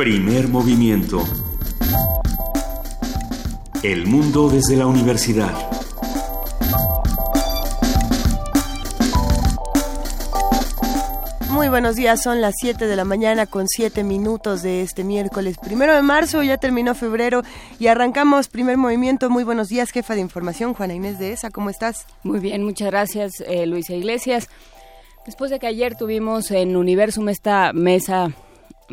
Primer movimiento. El mundo desde la universidad. Muy buenos días, son las 7 de la mañana con 7 minutos de este miércoles primero de marzo, ya terminó febrero y arrancamos primer movimiento. Muy buenos días, jefa de información, Juana Inés de ESA, ¿cómo estás? Muy bien, muchas gracias, eh, Luisa Iglesias. Después de que ayer tuvimos en Universum esta mesa,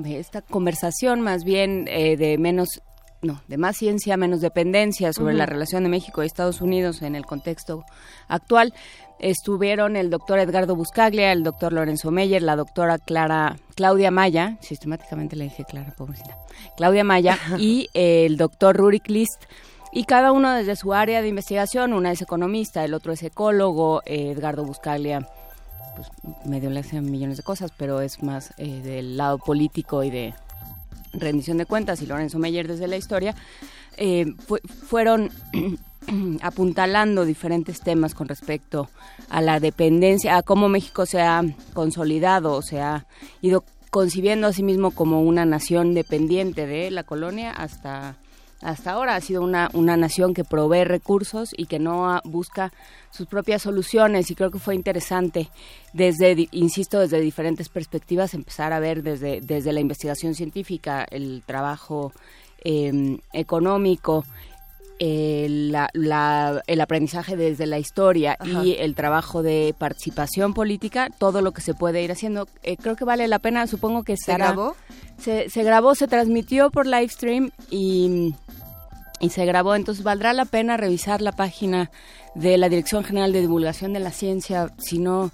esta conversación más bien eh, de menos no, de más ciencia, menos dependencia sobre la relación de México y Estados Unidos en el contexto actual. Estuvieron el doctor Edgardo Buscaglia, el doctor Lorenzo Meyer, la doctora Clara Claudia Maya, sistemáticamente le dije Clara, pobrecita, Claudia Maya y el doctor Rurik List y cada uno desde su área de investigación, una es economista, el otro es ecólogo, eh, Edgardo Buscaglia pues medio le hacen millones de cosas, pero es más eh, del lado político y de rendición de cuentas y Lorenzo Meyer desde la historia, eh, fueron apuntalando diferentes temas con respecto a la dependencia, a cómo México se ha consolidado, se ha ido concibiendo a sí mismo como una nación dependiente de la colonia hasta hasta ahora ha sido una, una nación que provee recursos y que no busca sus propias soluciones y creo que fue interesante desde, insisto, desde diferentes perspectivas empezar a ver desde, desde la investigación científica, el trabajo em, económico, el, el aprendizaje desde la historia y el trabajo de participación política, todo lo que se puede ir haciendo. Eh, creo que vale la pena, supongo que ¿Se grabó? Se, se grabó, se transmitió por live stream y y se grabó. Entonces valdrá la pena revisar la página de la Dirección General de Divulgación de la Ciencia. Si no,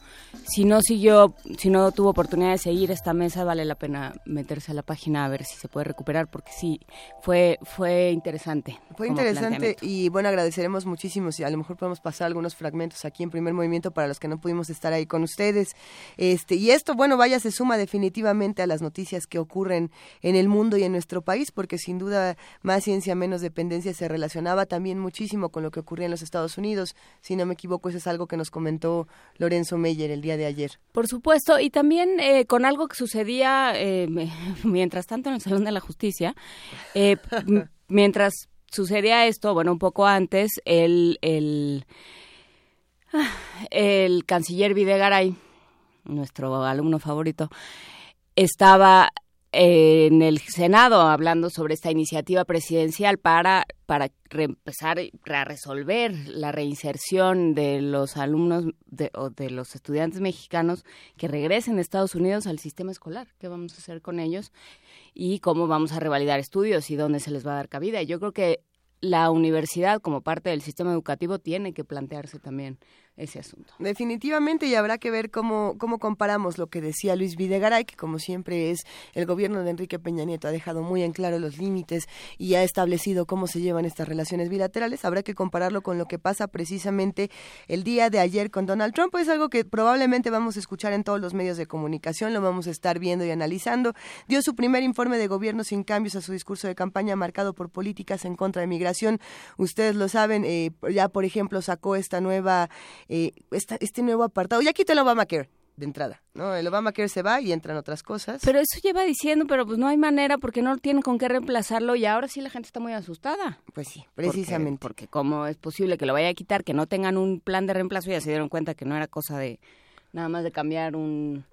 si no siguió, si no tuvo oportunidad de seguir esta mesa, vale la pena meterse a la página a ver si se puede recuperar, porque sí, fue, fue interesante. Fue interesante y bueno, agradeceremos muchísimo si a lo mejor podemos pasar algunos fragmentos aquí en primer movimiento para los que no pudimos estar ahí con ustedes. Este, y esto, bueno, vaya, se suma definitivamente a las noticias que ocurren en el mundo y en nuestro país, porque sin duda más ciencia, menos dependencia se relacionaba también muchísimo con lo que ocurría en los Estados Unidos si no me equivoco, eso es algo que nos comentó Lorenzo Meyer el día de ayer. Por supuesto, y también eh, con algo que sucedía eh, mientras tanto en el Salón de la Justicia, eh, mientras sucedía esto, bueno, un poco antes, el, el, ah, el canciller Videgaray, nuestro alumno favorito, estaba en el Senado hablando sobre esta iniciativa presidencial para, para empezar a resolver la reinserción de los alumnos de, o de los estudiantes mexicanos que regresen de Estados Unidos al sistema escolar. ¿Qué vamos a hacer con ellos? Y cómo vamos a revalidar estudios y dónde se les va a dar cabida. Yo creo que la universidad como parte del sistema educativo tiene que plantearse también ese asunto. Definitivamente y habrá que ver cómo, cómo comparamos lo que decía Luis Videgaray, que como siempre es el gobierno de Enrique Peña Nieto ha dejado muy en claro los límites y ha establecido cómo se llevan estas relaciones bilaterales. Habrá que compararlo con lo que pasa precisamente el día de ayer con Donald Trump. Es algo que probablemente vamos a escuchar en todos los medios de comunicación, lo vamos a estar viendo y analizando. Dio su primer informe de gobierno sin cambios a su discurso de campaña marcado por políticas en contra de migración. Ustedes lo saben, eh, ya por ejemplo sacó esta nueva eh, este nuevo apartado. Ya quita el Obamacare de entrada, ¿no? El Obamacare se va y entran otras cosas. Pero eso lleva diciendo, pero pues no hay manera porque no tienen con qué reemplazarlo y ahora sí la gente está muy asustada. Pues sí, precisamente. Porque, cómo es posible que lo vaya a quitar, que no tengan un plan de reemplazo y ya se dieron cuenta que no era cosa de nada más de cambiar un,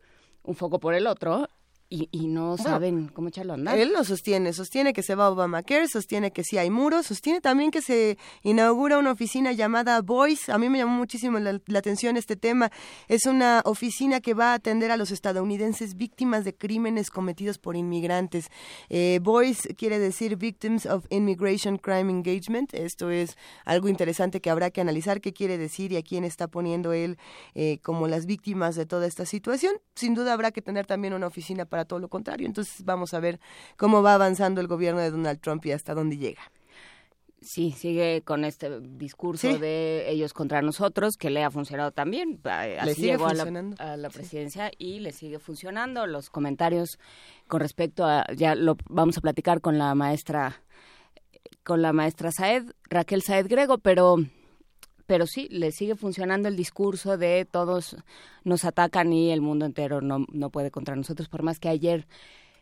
un foco por el otro y, y no saben cómo echarlo a andar. Él lo sostiene, sostiene que se va a Obamacare, sostiene que sí hay muros, sostiene también que se inaugura una oficina llamada Voice. A mí me llamó muchísimo la, atención este tema. Es una oficina que va a atender a los estadounidenses víctimas de crímenes cometidos por inmigrantes. Eh, Voice quiere decir Victims of Immigration Crime Engagement. Esto es algo interesante que habrá que analizar qué quiere decir y a quién está poniendo él eh, como las víctimas de toda esta situación. Sin duda habrá que tener también una oficina para todo lo contrario. Entonces vamos a ver cómo va avanzando el gobierno de Donald Trump y hasta dónde llega. Sí, sigue con este discurso de ellos contra nosotros, que le ha funcionado también. Así llegó a la, presidencia y le sigue funcionando. Los comentarios con respecto a, ya lo vamos a platicar con la maestra, con la maestra Saed, Raquel Saed Grego, pero pero sí, le sigue funcionando el discurso de todos nos atacan y el mundo entero no, no puede contra nosotros, por más que ayer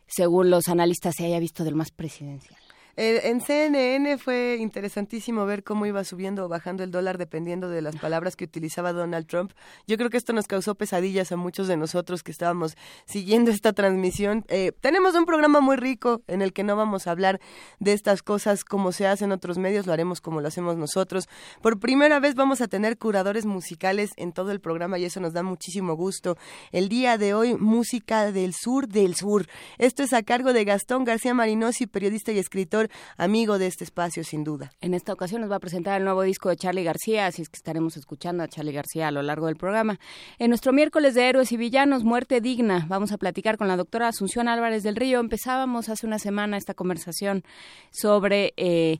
según los analistas, se haya visto del más presidencial. Eh, en CNN fue interesantísimo ver cómo iba subiendo o bajando el dólar dependiendo de las palabras que utilizaba Donald Trump. Yo creo que esto nos causó pesadillas a muchos de nosotros que estábamos siguiendo esta transmisión. Eh, tenemos un programa muy rico en el que no vamos a hablar de estas cosas como se hace en otros medios, lo haremos como lo hacemos nosotros. Por primera vez vamos a tener curadores musicales en todo el programa y eso nos da muchísimo gusto. El día de hoy, música del sur del sur. Esto es a cargo de Gastón García Marinosi, periodista y escritor amigo de este espacio, sin duda. En esta ocasión nos va a presentar el nuevo disco de Charlie García, así es que estaremos escuchando a Charlie García a lo largo del programa. En nuestro miércoles de Héroes y Villanos, Muerte Digna, vamos a platicar con la doctora Asunción Álvarez del Río. Empezábamos hace una semana esta conversación sobre... Eh,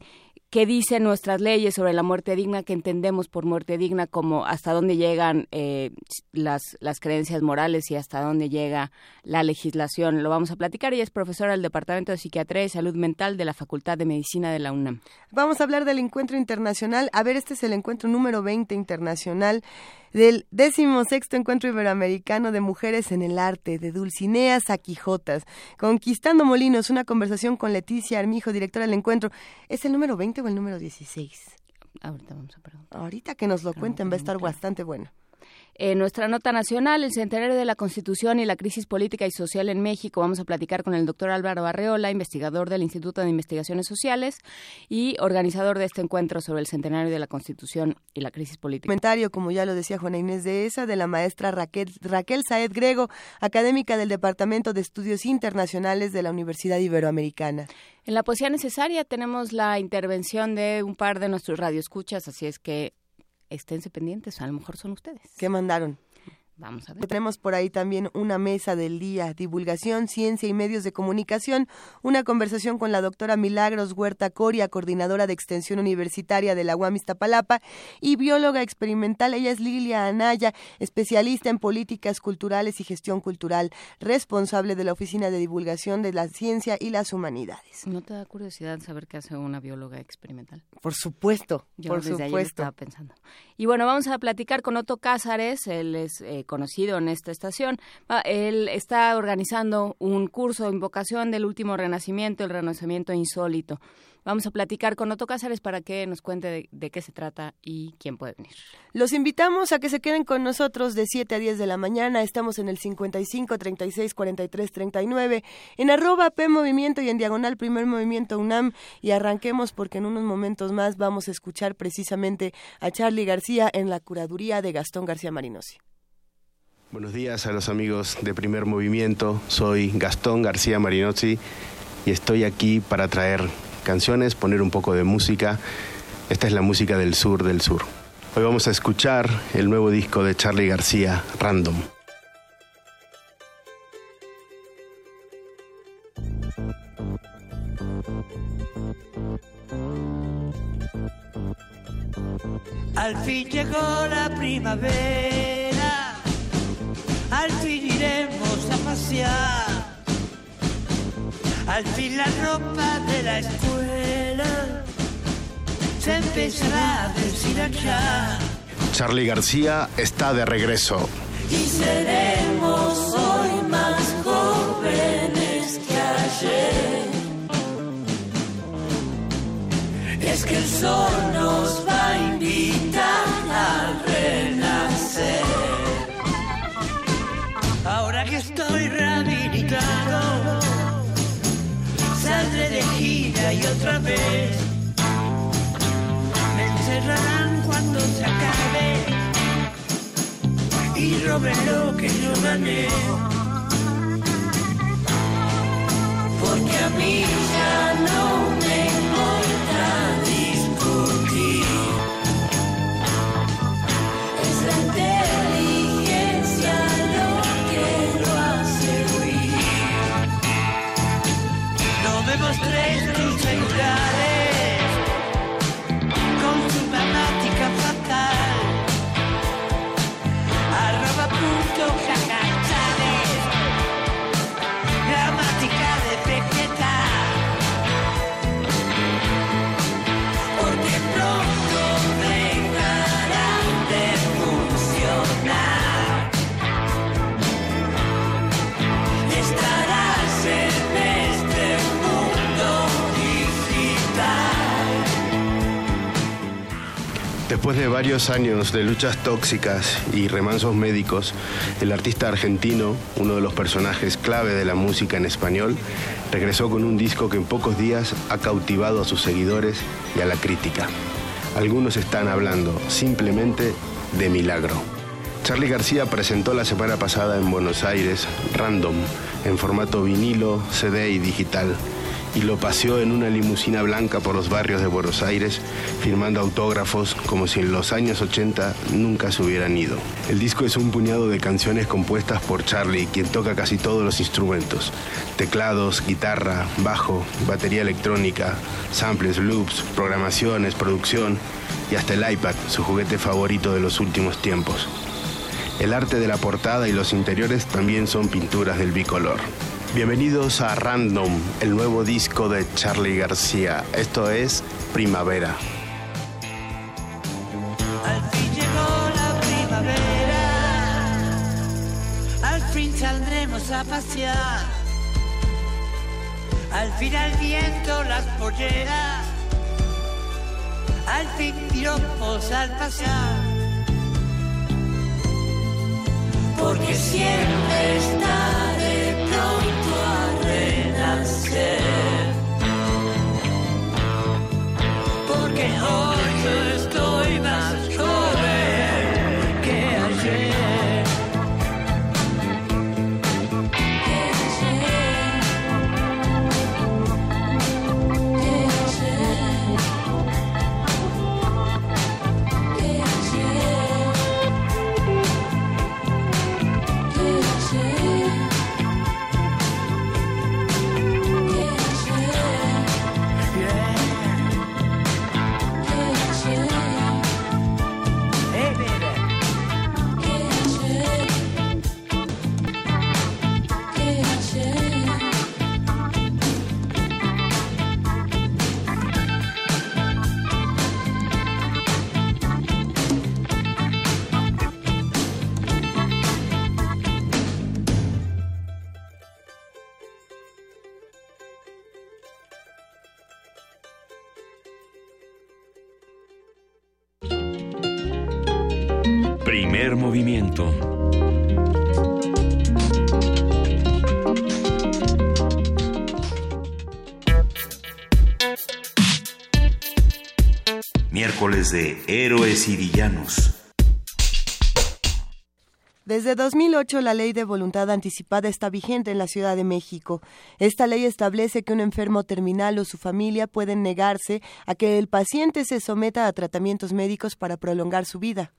qué dicen nuestras leyes sobre la muerte digna, que entendemos por muerte digna como hasta dónde llegan eh, las, las creencias morales y hasta dónde llega la legislación. Lo vamos a platicar. Ella es profesora del Departamento de Psiquiatría y Salud Mental de la Facultad de Medicina de la UNAM. Vamos a hablar del encuentro internacional. A ver, este es el encuentro número 20 internacional del décimo sexto encuentro iberoamericano de mujeres en el arte, de Dulcineas a Quijotas, Conquistando Molinos, una conversación con Leticia Armijo, directora del encuentro. ¿Es el número 20 o el número 16? Ahorita vamos a preguntar. Ahorita que nos lo cuenten, va a estar bastante bueno. En nuestra nota nacional, el centenario de la Constitución y la crisis política y social en México. Vamos a platicar con el doctor Álvaro Arreola, investigador del Instituto de Investigaciones Sociales y organizador de este encuentro sobre el centenario de la Constitución y la crisis política. Comentario, como ya lo decía Juana Inés de esa, de la maestra Raquel, Raquel Saed Grego, académica del Departamento de Estudios Internacionales de la Universidad Iberoamericana. En la poesía necesaria tenemos la intervención de un par de nuestros radioescuchas, así es que esténse pendientes, a lo mejor son ustedes. ¿Qué mandaron? Vamos a ver. Tenemos por ahí también una mesa del día, divulgación, ciencia y medios de comunicación, una conversación con la doctora Milagros Huerta Coria, coordinadora de extensión universitaria de la UAM Iztapalapa y bióloga experimental. Ella es Lilia Anaya, especialista en políticas culturales y gestión cultural, responsable de la Oficina de Divulgación de la Ciencia y las Humanidades. ¿No te da curiosidad saber qué hace una bióloga experimental? Por supuesto, Yo por desde ayer supuesto. estaba pensando. Y bueno, vamos a platicar con Otto Cázares, él es eh, conocido en esta estación. Él está organizando un curso de invocación del último renacimiento, el renacimiento insólito. Vamos a platicar con Otto Cázares para que nos cuente de, de qué se trata y quién puede venir. Los invitamos a que se queden con nosotros de 7 a 10 de la mañana. Estamos en el 55 36 43 39, en arroba P Movimiento y en diagonal Primer Movimiento UNAM. Y arranquemos porque en unos momentos más vamos a escuchar precisamente a Charlie García en la curaduría de Gastón García Marinosi. Buenos días a los amigos de Primer Movimiento. Soy Gastón García Marinozzi y estoy aquí para traer canciones, poner un poco de música. Esta es la música del sur del sur. Hoy vamos a escuchar el nuevo disco de Charlie García, Random. Al fin llegó la primavera, al fin iremos a pasear, al fin la ropa de la escuela se empezará a deshilachar Charlie García está de regreso. y seremos hoy más jóvenes que ayer. Es que el sol nos va a invitar a renacer. Estoy rehabilitado, saldré de gira y otra vez me encerrarán cuando se acabe y roben lo que yo gané. Porque a mí ya no me importa No me mostréis tus celulares Después de varios años de luchas tóxicas y remansos médicos, el artista argentino, uno de los personajes clave de la música en español, regresó con un disco que en pocos días ha cautivado a sus seguidores y a la crítica. Algunos están hablando simplemente de milagro. Charlie García presentó la semana pasada en Buenos Aires Random en formato vinilo, CD y digital y lo paseó en una limusina blanca por los barrios de Buenos Aires, firmando autógrafos como si en los años 80 nunca se hubieran ido. El disco es un puñado de canciones compuestas por Charlie, quien toca casi todos los instrumentos, teclados, guitarra, bajo, batería electrónica, samples, loops, programaciones, producción y hasta el iPad, su juguete favorito de los últimos tiempos. El arte de la portada y los interiores también son pinturas del bicolor. Bienvenidos a Random, el nuevo disco de Charlie García. Esto es Primavera. Al fin llegó la primavera, al fin saldremos a pasear. Al fin al viento las polleras, al fin piropos al pasear. Porque siempre renacer. Porque hoy yo estoy más De Héroes y Villanos. Desde 2008 la ley de voluntad anticipada está vigente en la Ciudad de México. Esta ley establece que un enfermo terminal o su familia pueden negarse a que el paciente se someta a tratamientos médicos para prolongar su vida.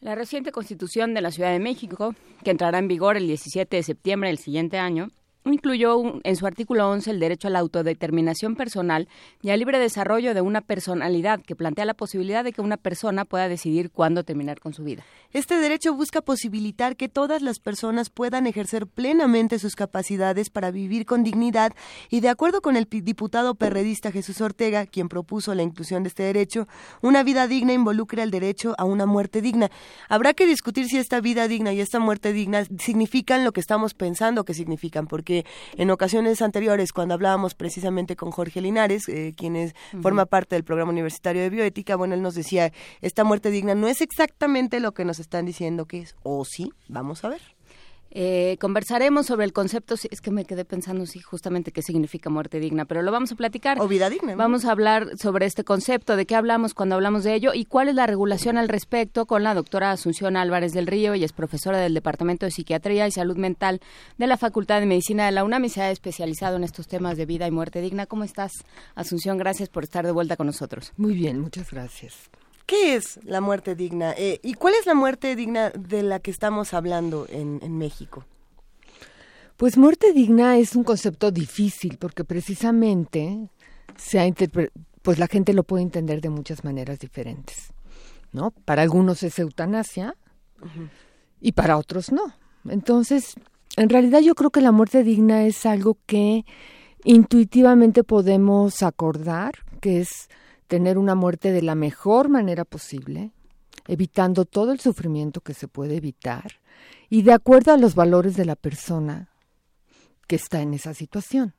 La reciente Constitución de la Ciudad de México, que entrará en vigor el 17 de septiembre del siguiente año, incluyó en su artículo 11 el derecho a la autodeterminación personal y al libre desarrollo de una personalidad que plantea la posibilidad de que una persona pueda decidir cuándo terminar con su vida. Este derecho busca posibilitar que todas las personas puedan ejercer plenamente sus capacidades para vivir con dignidad y de acuerdo con el diputado perredista Jesús Ortega, quien propuso la inclusión de este derecho, una vida digna involucra el derecho a una muerte digna. Habrá que discutir si esta vida digna y esta muerte digna significan lo que estamos pensando que significan, porque en ocasiones anteriores, cuando hablábamos precisamente con Jorge Linares, eh, quien es- forma parte del programa universitario de bioética, bueno, él nos decía, esta muerte digna no es exactamente lo que nos están diciendo que es, o sí, vamos a ver. Eh, conversaremos sobre el concepto, es que me quedé pensando, sí, justamente qué significa muerte digna, pero lo vamos a platicar. O vida digna. ¿no? Vamos a hablar sobre este concepto, de qué hablamos cuando hablamos de ello y cuál es la regulación al respecto con la doctora Asunción Álvarez del Río, ella es profesora del Departamento de Psiquiatría y Salud Mental de la Facultad de Medicina de la UNAM y se ha especializado en estos temas de vida y muerte digna. ¿Cómo estás, Asunción? Gracias por estar de vuelta con nosotros. Muy bien, muchas gracias. ¿Qué es la muerte digna? Eh, ¿Y cuál es la muerte digna de la que estamos hablando en, en México? Pues muerte digna es un concepto difícil porque precisamente se ha pues la gente lo puede entender de muchas maneras diferentes, ¿no? Para algunos es eutanasia y para otros no. Entonces, en realidad yo creo que la muerte digna es algo que intuitivamente podemos acordar, que es tener una muerte de la mejor manera posible, evitando todo el sufrimiento que se puede evitar y de acuerdo a los valores de la persona que está en esa situación.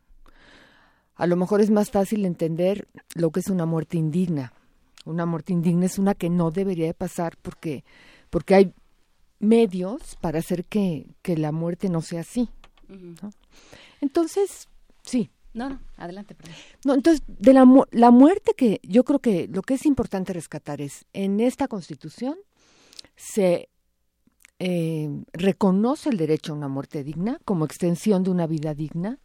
A lo mejor es más fácil entender lo que es una muerte indigna Una muerte indigna es una que no debería de pasar porque, porque hay medios para hacer que, que la muerte no sea así. ¿no? Entonces, sí. No, no, adelante. Perdón. No, entonces, de la, mu- la muerte que yo creo que lo que es importante rescatar es, en esta constitución se eh, reconoce el derecho a una muerte digna como extensión de una vida digna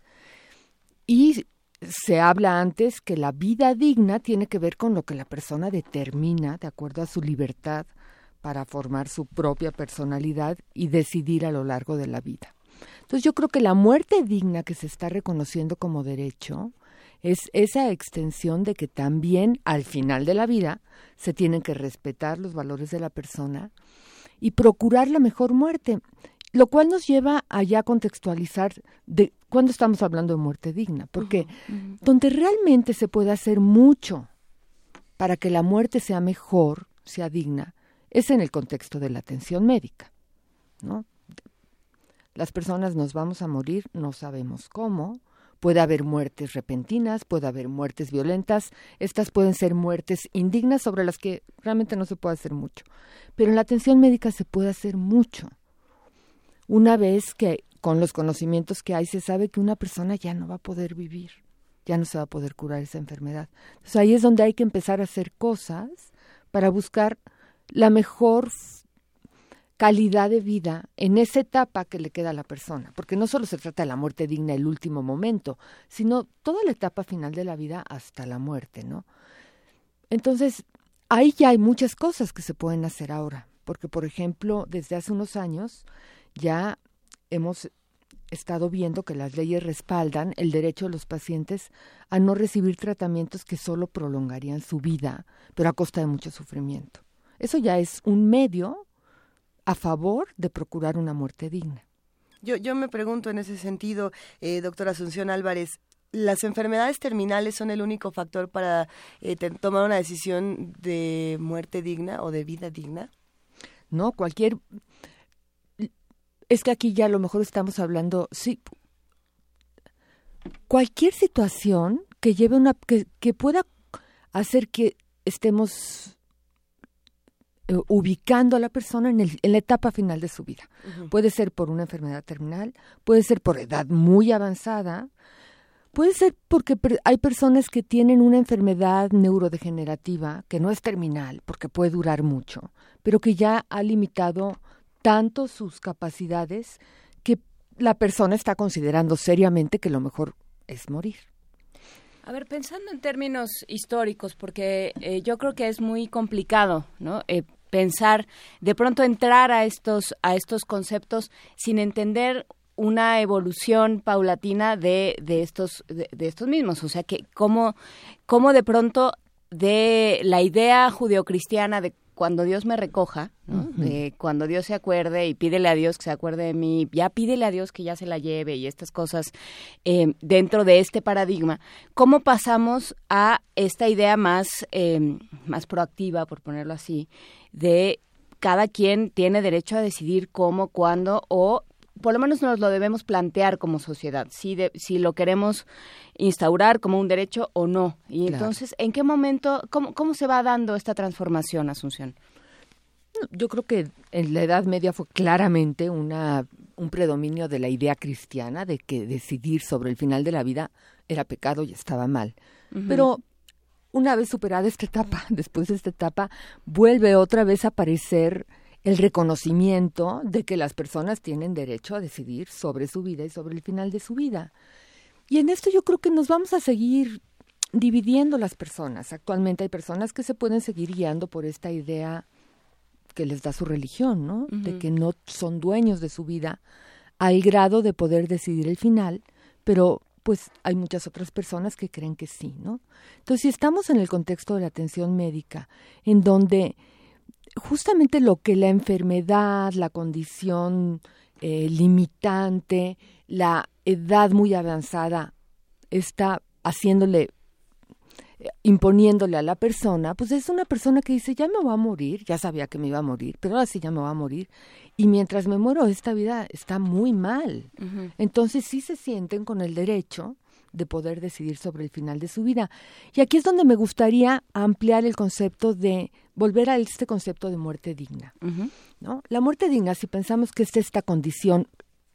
y se habla antes que la vida digna tiene que ver con lo que la persona determina de acuerdo a su libertad para formar su propia personalidad y decidir a lo largo de la vida. Entonces yo creo que la muerte digna que se está reconociendo como derecho es esa extensión de que también al final de la vida se tienen que respetar los valores de la persona y procurar la mejor muerte, lo cual nos lleva a ya contextualizar de cuándo estamos hablando de muerte digna, porque donde realmente se puede hacer mucho para que la muerte sea mejor, sea digna, es en el contexto de la atención médica, ¿no? Las personas nos vamos a morir, no sabemos cómo. Puede haber muertes repentinas, puede haber muertes violentas. Estas pueden ser muertes indignas sobre las que realmente no se puede hacer mucho. Pero en la atención médica se puede hacer mucho. Una vez que con los conocimientos que hay se sabe que una persona ya no va a poder vivir, ya no se va a poder curar esa enfermedad. Entonces ahí es donde hay que empezar a hacer cosas para buscar la mejor calidad de vida en esa etapa que le queda a la persona, porque no solo se trata de la muerte digna el último momento, sino toda la etapa final de la vida hasta la muerte, ¿no? Entonces, ahí ya hay muchas cosas que se pueden hacer ahora, porque por ejemplo, desde hace unos años ya hemos estado viendo que las leyes respaldan el derecho de los pacientes a no recibir tratamientos que solo prolongarían su vida, pero a costa de mucho sufrimiento. Eso ya es un medio a favor de procurar una muerte digna. Yo, yo me pregunto en ese sentido, eh, doctora Asunción Álvarez, ¿las enfermedades terminales son el único factor para eh, te- tomar una decisión de muerte digna o de vida digna? ¿no? Cualquier... Es que aquí ya a lo mejor estamos hablando, sí, cualquier situación que lleve una, que, que pueda hacer que estemos eh, ubicando a la persona en, el- en la etapa final de su vida. Puede ser por una enfermedad terminal, puede ser por edad muy avanzada, puede ser porque hay personas que tienen una enfermedad neurodegenerativa que no es terminal, porque puede durar mucho, pero que ya ha limitado tanto sus capacidades que la persona está considerando seriamente que lo mejor es morir. A ver, pensando en términos históricos, porque eh, yo creo que es muy complicado, ¿no? Eh, pensar, de pronto entrar a estos a estos conceptos sin entender una evolución paulatina de, de estos de, estos mismos, o sea que cómo cómo de pronto de la idea judeocristiana de cuando Dios me recoja, ¿no? de cuando Dios se acuerde y pídele a Dios que se acuerde de mí, ya pídele a Dios que ya se la lleve y estas cosas eh, dentro de este paradigma, ¿cómo pasamos a esta idea más, eh, más proactiva, por ponerlo así, de cada quien tiene derecho a decidir cómo, cuándo o por lo menos nos lo debemos plantear como sociedad, si, de- si lo queremos instaurar como un derecho o no. Y Claro. entonces, ¿en qué momento, cómo, cómo se va dando esta transformación, Asunción? Yo creo que en la Edad Media fue claramente una, un predominio de la idea cristiana de que decidir sobre el final de la vida era pecado y estaba mal. Pero una vez superada esta etapa, después de esta etapa, vuelve otra vez a aparecer el reconocimiento de que las personas tienen derecho a decidir sobre su vida y sobre el final de su vida. Y en esto yo creo que nos vamos a seguir dividiendo las personas. Actualmente hay personas que se pueden seguir guiando por esta idea que les da su religión, ¿no? De que no son dueños de su vida al grado de poder decidir el final, pero pues hay muchas otras personas que creen que sí, ¿no? Entonces, si estamos en el contexto de la atención médica, en donde justamente lo que la enfermedad, la condición eh, limitante, la edad muy avanzada está haciéndole eh, imponiéndole a la persona, pues es una persona que dice, ya me voy a morir, ya sabía que me iba a morir, pero ahora sí ya me voy a morir. Y mientras me muero, esta vida está muy mal. Entonces sí se sienten con el derecho de poder decidir sobre el final de su vida. Y aquí es donde me gustaría ampliar el concepto de volver a este concepto de muerte digna. ¿no? La muerte digna, si pensamos que es esta condición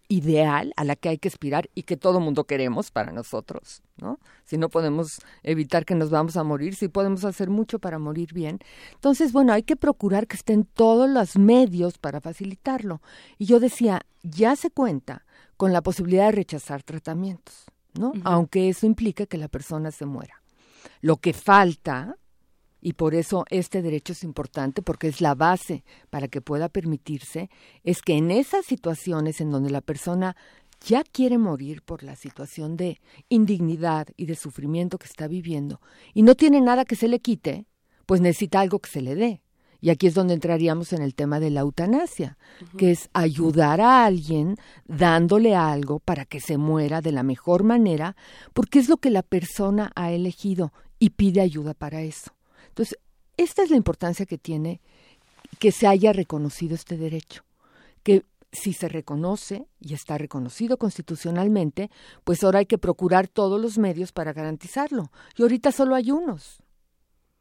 ideal a la que hay que aspirar y que todo mundo queremos para nosotros, ¿no? Si no podemos evitar que nos vamos a morir, si podemos hacer mucho para morir bien. Entonces, bueno, hay que procurar que estén todos los medios para facilitarlo. Y yo decía, ya se cuenta con la posibilidad de rechazar tratamientos, ¿no? Aunque eso implique que la persona se muera. Lo que falta y por eso este derecho es importante porque es la base para que pueda permitirse, es que en esas situaciones en donde la persona ya quiere morir por la situación de indignidad y de sufrimiento que está viviendo y no tiene nada que se le quite, pues necesita algo que se le dé. Y aquí es donde entraríamos en el tema de la eutanasia, que es ayudar a alguien dándole algo para que se muera de la mejor manera, porque es lo que la persona ha elegido y pide ayuda para eso. Entonces, esta es la importancia que tiene que se haya reconocido este derecho, que si se reconoce y está reconocido constitucionalmente, pues ahora hay que procurar todos los medios para garantizarlo. Y ahorita solo hay unos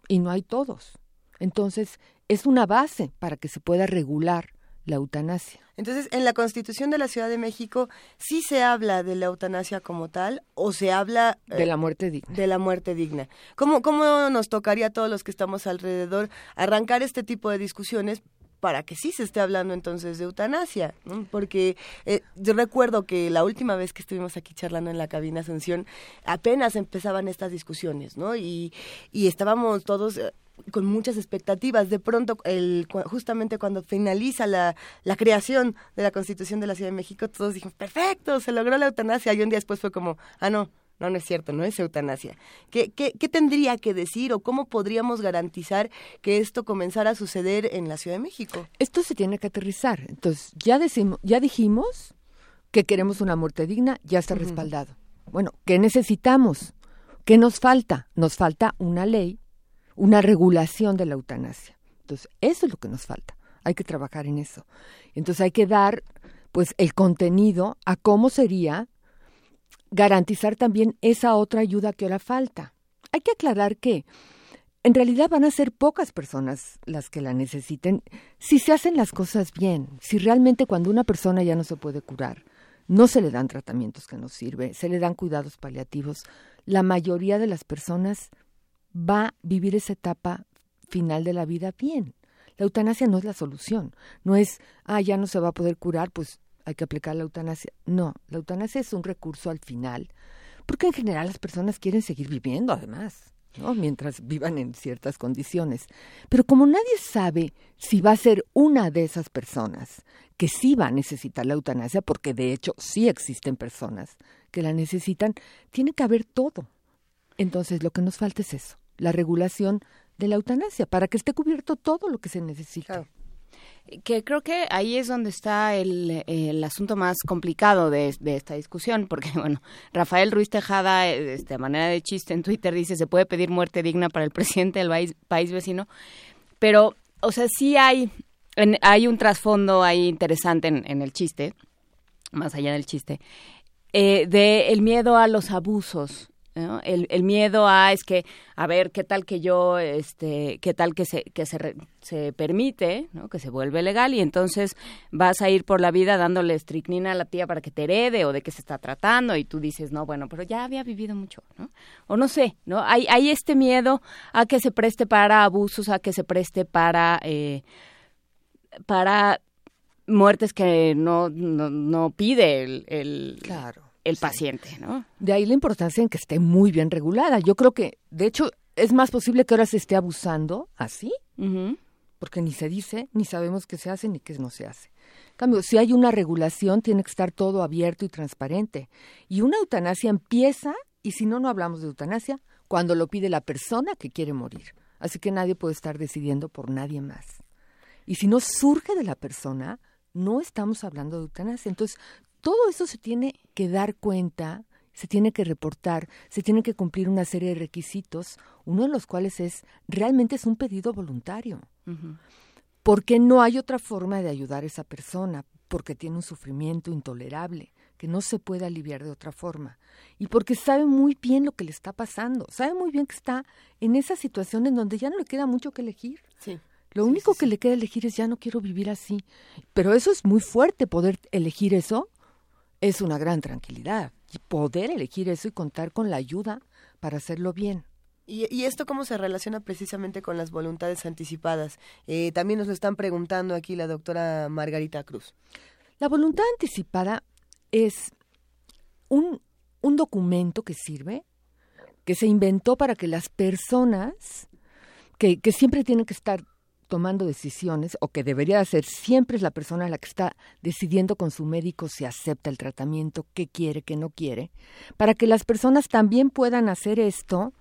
y no hay todos. Entonces, es una base para que se pueda regular la eutanasia. Entonces, en la Constitución de la Ciudad de México, ¿sí se habla de la eutanasia como tal o se habla... de la muerte digna. De la muerte digna. ¿Cómo, ¿Cómo nos tocaría a todos los que estamos alrededor arrancar este tipo de discusiones para que sí se esté hablando entonces de eutanasia, porque eh, yo recuerdo que la última vez que estuvimos aquí charlando en la cabina Asunción, apenas empezaban estas discusiones, ¿no? Y, y estábamos todos eh, con muchas expectativas. De pronto, el, justamente cuando finaliza la, la, creación de la Constitución de la Ciudad de México, todos dijimos, perfecto, se logró la eutanasia. Y un día después fue como, ah, no, no, no es cierto, no es eutanasia. ¿Qué, qué, qué tendría que decir o cómo podríamos garantizar que esto comenzara a suceder en la Ciudad de México? Esto se tiene que aterrizar. Entonces, ya, decimos, ya dijimos que queremos una muerte digna, ya está respaldado. Bueno, ¿qué necesitamos? ¿Qué nos falta? Nos falta una ley una regulación de la eutanasia. Entonces, eso es lo que nos falta. Hay que trabajar en eso. Entonces, hay que dar pues el contenido a cómo sería garantizar también esa otra ayuda que ahora falta. Hay que aclarar que en realidad van a ser pocas personas las que la necesiten si se hacen las cosas bien, si realmente cuando una persona ya no se puede curar, no se le dan tratamientos que nos sirve, se le dan cuidados paliativos, la mayoría de las personas va a vivir esa etapa final de la vida bien. La eutanasia no es la solución, no es, ah, ya no se va a poder curar, pues hay que aplicar la eutanasia. No, la eutanasia es un recurso al final, porque en general las personas quieren seguir viviendo además. ¿no? mientras vivan en ciertas condiciones. Pero como nadie sabe si va a ser una de esas personas que sí va a necesitar la eutanasia, porque de hecho sí existen personas que la necesitan, tiene que haber todo. Entonces lo que nos falta es eso la regulación de la eutanasia, para que esté cubierto todo lo que se necesita. Que creo que ahí es donde está el, el asunto más complicado de, de, esta discusión, porque, bueno, Rafael Ruiz Tejada, de manera de chiste en Twitter, dice, se puede pedir muerte digna para el presidente del país, país vecino, pero, o sea, sí hay, hay un trasfondo ahí interesante en, en, el chiste, más allá del chiste, eh, de el miedo a los abusos el, el, miedo a es que, a ver, qué tal que yo, este, qué tal que se, que se, se permite, ¿no? que se vuelve legal y entonces vas a ir por la vida dándole estricnina a la tía para que te herede o de qué se está tratando y tú dices, no, bueno, pero ya había vivido mucho, ¿no? O no sé, ¿no? Hay, hay este miedo a que se preste para abusos, a que se preste para, eh, para muertes que no, no, no pide el, claro el paciente, ¿no? De ahí la importancia en que esté muy bien regulada. Yo creo que, de hecho, es más posible que ahora se esté abusando así, porque ni se dice, ni sabemos qué se hace ni qué no se hace. En cambio, si hay una regulación, tiene que estar todo abierto y transparente. Y una eutanasia empieza, y si no, no hablamos de eutanasia, cuando lo pide la persona que quiere morir. Así que nadie puede estar decidiendo por nadie más. Y si no surge de la persona, no estamos hablando de eutanasia. Entonces, todo eso se tiene que dar cuenta, se tiene que reportar, se tiene que cumplir una serie de requisitos, uno de los cuales es, realmente es un pedido voluntario. Porque no hay otra forma de ayudar a esa persona, porque tiene un sufrimiento intolerable, que no se puede aliviar de otra forma. Y porque sabe muy bien lo que le está pasando, sabe muy bien que está en esa situación en donde ya no le queda mucho que elegir. Sí. Lo único que le queda elegir es ya no quiero vivir así. Pero eso es muy fuerte, poder elegir eso es una gran tranquilidad. Y poder elegir eso y contar con la ayuda para hacerlo bien. ¿Y, y esto cómo se relaciona precisamente con las voluntades anticipadas? Eh, también nos lo están preguntando aquí la doctora Margarita Cruz. La voluntad anticipada es un, un documento que sirve, que se inventó para que las personas que, que siempre tienen que estar tomando decisiones, o que debería hacer siempre es la persona la que está decidiendo con su médico si acepta el tratamiento, qué quiere, qué no quiere, para que las personas también puedan hacer esto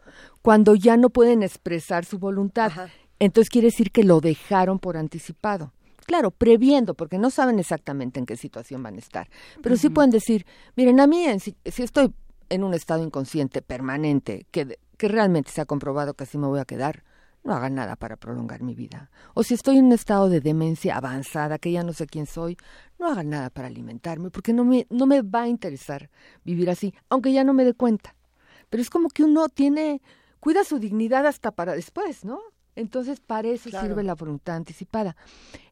cuando ya no pueden expresar su voluntad. Ajá. Entonces quiere decir que lo dejaron por anticipado. Claro, previendo, porque no saben exactamente en qué situación van a estar. Pero sí pueden decir, miren, a mí, en si, si estoy en un estado inconsciente permanente, que, que realmente se ha comprobado que así me voy a quedar, no hagan nada para prolongar mi vida. O si estoy en un estado de demencia avanzada, que ya no sé quién soy, no hagan nada para alimentarme, porque no me, no me va a interesar vivir así, aunque ya no me dé cuenta. Pero es como que uno tiene, cuida su dignidad hasta para después, ¿no? Entonces, para eso Claro. sirve la voluntad anticipada.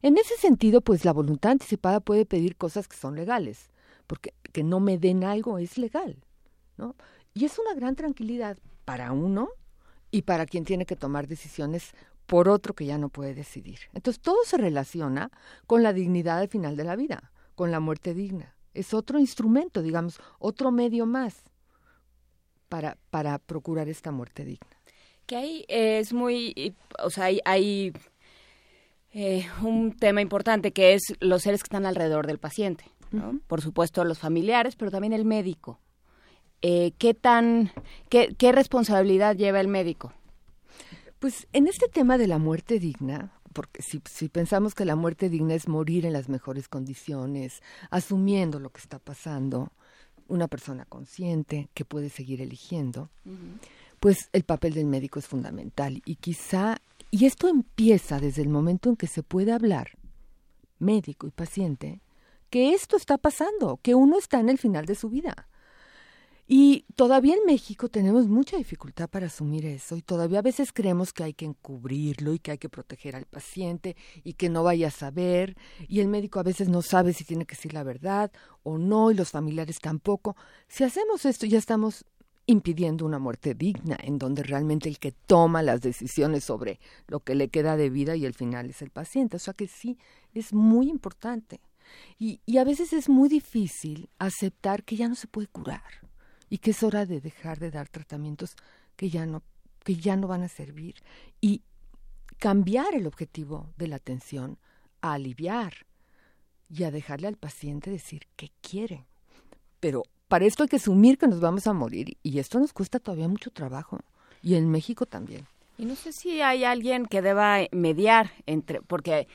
En ese sentido, pues la voluntad anticipada puede pedir cosas que son legales, porque que no me den algo es legal, ¿no? Y es una gran tranquilidad para uno y para quien tiene que tomar decisiones por otro que ya no puede decidir. Entonces, todo se relaciona con la dignidad al final de la vida, con la muerte digna. Es otro instrumento, digamos, otro medio más para, para procurar esta muerte digna. Que ahí eh, es muy, o sea, hay, hay, eh, un tema importante que es los seres que están alrededor del paciente, ¿no? Por supuesto los familiares, pero también el médico. Eh, ¿Qué tan, qué, qué responsabilidad lleva el médico? Pues en este tema de la muerte digna, porque si, si pensamos que la muerte digna es morir en las mejores condiciones, asumiendo lo que está pasando, una persona consciente que puede seguir eligiendo, pues el papel del médico es fundamental. Y quizá, y esto empieza desde el momento en que se puede hablar, médico y paciente, que esto está pasando, que uno está en el final de su vida. Y todavía en México tenemos mucha dificultad para asumir eso y todavía a veces creemos que hay que encubrirlo y que hay que proteger al paciente y que no vaya a saber y el médico a veces no sabe si tiene que decir la verdad o no y los familiares tampoco. Si hacemos esto ya estamos impidiendo una muerte digna en donde realmente el que toma las decisiones sobre lo que le queda de vida y el final es el paciente. O sea que sí, es muy importante. Y, y a veces es muy difícil aceptar que ya no se puede curar y que es hora de dejar de dar tratamientos que ya no que ya no van a servir y cambiar el objetivo de la atención a aliviar y a dejarle al paciente decir qué quiere. Pero para esto hay que asumir que nos vamos a morir y esto nos cuesta todavía mucho trabajo y en México también. Y no sé si hay alguien que deba mediar entre, porque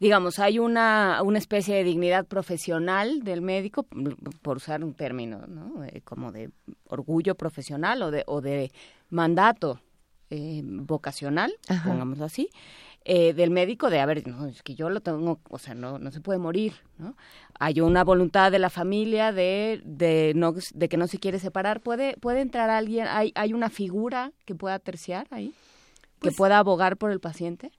digamos, hay una, una especie de dignidad profesional del médico, por usar un término, ¿no? Eh, como de orgullo profesional o de, o de mandato eh, vocacional, Ajá. pongámoslo así, eh, del médico de, a ver, no, es que yo lo tengo, o sea, no, no se puede morir, ¿no? Hay una voluntad de la familia de, de, no, de que no se quiere separar. ¿Puede, puede entrar alguien, hay, hay una figura que pueda terciar ahí? Pues- ¿Que pueda abogar por el paciente?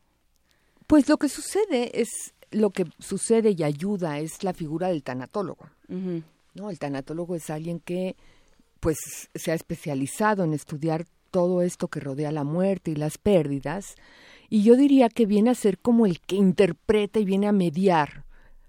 Pues lo que sucede es lo que sucede y ayuda es la figura del tanatólogo. ¿no? El tanatólogo es alguien que pues se ha especializado en estudiar todo esto que rodea la muerte y las pérdidas y yo diría que viene a ser como el que interpreta y viene a mediar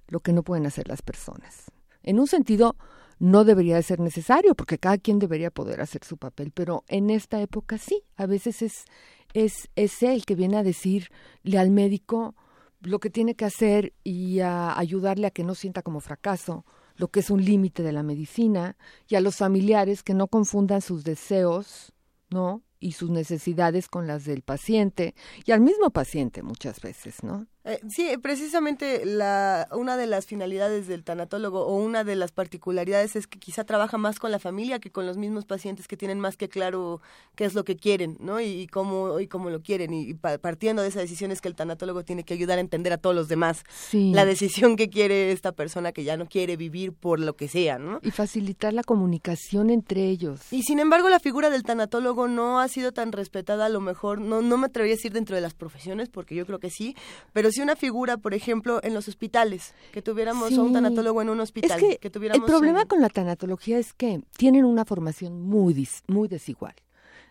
lo que no pueden hacer las personas. En un sentido no debería de ser necesario porque cada quien debería poder hacer su papel, pero en esta época sí, a veces es es es él que viene a decirle al médico lo que tiene que hacer y a ayudarle a que no sienta como fracaso lo que es un límite de la medicina y a los familiares que no confundan sus deseos, ¿no? y sus necesidades con las del paciente y al mismo paciente muchas veces, ¿no? Eh, sí, precisamente la, una de las finalidades del tanatólogo o una de las particularidades es que quizá trabaja más con la familia que con los mismos pacientes que tienen más que claro qué es lo que quieren, ¿no? Y, cómo y cómo lo quieren y, partiendo de esa decisión es que el tanatólogo tiene que ayudar a entender a todos los demás la decisión que quiere esta persona que ya no quiere vivir por lo que sea, ¿no? Y facilitar la comunicación entre ellos. Y sin embargo la figura del tanatólogo no ha sido tan respetada, a lo mejor no no me atrevería a decir dentro de las profesiones porque yo creo que sí, pero si una figura, por ejemplo, en los hospitales, que tuviéramos un tanatólogo en un hospital. que, el problema con la tanatología es que tienen una formación muy, muy desigual.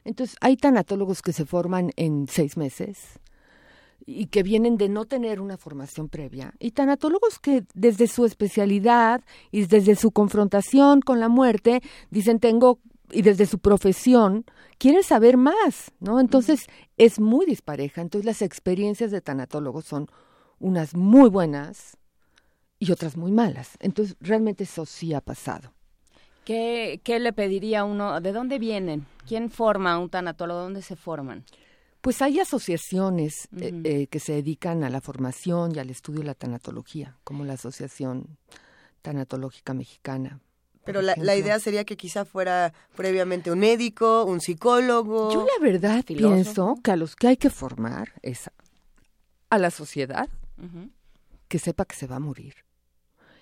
Entonces, hay tanatólogos que se forman en seis meses y que vienen de no tener una formación previa, y tanatólogos que desde su especialidad y desde su confrontación con la muerte dicen tengo y desde su profesión quieren saber más, ¿no? Entonces es muy dispareja. Entonces las experiencias de tanatólogos son unas muy buenas y otras muy malas. Entonces realmente eso sí ha pasado. ¿Qué, qué le pediría uno? ¿De dónde vienen? ¿Quién forma un tanatólogo? ¿Dónde se forman? Pues hay asociaciones eh, eh, que se dedican a la formación y al estudio de la tanatología, como la Asociación Tanatológica Mexicana, pero la, la, idea sería que quizá fuera previamente un médico, un psicólogo. Yo la verdad pienso que a los que hay que formar es a la sociedad que sepa que se va a morir.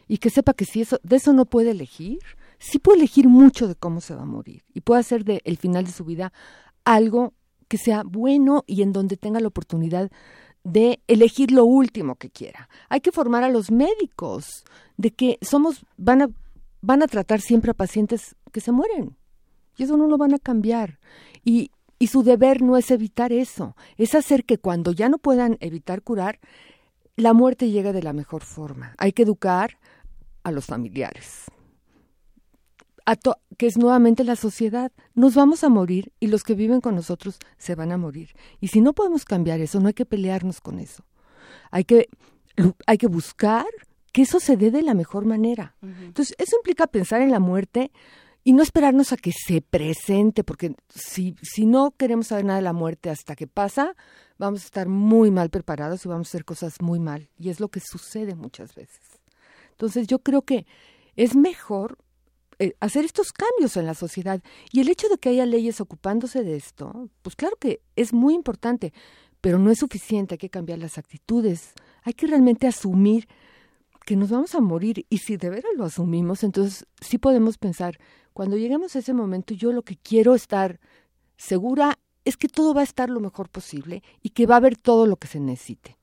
Y que sepa que si eso, de eso no puede elegir, sí puede elegir mucho de cómo se va a morir. Y puede hacer del el final de su vida algo que sea bueno y en donde tenga la oportunidad de elegir lo último que quiera. Hay que formar a los médicos de que somos, van a van a tratar siempre a pacientes que se mueren. Y eso no lo van a cambiar. Y, y su deber no es evitar eso, es hacer que cuando ya no puedan evitar curar, la muerte llegue de la mejor forma. Hay que educar a los familiares, a que es nuevamente la sociedad. Nos vamos a morir y los que viven con nosotros se van a morir. Y si no podemos cambiar eso, no hay que pelearnos con eso. Hay que, hay que buscar que eso se dé de la mejor manera. Entonces, eso implica pensar en la muerte y no esperarnos a que se presente, porque si, si no queremos saber nada de la muerte hasta que pasa, vamos a estar muy mal preparados y vamos a hacer cosas muy mal. Y es lo que sucede muchas veces. Entonces, yo creo que es mejor eh, hacer estos cambios en la sociedad. Y el hecho de que haya leyes ocupándose de esto, pues claro que es muy importante, pero no es suficiente, hay que cambiar las actitudes, hay que realmente asumir que nos vamos a morir y si de veras lo asumimos, entonces sí podemos pensar, cuando lleguemos a ese momento, yo lo que quiero estar segura es que todo va a estar lo mejor posible y que va a haber todo lo que se necesite.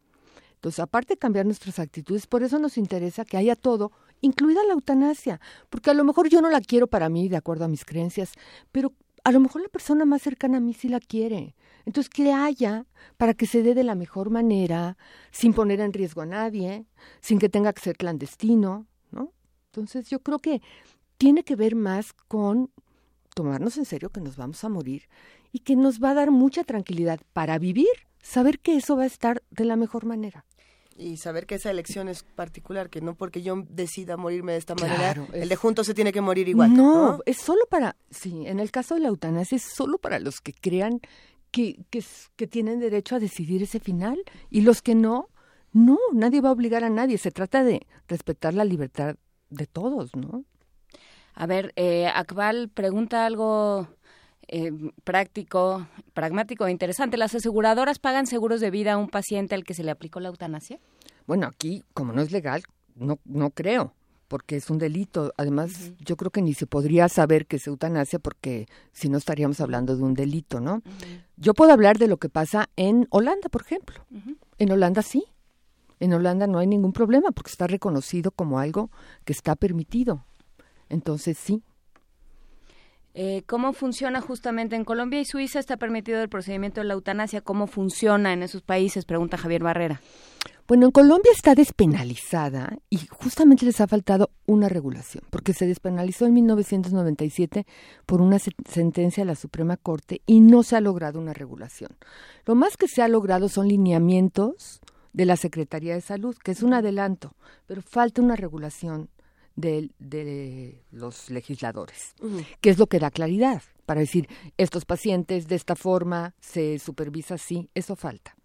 Entonces, aparte de cambiar nuestras actitudes, por eso nos interesa que haya todo, incluida la eutanasia, porque a lo mejor yo no la quiero para mí, de acuerdo a mis creencias, pero a lo mejor la persona más cercana a mí sí la quiere. Entonces, que haya para que se dé de la mejor manera, sin poner en riesgo a nadie, sin que tenga que ser clandestino, ¿no? Entonces, yo creo que tiene que ver más con tomarnos en serio que nos vamos a morir y que nos va a dar mucha tranquilidad para vivir, saber que eso va a estar de la mejor manera y saber que esa elección es particular, que no porque yo decida morirme de esta manera, el de juntos se tiene que morir igual. No, es solo para, sí, en el caso de la eutanasia es solo para los que crean que, que, tienen derecho a decidir ese final y los que no, no, nadie va a obligar a nadie, se trata de respetar la libertad de todos, ¿no? A ver, eh, Akbal pregunta algo eh, práctico, pragmático e interesante. ¿Las aseguradoras pagan seguros de vida a un paciente al que se le aplicó la eutanasia? Bueno, aquí, como no es legal, no, no creo porque es un delito. Además, yo creo que ni se podría saber que es eutanasia porque si no estaríamos hablando de un delito, ¿no? Yo puedo hablar de lo que pasa en Holanda, por ejemplo. En Holanda sí. En Holanda no hay ningún problema porque está reconocido como algo que está permitido. Entonces sí. Eh, ¿Cómo funciona justamente en Colombia y Suiza? ¿Está permitido el procedimiento de la eutanasia? ¿Cómo funciona en esos países? Pregunta Javier Barrera. Bueno, en Colombia está despenalizada y justamente les ha faltado una regulación, porque se despenalizó en 1997 por una sentencia de la Suprema Corte y no se ha logrado una regulación. Lo más que se ha logrado son lineamientos de la Secretaría de Salud, que es un adelanto, pero falta una regulación de, de los legisladores, que es lo que da claridad para decir, estos pacientes de esta forma se supervisa así, eso falta.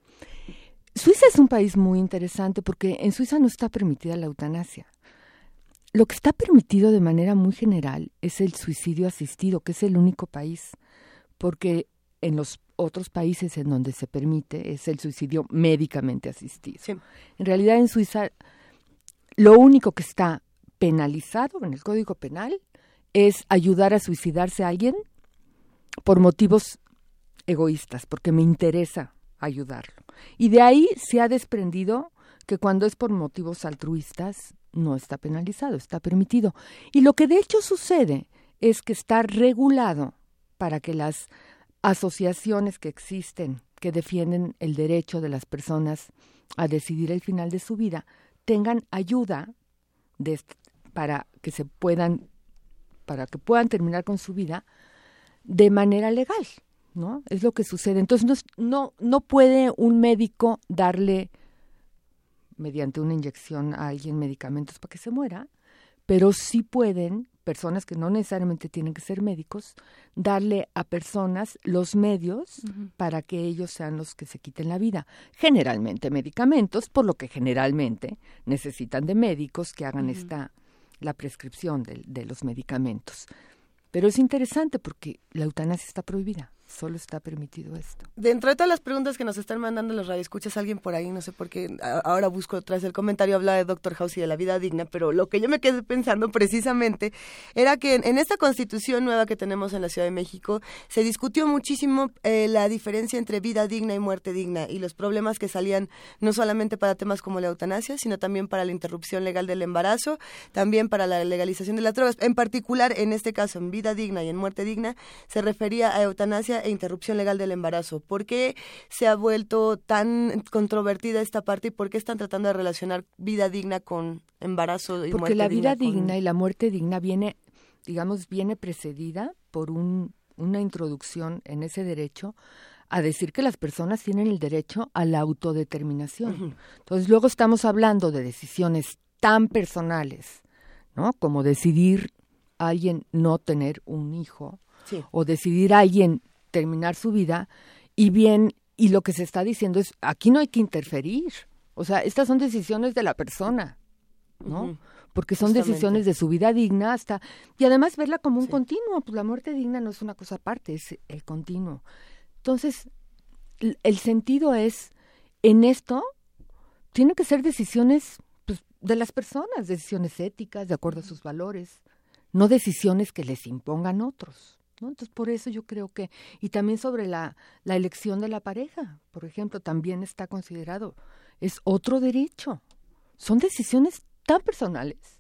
Suiza es un país muy interesante porque en Suiza no está permitida la eutanasia. Lo que está permitido de manera muy general es el suicidio asistido, que es el único país, porque en los otros países en donde se permite es el suicidio médicamente asistido. En realidad en Suiza lo único que está penalizado en el Código Penal es ayudar a suicidarse a alguien por motivos egoístas, porque me interesa ayudarlo. Y de ahí se ha desprendido que cuando es por motivos altruistas no está penalizado, está permitido. Y lo que de hecho sucede es que está regulado para que las asociaciones que existen que defienden el derecho de las personas a decidir el final de su vida tengan ayuda de, para que se puedan para que puedan terminar con su vida de manera legal, ¿no? Es lo que sucede. Entonces no no puede un médico darle mediante una inyección a alguien medicamentos para que se muera, pero sí pueden personas que no necesariamente tienen que ser médicos, darle a personas los medios para que ellos sean los que se quiten la vida. Generalmente medicamentos, por lo que generalmente necesitan de médicos que hagan esta la prescripción de, de los medicamentos. Pero es interesante porque la eutanasia está prohibida. Solo está permitido esto. Dentro de todas las preguntas que nos están mandando los radioescuchas, alguien por ahí, no sé por qué, ahora busco tras el comentario, habla de Doctor House y de la vida digna, pero lo que yo me quedé pensando precisamente era que en, esta constitución nueva que tenemos en la Ciudad de México se discutió muchísimo eh, la diferencia entre vida digna y muerte digna y los problemas que salían no solamente para temas como la eutanasia, sino también para la interrupción legal del embarazo, también para la legalización de las drogas. En particular, en este caso, en vida digna y en muerte digna, se refería a eutanasia e interrupción legal del embarazo. ¿Por qué se ha vuelto tan controvertida esta parte y por qué están tratando de relacionar vida digna con embarazo y Porque la vida digna y la muerte digna viene, digamos, viene precedida por un, una introducción en ese derecho a decir que las personas tienen el derecho a la autodeterminación. Entonces, luego estamos hablando de decisiones tan personales, ¿no? Como decidir a alguien no tener un hijo o decidir a alguien terminar su vida y bien, y lo que se está diciendo es, aquí no hay que interferir. O sea, estas son decisiones de la persona, ¿no? Porque son decisiones de su vida digna hasta... Y además verla como un continuo, pues la muerte digna no es una cosa aparte, es el continuo. Entonces, el sentido es, en esto, tienen que ser decisiones pues, de las personas, decisiones éticas, de acuerdo a sus valores, no decisiones que les impongan otros. Entonces, por eso yo creo que, y también sobre la, la elección de la pareja, por ejemplo, también está considerado, es otro derecho. Son decisiones tan personales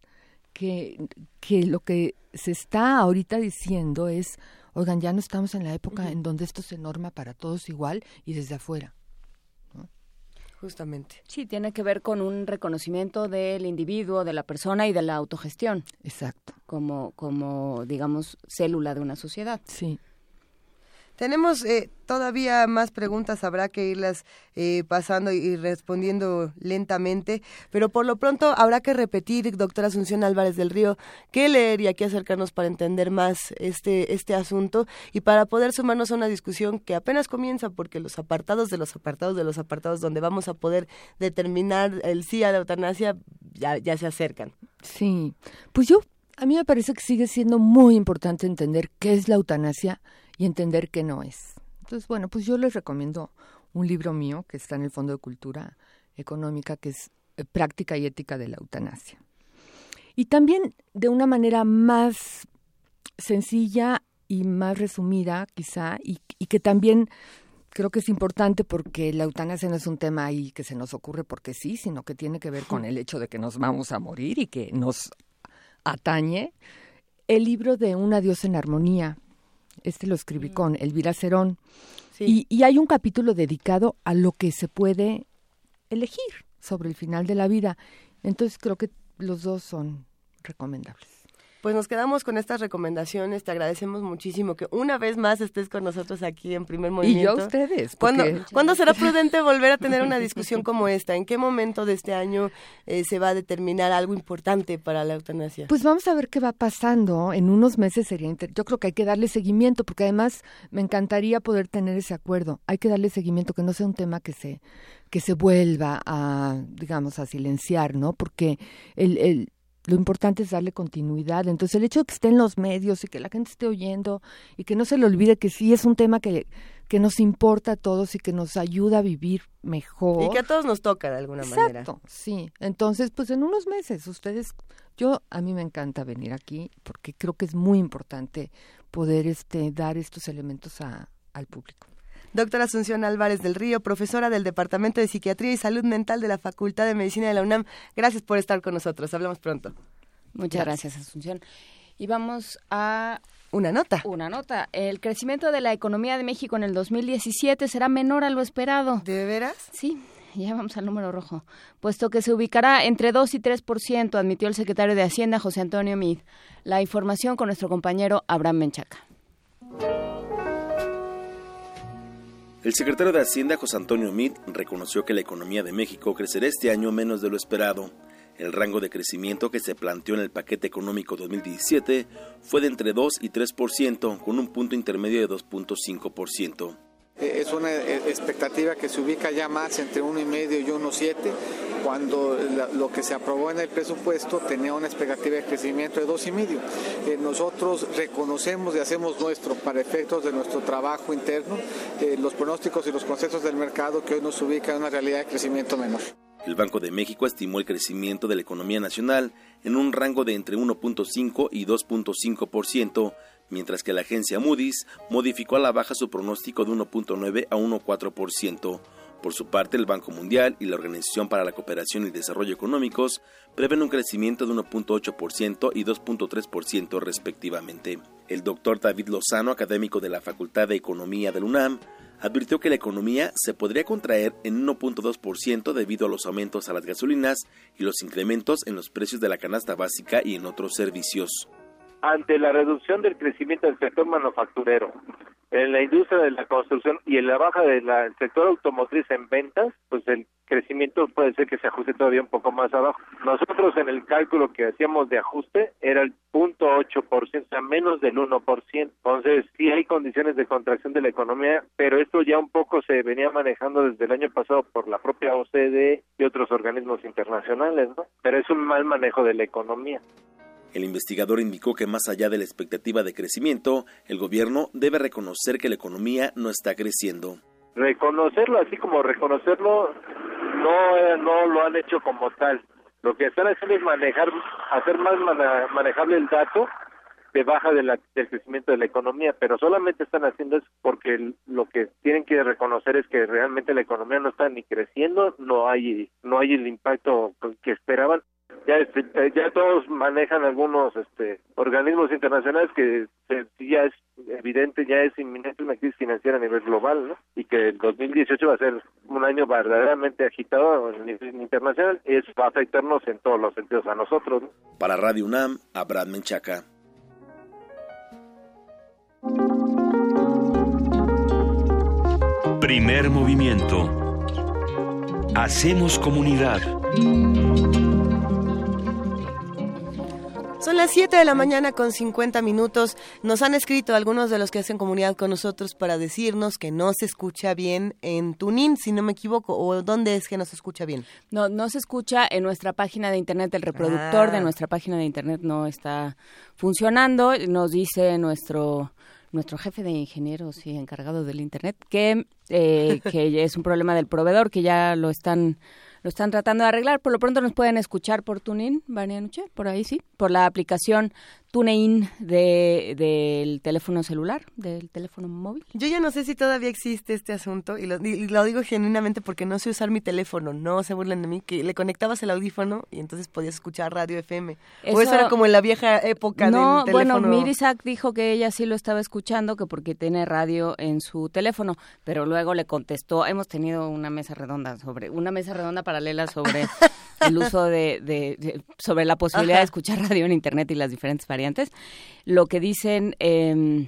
que, que lo que se está ahorita diciendo es, oigan, ya no estamos en la época en donde esto se norma para todos igual y desde afuera justamente. Sí, tiene que ver con un reconocimiento del individuo, de la persona y de la autogestión. Exacto. Como, como digamos, célula de una sociedad. Sí. Tenemos eh, todavía más preguntas, habrá que irlas eh, pasando y respondiendo lentamente, pero por lo pronto habrá que repetir, doctora Asunción Álvarez del Río, qué leer y a qué acercarnos para entender más este, este asunto y para poder sumarnos a una discusión que apenas comienza, porque los apartados de los apartados de los apartados donde vamos a poder determinar el sí a la eutanasia ya, ya se acercan. Sí, pues yo, a mí me parece que sigue siendo muy importante entender qué es la eutanasia y entender que no es. Entonces, bueno, pues yo les recomiendo un libro mío que está en el Fondo de Cultura Económica, que es eh, Práctica y Ética de la Eutanasia. Y también de una manera más sencilla y más resumida, quizá, y, que también creo que es importante porque la eutanasia no es un tema ahí que se nos ocurre porque sí, sino que tiene que ver con el hecho de que nos vamos a morir y que nos atañe. El libro de Un adiós en armonía este lo escribí mm. con Elvira Cerón. Y, y, hay un capítulo dedicado a lo que se puede elegir sobre el final de la vida. Entonces creo que los dos son recomendables. Pues nos quedamos con estas recomendaciones. Te agradecemos muchísimo que una vez más estés con nosotros aquí en Primer Movimiento. Y yo a ustedes. ¿Cuándo, será prudente volver a tener una discusión como esta? ¿En qué momento de este año eh, se va a determinar algo importante para la eutanasia? Pues vamos a ver qué va pasando. En unos meses sería... Yo creo que hay que darle seguimiento porque además me encantaría poder tener ese acuerdo. Hay que darle seguimiento, que no sea un tema que se que se vuelva a, digamos, a silenciar, ¿no? Porque el, el, lo importante es darle continuidad. Entonces, el hecho de que esté en los medios y que la gente esté oyendo y que no se le olvide que sí es un tema que, que nos importa a todos y que nos ayuda a vivir mejor. Y que a todos nos toca de alguna manera. Exacto, sí. Entonces, pues en unos meses, ustedes, yo, a mí me encanta venir aquí porque creo que es muy importante poder este, dar estos elementos a, al público. Doctora Asunción Álvarez del Río, profesora del Departamento de Psiquiatría y Salud Mental de la Facultad de Medicina de la UNAM. Gracias por estar con nosotros. Hablamos pronto. Muchas gracias, Asunción. Y vamos a una nota. Una nota. El crecimiento de la economía de México en el 2017 será menor a lo esperado. ¿De veras? Sí. Ya vamos al número rojo. Puesto que se ubicará entre 2 y 3%, admitió el secretario de Hacienda, José Antonio Mid. La información con nuestro compañero Abraham Menchaca. El secretario de Hacienda, José Antonio Meade, reconoció que la economía de México crecerá este año menos de lo esperado. El rango de crecimiento que se planteó en el paquete económico 2017 fue de entre 2 y 3%, con un punto intermedio de 2.5%. Eh, es una eh, expectativa que se ubica ya más entre 1,5 y 1,7, cuando lo que se aprobó en el presupuesto tenía una expectativa de crecimiento de 2,5. Eh, nosotros reconocemos y hacemos nuestro, para efectos de nuestro trabajo interno, los pronósticos y los conceptos del mercado que hoy nos ubican en una realidad de crecimiento menor. El Banco de México estimó el crecimiento de la economía nacional en un rango de entre 1.5 y 2.5%, mientras que la agencia Moody's modificó a la baja su pronóstico de 1.9 a 1.4%. Por su parte, el Banco Mundial y la Organización para la Cooperación y Desarrollo Económicos prevén un crecimiento de 1.8% y 2.3% respectivamente. El doctor David Lozano, académico de la Facultad de Economía del UNAM, advirtió que la economía se podría contraer en 1.2% debido a los aumentos a las gasolinas y los incrementos en los precios de la canasta básica y en otros servicios ante la reducción del crecimiento del sector manufacturero, en la industria de la construcción y en la baja del sector automotriz en ventas, pues el crecimiento puede ser que se ajuste todavía un poco más abajo. Nosotros en el cálculo que hacíamos de ajuste era el punto ocho por ciento, o sea, menos del 1%. Entonces, sí hay condiciones de contracción de la economía, pero esto ya un poco se venía manejando desde el año pasado por la propia OCDE y otros organismos internacionales, ¿no? Pero es un mal manejo de la economía. El investigador indicó que más allá de la expectativa de crecimiento, el gobierno debe reconocer que la economía no está creciendo. Reconocerlo, así como reconocerlo, no, eh, no lo han hecho como tal. Lo que están haciendo es manejar, hacer más manejable el dato de baja de del crecimiento de la economía, pero solamente están haciendo eso porque lo que tienen que reconocer es que realmente la economía no está ni creciendo, no hay no hay el impacto que esperaban ya este, eh, ya todos manejan algunos este organismos internacionales que ya es evidente ya es inminente una crisis financiera a nivel global ¿no? y que el 2018 va a ser un año verdaderamente agitado a nivel internacional y eso va a afectarnos en todos los sentidos a nosotros para Radio UNAM Abraham Menchaca. Primer movimiento. Hacemos comunidad Son las 7 de la mañana con 50 minutos. Nos han escrito algunos de los que hacen comunidad con nosotros para decirnos que no se escucha bien en Tunin, si no me equivoco, o dónde es que no se escucha bien. No, no se escucha en nuestra página de internet. El reproductor de ah. nuestra página de internet no está funcionando. Nos dice nuestro nuestro jefe de ingenieros y encargado del internet que eh, que es un problema del proveedor que ya lo están lo están tratando de arreglar. Por lo pronto nos pueden escuchar por TuneIn, Vania Noche, por ahí sí, por la aplicación TuneIn de, del teléfono celular, del teléfono móvil. Yo ya no sé si todavía existe este asunto y lo, digo genuinamente porque no sé usar mi teléfono, no se burlen de mí, que le conectabas el audífono y entonces podías escuchar radio FM. o eso era como en la vieja época no, del teléfono. Bueno, Mirisak dijo que ella sí lo estaba escuchando, que porque tiene radio en su teléfono, pero luego le contestó, hemos tenido una mesa redonda sobre, una mesa redonda paralela sobre el uso de, sobre la posibilidad de escuchar radio en internet y las diferentes variantes. Lo que dicen, em,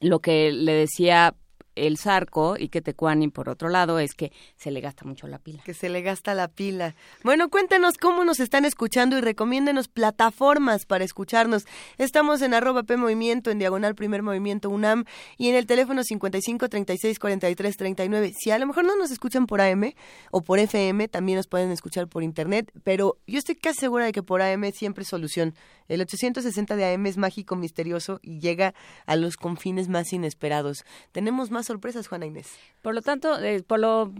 lo que le decía el Zarco y que Tecuani, por otro lado, es que se le gasta mucho la pila. Que se le gasta la pila. Bueno, cuéntenos cómo nos están escuchando y recomiéndenos plataformas para escucharnos. Estamos en arroba P Movimiento, en diagonal Primer Movimiento UNAM y en el teléfono 55 36 43 39. Si a lo mejor no nos escuchan por AM o por FM, también nos pueden escuchar por internet, pero yo estoy casi segura de que por AM siempre es solución. El 860 de AM es mágico, misterioso y llega a los confines más inesperados. Tenemos más sorpresas, Juana Inés. Por lo tanto, eh, por lo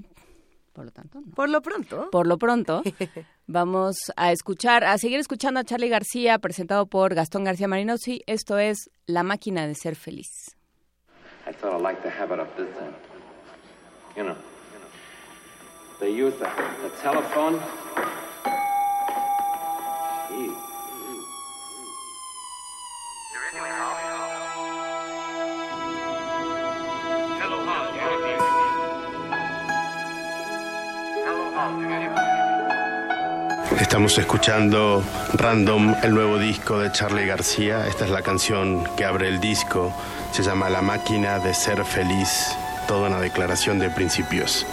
por lo tanto, no. Por lo pronto. Por lo pronto, vamos a escuchar, a seguir escuchando a Charlie García, presentado por Gastón García Marinosi. Esto es La máquina de ser feliz. I thought I'd like to have it up this time. You know, they use the, the telephone. Estamos escuchando Random, el nuevo disco de Charlie García. Esta es la canción que abre el disco. Se llama La máquina de ser feliz. Toda una declaración de principios.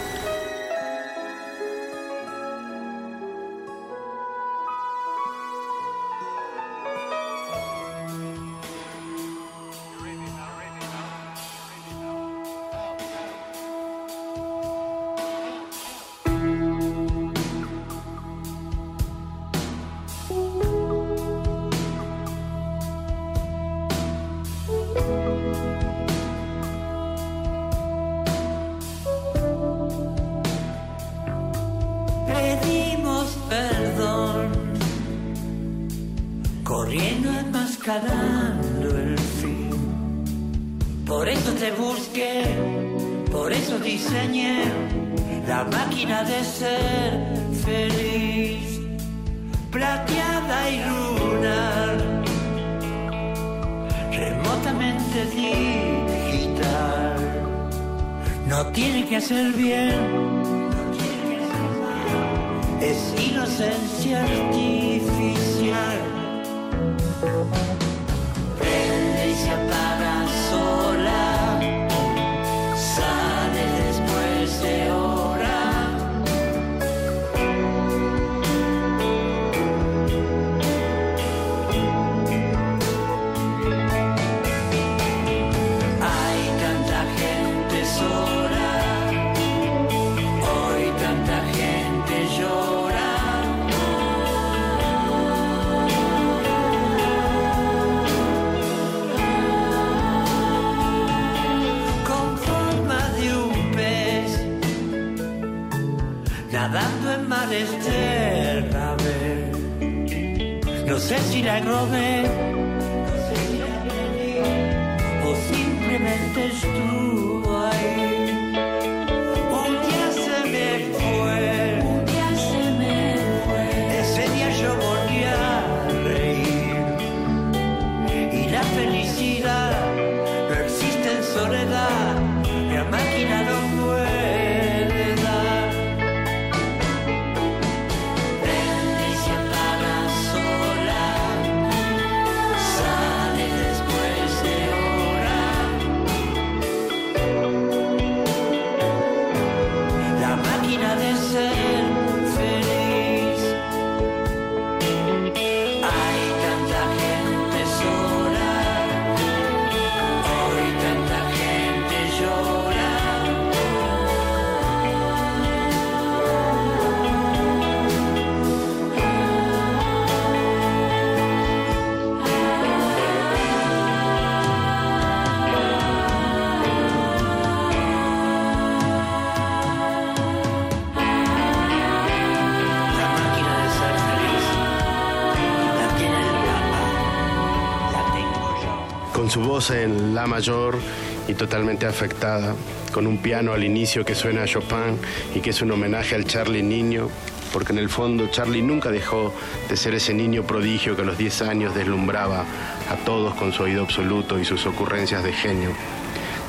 Su voz en La mayor y totalmente afectada, con un piano al inicio que suena a Chopin y que es un homenaje al Charlie niño, porque en el fondo Charlie nunca dejó de ser ese niño prodigio que a los 10 años deslumbraba a todos con su oído absoluto y sus ocurrencias de genio.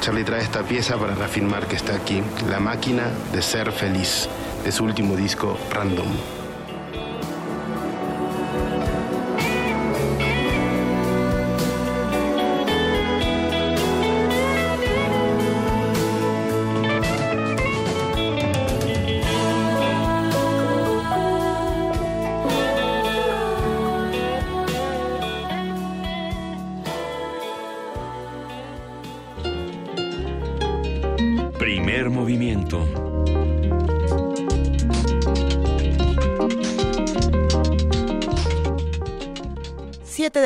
Charlie trae esta pieza para reafirmar que está aquí, La máquina de ser feliz, de su último disco Random.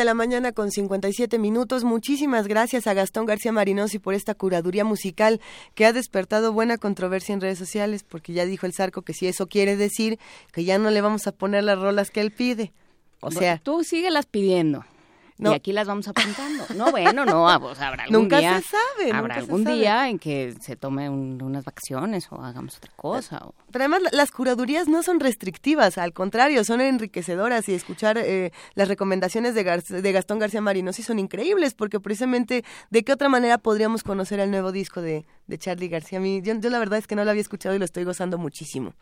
La mañana con 57 minutos. Muchísimas gracias a Gastón García Marinosi por esta curaduría musical que ha despertado buena controversia en redes sociales, porque ya dijo el Zarco que si eso quiere decir que ya no le vamos a poner las rolas que él pide. O sea, tú síguelas pidiendo. No. Y aquí las vamos apuntando. No, bueno, no, pues habrá algún Nunca día. se sabe, Habrá nunca se algún sabe. día en que se tome un- unas vacaciones o hagamos otra cosa. o- Pero además la- las curadurías no son restrictivas, al contrario, son enriquecedoras y escuchar eh, las recomendaciones de, Gar- de Gastón García Marinosi son increíbles porque precisamente de qué otra manera podríamos conocer el nuevo disco de, de Charlie García. A mí, yo, yo la verdad es que no lo había escuchado y lo estoy gozando muchísimo.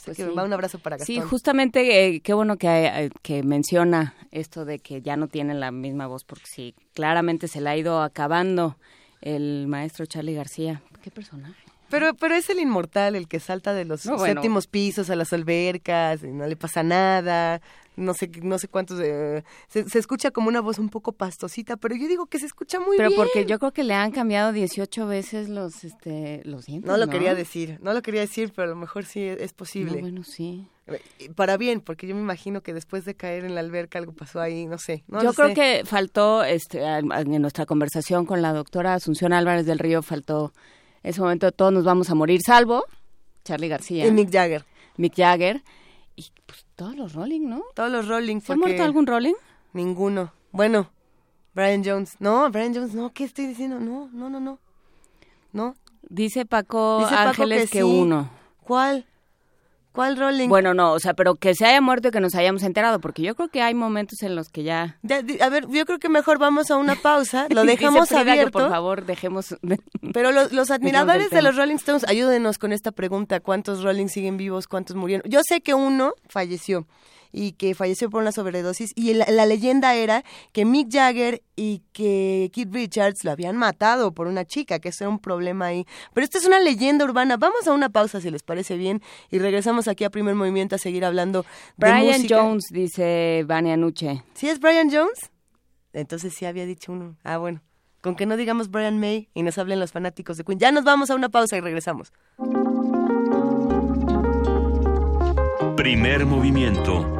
Así Pues que sí. va un abrazo para Gastón. Sí, justamente eh, qué bueno que, eh, que menciona esto de que ya no tiene la misma voz, porque sí, claramente se le ha ido acabando el maestro Charlie García. ¿Qué personaje? Pero, pero es el inmortal, el que salta de los No, bueno. séptimos pisos a las albercas, y no le pasa nada, no sé, no sé cuántos... eh, se, se escucha como una voz un poco pastosita, pero yo digo que se escucha muy Pero bien. porque yo creo que le han cambiado 18 veces los, este, los dientes, No lo quería decir, no lo quería decir, pero a lo mejor sí es es posible. No, bueno, sí. Para bien, porque yo me imagino que después de caer en la alberca algo pasó ahí, no sé. No Yo creo sé. que faltó, este, en nuestra conversación con la doctora Asunción Álvarez del Río, faltó ese momento de todos nos vamos a morir, salvo Charlie García. Y Mick Jagger. Mick Jagger. Pues todos los Rolling, ¿no? Todos los Rolling. ¿Se ha muerto algún Rolling? Ninguno. Bueno, Brian Jones. No, Brian Jones, no, ¿qué estoy diciendo? No, no, no, no. No. Dice Paco Dice Paco Ángeles que que, sí. uno. ¿Cuál? ¿Cuál Rolling? Bueno, no, o sea, pero que se haya muerto y que nos hayamos enterado, porque yo creo que hay momentos en los que ya... A ver, yo creo que mejor vamos a una pausa, lo Dice dejamos que abierto. por favor, dejemos... Pero los, los admiradores de los Rolling Stones, ayúdenos con esta pregunta. ¿Cuántos Rolling siguen vivos? ¿Cuántos murieron? Yo sé que uno falleció y que falleció por una sobredosis y la, la leyenda era que Mick Jagger y que Keith Richards lo habían matado por una chica, que eso era un problema ahí. Pero esta es una leyenda urbana. Vamos a una pausa si les parece bien y regresamos aquí a Primer Movimiento a seguir hablando de Brian música. Jones, dice Vania Nuche. ¿Sí es Brian Jones? Entonces sí había dicho uno. Ah, bueno. Con que no digamos Brian May y nos hablen los fanáticos de Queen. Ya nos vamos a una pausa y regresamos. Primer movimiento.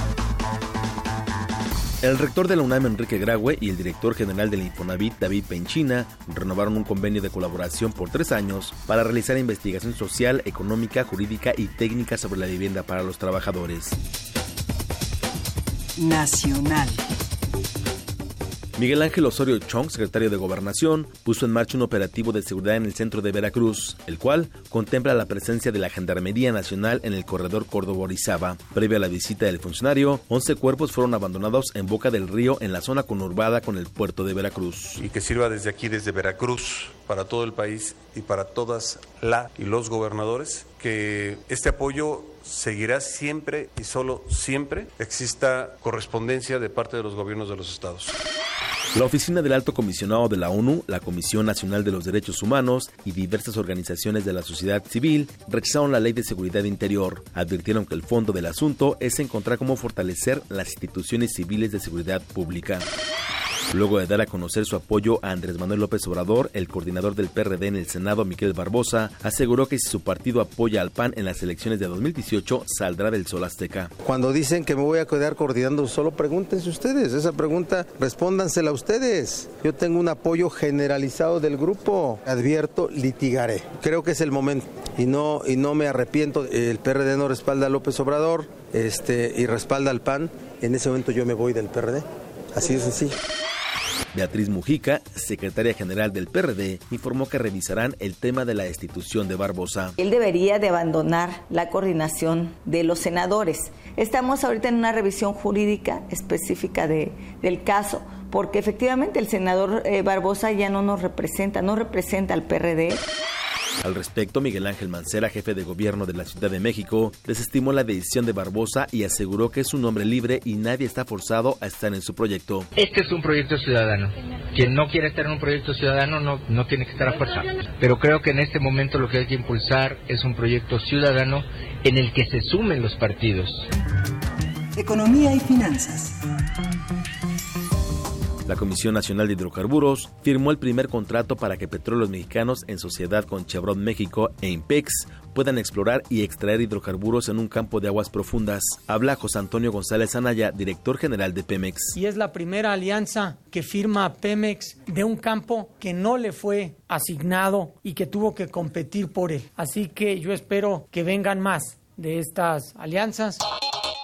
El rector de la UNAM, Enrique Graue, y el director general del Infonavit, David Penchina, renovaron un convenio de colaboración por tres años para realizar investigación social, económica, jurídica y técnica sobre la vivienda para los trabajadores. Nacional. Miguel Ángel Osorio Chong, secretario de Gobernación, puso en marcha un operativo de seguridad en el centro de Veracruz, el cual contempla la presencia de la Gendarmería Nacional en el corredor Córdoba-Orizaba. Previa a la visita del funcionario, 11 cuerpos fueron abandonados en boca del río en la zona conurbada con el puerto de Veracruz. y que sirva desde aquí, desde Veracruz, para todo el país y para todas la y los gobernadores, que este apoyo seguirá siempre y solo siempre exista correspondencia de parte de los gobiernos de los estados. La oficina del Alto Comisionado de la ONU, la Comisión Nacional de los Derechos Humanos y diversas organizaciones de la sociedad civil rechazaron la Ley de Seguridad Interior. Advirtieron que el fondo del asunto es encontrar cómo fortalecer las instituciones civiles de seguridad pública. Luego de dar a conocer su apoyo a Andrés Manuel López Obrador, el coordinador del PRD en el Senado, Miquel Barbosa, aseguró que si su partido apoya al PAN en las elecciones de 2018, saldrá del sol azteca. Cuando dicen que me voy a quedar coordinando solo, pregúntense ustedes. Esa pregunta, respóndansela ustedes. Yo tengo un apoyo generalizado del grupo. Advierto, litigaré. Creo que es el momento. Y no, y no me arrepiento. El PRD no respalda a López Obrador este, y respalda al PAN. En ese momento yo me voy del PRD. Así de sencillo. Beatriz Mujica, secretaria general del PRD, informó que revisarán el tema de la destitución de Barbosa. Él debería de abandonar la coordinación de los senadores. Estamos ahorita en una revisión jurídica específica de, del caso, porque efectivamente el senador eh, Barbosa ya no nos representa, no representa al PRD. Al respecto, Miguel Ángel Mancera, jefe de gobierno de la Ciudad de México, desestimó la decisión de Barbosa y aseguró que es un hombre libre y nadie está forzado a estar en su proyecto. Este es un proyecto ciudadano. Quien no quiere estar en un proyecto ciudadano no, no tiene que estar a fuerza. Pero creo que en este momento lo que hay que impulsar es un proyecto ciudadano en el que se sumen los partidos. Economía y finanzas. La Comisión Nacional de Hidrocarburos firmó el primer contrato para que petróleos mexicanos en sociedad con Chevron México e Impex puedan explorar y extraer hidrocarburos en un campo de aguas profundas. Habla José Antonio González Anaya, director general de Pemex. Y es la primera alianza que firma Pemex de un campo que no le fue asignado y que tuvo que competir por él. Así que yo espero que vengan más de estas alianzas.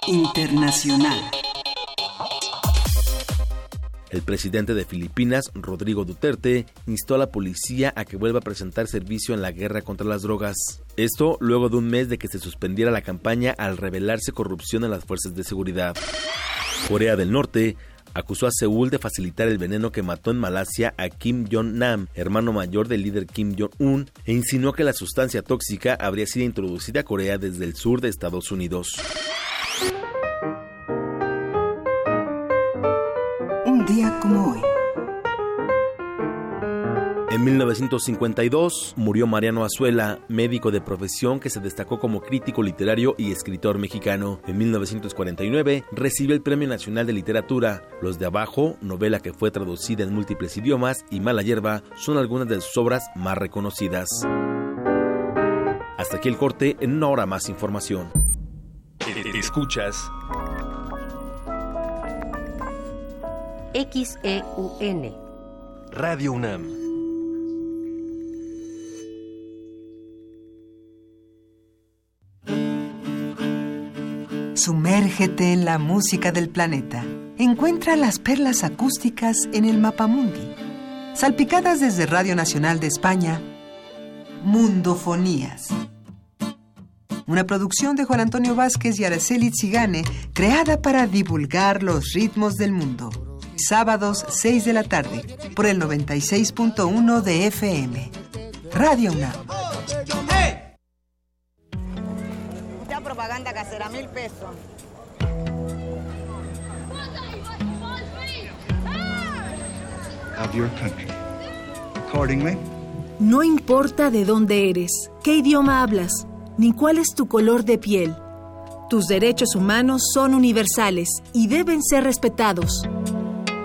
Internacional. El presidente de Filipinas, Rodrigo Duterte, instó a la policía a que vuelva a presentar servicio en la guerra contra las drogas. Esto luego de un mes de que se suspendiera la campaña al revelarse corrupción en las fuerzas de seguridad. Corea del Norte acusó a Seúl de facilitar el veneno que mató en Malasia a Kim Jong-nam, hermano mayor del líder Kim Jong-un, e insinuó que la sustancia tóxica habría sido introducida a Corea desde el sur de Estados Unidos. Día como hoy. En 1952 murió Mariano Azuela, médico de profesión que se destacó como crítico literario y escritor mexicano. En 1949 recibió el Premio Nacional de Literatura. Los de Abajo, novela que fue traducida en múltiples idiomas, y Mala Hierba son algunas de sus obras más reconocidas. Hasta aquí el corte, en una hora más información. Escuchas XEUN Radio UNAM. Sumérgete en la música del planeta. Encuentra las perlas acústicas en el Mapamundi. Salpicadas desde Radio Nacional de España, Mundofonías. Una producción de Juan Antonio Vázquez y Araceli Zigane, creada para divulgar los ritmos del mundo. Sábados 6 de la tarde, por el 96.1 de FM. Radio UNAM. Mucha propaganda casera, mil pesos. of your country. Accordingly, No importa de dónde eres, qué idioma hablas, ni cuál es tu color de piel. Tus derechos humanos son universales y deben ser respetados.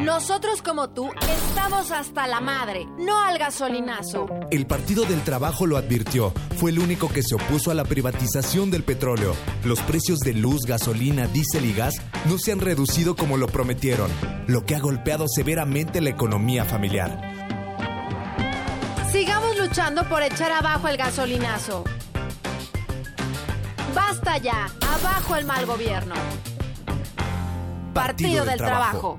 Nosotros como tú estamos hasta la madre, no al gasolinazo. El Partido del Trabajo lo advirtió. Fue el único que se opuso a la privatización del petróleo. Los precios de luz, gasolina, diésel y gas no se han reducido como lo prometieron, lo que ha golpeado severamente la economía familiar. Sigamos luchando por echar abajo el gasolinazo. Basta ya, abajo el mal gobierno. Partido, del, Trabajo.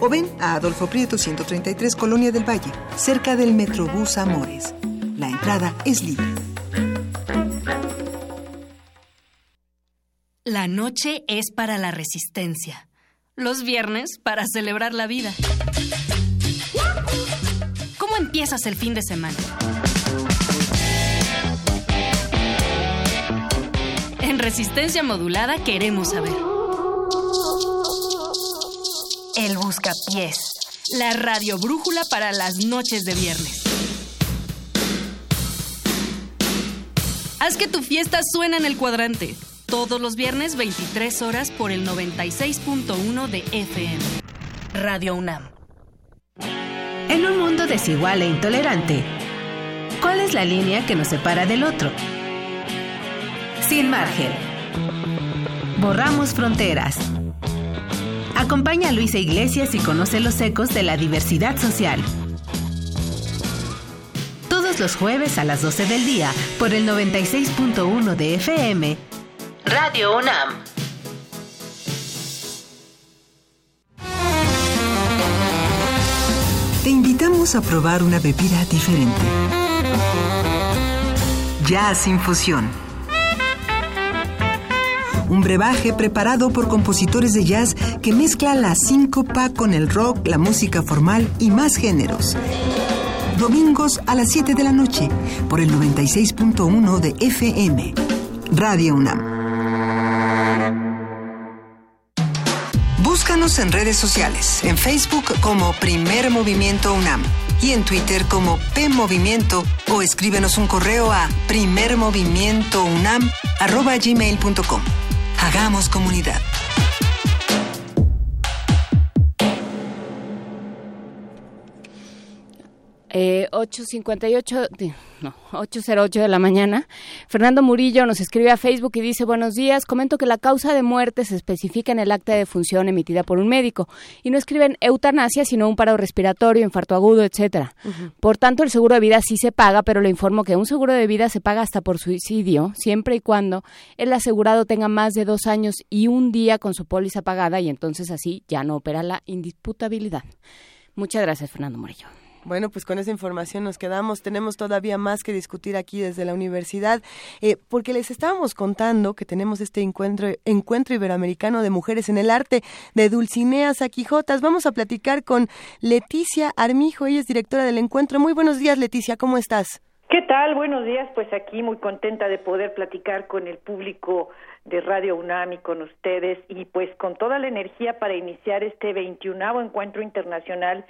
o ven a Adolfo Prieto 133 Colonia del Valle, cerca del Metrobús Amores. La entrada es libre. La noche es para la resistencia. Los viernes para celebrar la vida. ¿Cómo empiezas el fin de semana? En resistencia modulada queremos saber. El Buscapiés. La radio brújula para las noches de viernes. Haz que tu fiesta suene en el cuadrante. Todos los viernes 23 horas por el 96.1 de FM. Radio UNAM. En un mundo desigual e intolerante, ¿cuál es la línea que nos separa del otro? Sin margen. Borramos fronteras. Acompaña a Luisa Iglesias y conoce los ecos de la diversidad social. Todos los jueves a las 12 del día por el 96.1 de FM. Radio UNAM. Te invitamos a probar una bebida diferente. Jazz Infusión. Un brebaje preparado por compositores de jazz que mezcla la síncopa con el rock, la música formal y más géneros. Domingos a las 7 de la noche por el 96.1 de FM. Radio UNAM. Búscanos en redes sociales, en Facebook como Primer Movimiento UNAM y en Twitter como P Movimiento o escríbenos un correo a primermovimientounam@gmail.com. Hagamos comunidad. Eh, 8.58, de- no, 8.08 de la mañana. Fernando Murillo nos escribe a Facebook y dice, buenos días, comento que la causa de muerte se especifica en el acta de defunción emitida por un médico y no escriben eutanasia, sino un paro respiratorio, infarto agudo, etcétera. Por tanto, el seguro de vida sí se paga, pero le informo que un seguro de vida se paga hasta por suicidio, siempre y cuando el asegurado tenga más de dos años y un día con su póliza pagada y entonces así ya no opera la indisputabilidad. Muchas gracias, Fernando Murillo. Bueno, pues con esa información nos quedamos. Tenemos todavía más que discutir aquí desde la universidad, eh, porque les estábamos contando que tenemos este encuentro, encuentro iberoamericano de mujeres en el arte de Dulcineas a Quijotas. Vamos a platicar con Leticia Armijo, ella es directora del encuentro. Muy buenos días, Leticia, ¿cómo estás? ¿Qué tal? Buenos días. Pues aquí muy contenta de poder platicar con el público de Radio UNAM y con ustedes y pues con toda la energía para iniciar este 21 Encuentro Internacional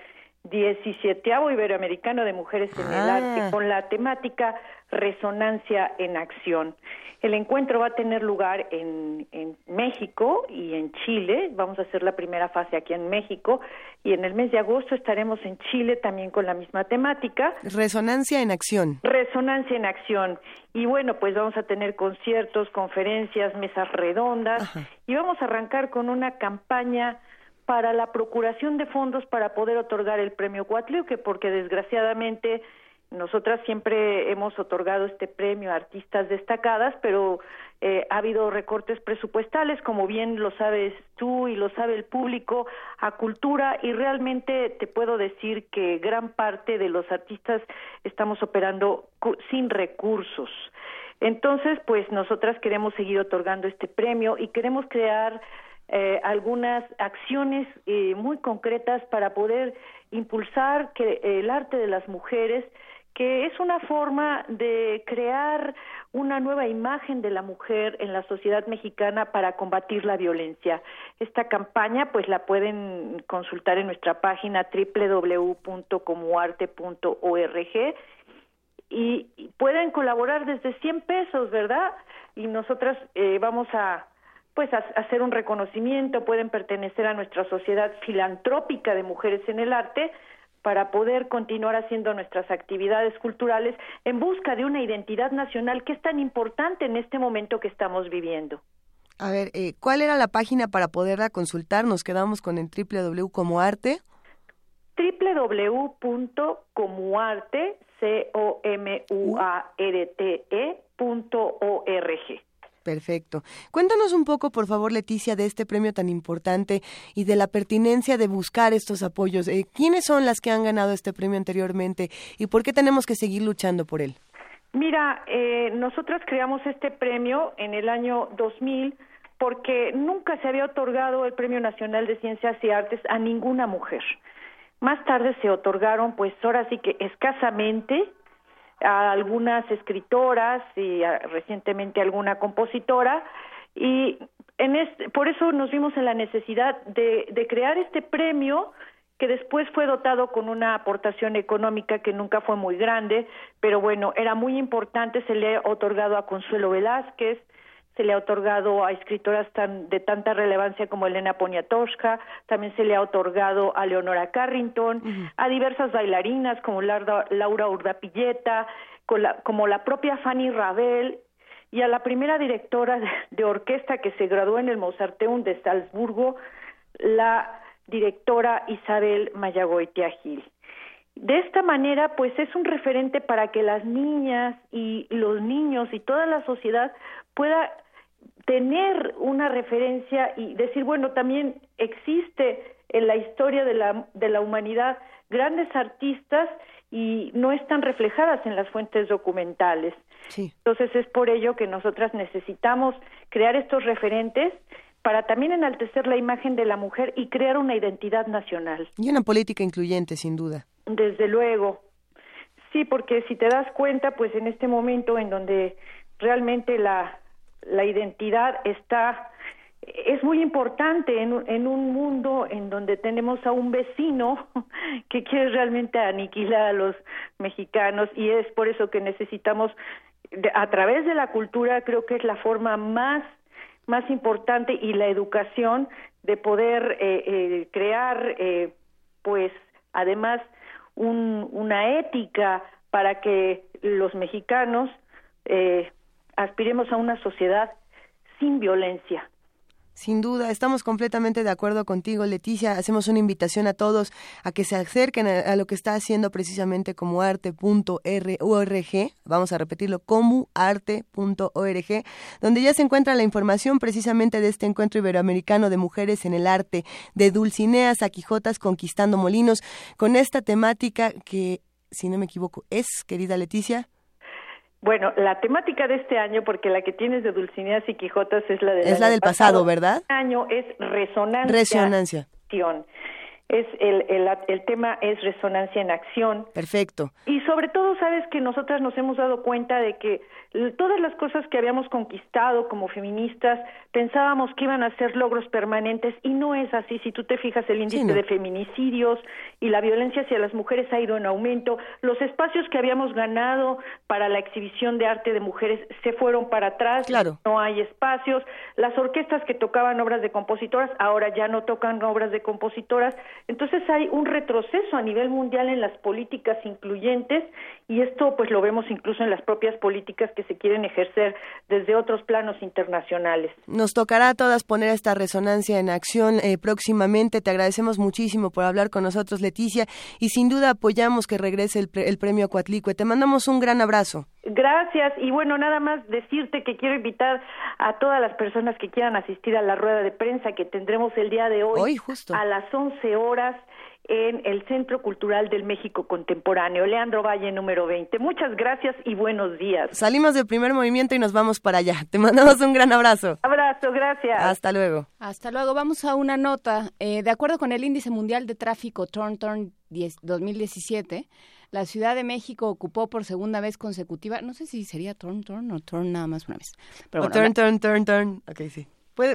17 Iberoamericano de Mujeres en el Ah. Arte con la temática Resonancia en Acción. El encuentro va a tener lugar en, en México y en Chile. Vamos a hacer la primera fase aquí en México y en el mes de agosto estaremos en Chile también con la misma temática. Resonancia en acción. Resonancia en acción. Y bueno, pues vamos a tener conciertos, conferencias, mesas redondas y vamos a arrancar con una campaña para la procuración de fondos para poder otorgar el premio Cuatliuque, porque desgraciadamente nosotras siempre hemos otorgado este premio a artistas destacadas, pero eh, ha habido recortes presupuestales, como bien lo sabes tú y lo sabe el público, a cultura y realmente te puedo decir que gran parte de los artistas estamos operando sin recursos. Entonces, pues nosotras queremos seguir otorgando este premio y queremos crear eh, algunas acciones eh, muy concretas para poder impulsar que el arte de las mujeres que es una forma de crear una nueva imagen de la mujer en la sociedad mexicana para combatir la violencia. Esta campaña pues la pueden consultar en nuestra página www.comuarte.org y y pueden colaborar desde 100 pesos, ¿verdad? Y nosotras eh, vamos a pues a, a hacer un reconocimiento, pueden pertenecer a nuestra sociedad filantrópica de mujeres en el arte para poder continuar haciendo nuestras actividades culturales en busca de una identidad nacional que es tan importante en este momento que estamos viviendo. A ver, eh, ¿cuál era la página para poderla consultar? Nos quedamos con el www como arte. www.comuarte, c o m u a r t e punto o r g. Perfecto. Cuéntanos un poco, por favor, Leticia, de este premio tan importante y de la pertinencia de buscar estos apoyos. Eh, ¿Quiénes son las que han ganado este premio anteriormente y por qué tenemos que seguir luchando por él? Mira, eh, nosotras creamos este premio en el año 2000 porque nunca se había otorgado el Premio Nacional de Ciencias y Artes a ninguna mujer. Más tarde se otorgaron, pues ahora sí que escasamente, a algunas escritoras y recientemente alguna compositora, y en este, por eso nos vimos en la necesidad de, de crear este premio que después fue dotado con una aportación económica que nunca fue muy grande, pero bueno, era muy importante, se le ha otorgado a Consuelo Velázquez, se le ha otorgado a escritoras tan, de tanta relevancia como Elena Poniatowska, también se le ha otorgado a Leonora Carrington, a diversas bailarinas como Laura, Laura Urdapilleta, como la propia Fanny Ravel y a la primera directora de, orquesta que se graduó en el Mozarteum de Salzburgo, la directora Isabel Mayagoitia Gil. De esta manera, pues es un referente para que las niñas y los niños y toda la sociedad pueda tener una referencia y decir, bueno, también existe en la historia de la, de la humanidad grandes artistas y no están reflejadas en las fuentes documentales. Entonces es por ello que nosotras necesitamos crear estos referentes para también enaltecer la imagen de la mujer y crear una identidad nacional. Y una política incluyente, sin duda. Desde luego. Sí, porque si te das cuenta, pues en este momento en donde realmente la, la identidad está es muy importante en, en, un mundo en donde tenemos a un vecino que quiere realmente aniquilar a los mexicanos y es por eso que necesitamos a través de la cultura creo que es la forma más más importante y la educación de poder eh, eh, crear eh, pues además un, una ética para que los mexicanos eh, aspiremos a una sociedad sin violencia. Sin duda, estamos completamente de acuerdo contigo, Leticia. Hacemos una invitación a todos a que se acerquen a, lo que está haciendo precisamente como arte.org. Vamos a repetirlo, como arte.org, donde ya se encuentra la información precisamente de este encuentro iberoamericano de mujeres en el arte, de Dulcineas a Quijotas conquistando molinos, con esta temática que, si no me equivoco, es, querida Leticia. Bueno, la temática de este año, porque la que tienes de Dulcineas y Quijotas es la, de es la del pasado, ¿verdad? Este año es resonancia. Resonancia. Es el, el, el tema es resonancia en acción. Perfecto. Y sobre todo, sabes que nosotras nos hemos dado cuenta de que todas las cosas que habíamos conquistado como feministas pensábamos que iban a ser logros permanentes y no es así. Si tú te fijas, el índice de feminicidios y la violencia hacia las mujeres ha ido en aumento. Los espacios que habíamos ganado para la exhibición de arte de mujeres se fueron para atrás. Claro. No hay espacios. Las orquestas que tocaban obras de compositoras ahora ya no tocan obras de compositoras. Entonces hay un retroceso a nivel mundial en las políticas incluyentes y esto pues lo vemos incluso en las propias políticas que se quieren ejercer desde otros planos internacionales. Nos tocará a todas poner esta resonancia en acción eh, próximamente. Te agradecemos muchísimo por hablar con nosotros, Leticia, y sin duda apoyamos que regrese el, el premio Coatlicue. Te mandamos un gran abrazo. Gracias y bueno, nada más decirte que quiero invitar a todas las personas que quieran asistir a la rueda de prensa que tendremos el día de hoy, hoy justo. a las 11 horas en el Centro Cultural del México Contemporáneo, Leandro Valle número 20. Muchas gracias y buenos días. Salimos del primer movimiento y nos vamos para allá. Te mandamos un gran abrazo. Abrazo, gracias. Hasta luego. Hasta luego. Vamos a una nota. Eh, de acuerdo con el Índice Mundial de Tráfico Turn Turn 2017, la Ciudad de México ocupó por segunda vez consecutiva, no sé si sería Turn Turn o Turn nada más una vez. Pero turn, turn, turn, turn. Ok, sí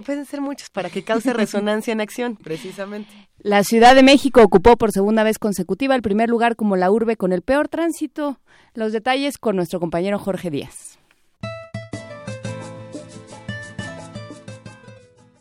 pueden ser muchos para que cause resonancia en acción, precisamente. La Ciudad de México ocupó por segunda vez consecutiva el primer lugar como la urbe con el peor tránsito. Los detalles con nuestro compañero Jorge Díaz.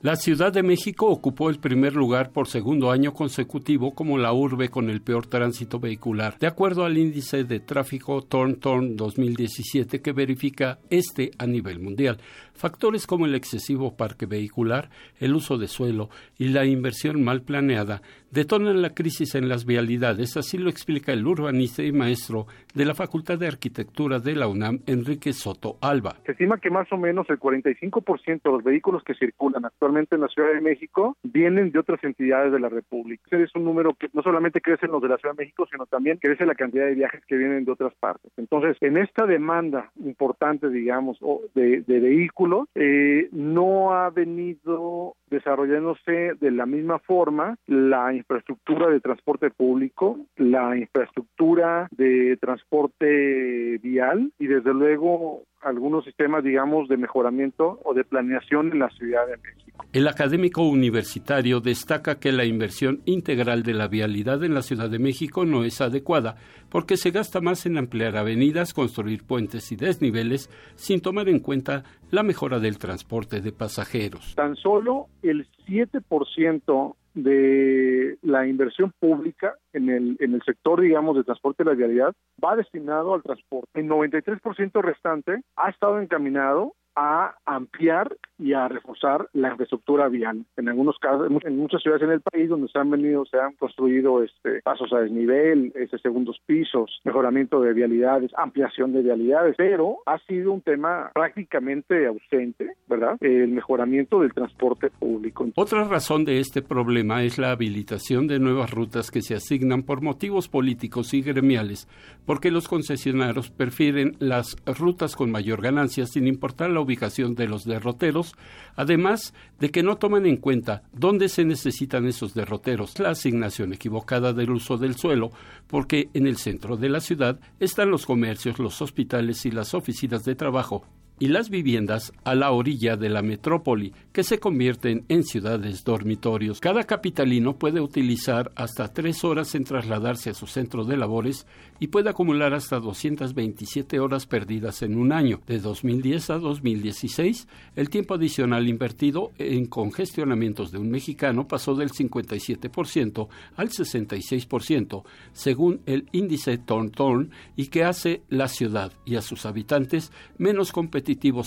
La Ciudad de México ocupó el primer lugar por segundo año consecutivo como la urbe con el peor tránsito vehicular, de acuerdo al índice de tráfico Torn Torn 2017 que verifica este a nivel mundial. Factores como el excesivo parque vehicular, el uso de suelo y la inversión mal planeada detonan la crisis en las vialidades, así lo explica el urbanista y maestro de la Facultad de Arquitectura de la UNAM, Enrique Soto Alba. Se estima que más o menos el 45% de los vehículos que circulan actualmente en la Ciudad de México vienen de otras entidades de la República. Ese es un número que no solamente crece en los de la Ciudad de México, sino también crece la cantidad de viajes que vienen de otras partes. Entonces, en esta demanda importante, digamos, de, de vehículos, eh, no ha venido desarrollándose de la misma forma la infraestructura de transporte público, la infraestructura de transporte vial y desde luego algunos sistemas, digamos, de mejoramiento o de planeación en la Ciudad de México. El académico universitario destaca que la inversión integral de la vialidad en la Ciudad de México no es adecuada, porque se gasta más en ampliar avenidas, construir puentes y desniveles, sin tomar en cuenta la mejora del transporte de pasajeros. Tan solo el 7% de la inversión pública en el, en el sector, digamos, de transporte de la vialidad va destinado al transporte. El 93% restante ha estado encaminado a ampliar y a reforzar la infraestructura vial. En algunos casos, en muchas ciudades en el país donde se han venido, se han construido este, pasos a desnivel, este, segundos pisos, mejoramiento de vialidades, ampliación de vialidades, pero ha sido un tema prácticamente ausente, ¿verdad? El mejoramiento del transporte público. Otra razón de este problema es la habilitación de nuevas rutas que se asignan por motivos políticos y gremiales, porque los concesionarios prefieren las rutas con mayor ganancia sin importar la ubicación de los derroteros, además de que no toman en cuenta dónde se necesitan esos derroteros, la asignación equivocada del uso del suelo, porque en el centro de la ciudad están los comercios, los hospitales y las oficinas de trabajo, y las viviendas a la orilla de la metrópoli, que se convierten en ciudades dormitorios. Cada capitalino puede utilizar hasta tres horas en trasladarse a su centro de labores y puede acumular hasta 227 horas perdidas en un año. De 2010 a 2016, el tiempo adicional invertido en congestionamientos de un mexicano pasó del 57% al 66%, según el índice Torn y que hace la ciudad y a sus habitantes menos competitivos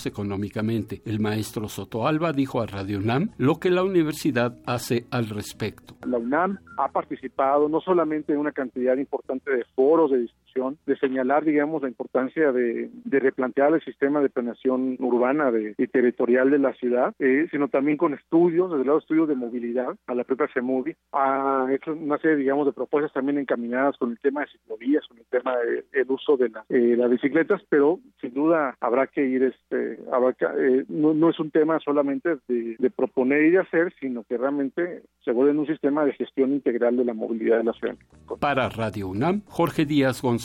económicamente. El maestro Soto Alba dijo a Radio UNAM lo que la universidad hace al respecto. La UNAM ha participado no solamente en una cantidad importante de foros de discusión, de señalar, digamos, la importancia de, replantear el sistema de planeación urbana y territorial de la ciudad, eh, sino también con estudios, desde lado estudios de movilidad, a la propia CEMUDI, ha hecho una serie, digamos, de propuestas también encaminadas con el tema de ciclovías, con el tema del uso de eh, las bicicletas, pero sin duda habrá que ir este, eh, no, es un tema solamente de, proponer y de hacer, sino que realmente se vuelve un sistema de gestión integral de la movilidad de la ciudad. Para Radio UNAM, Jorge Díaz González.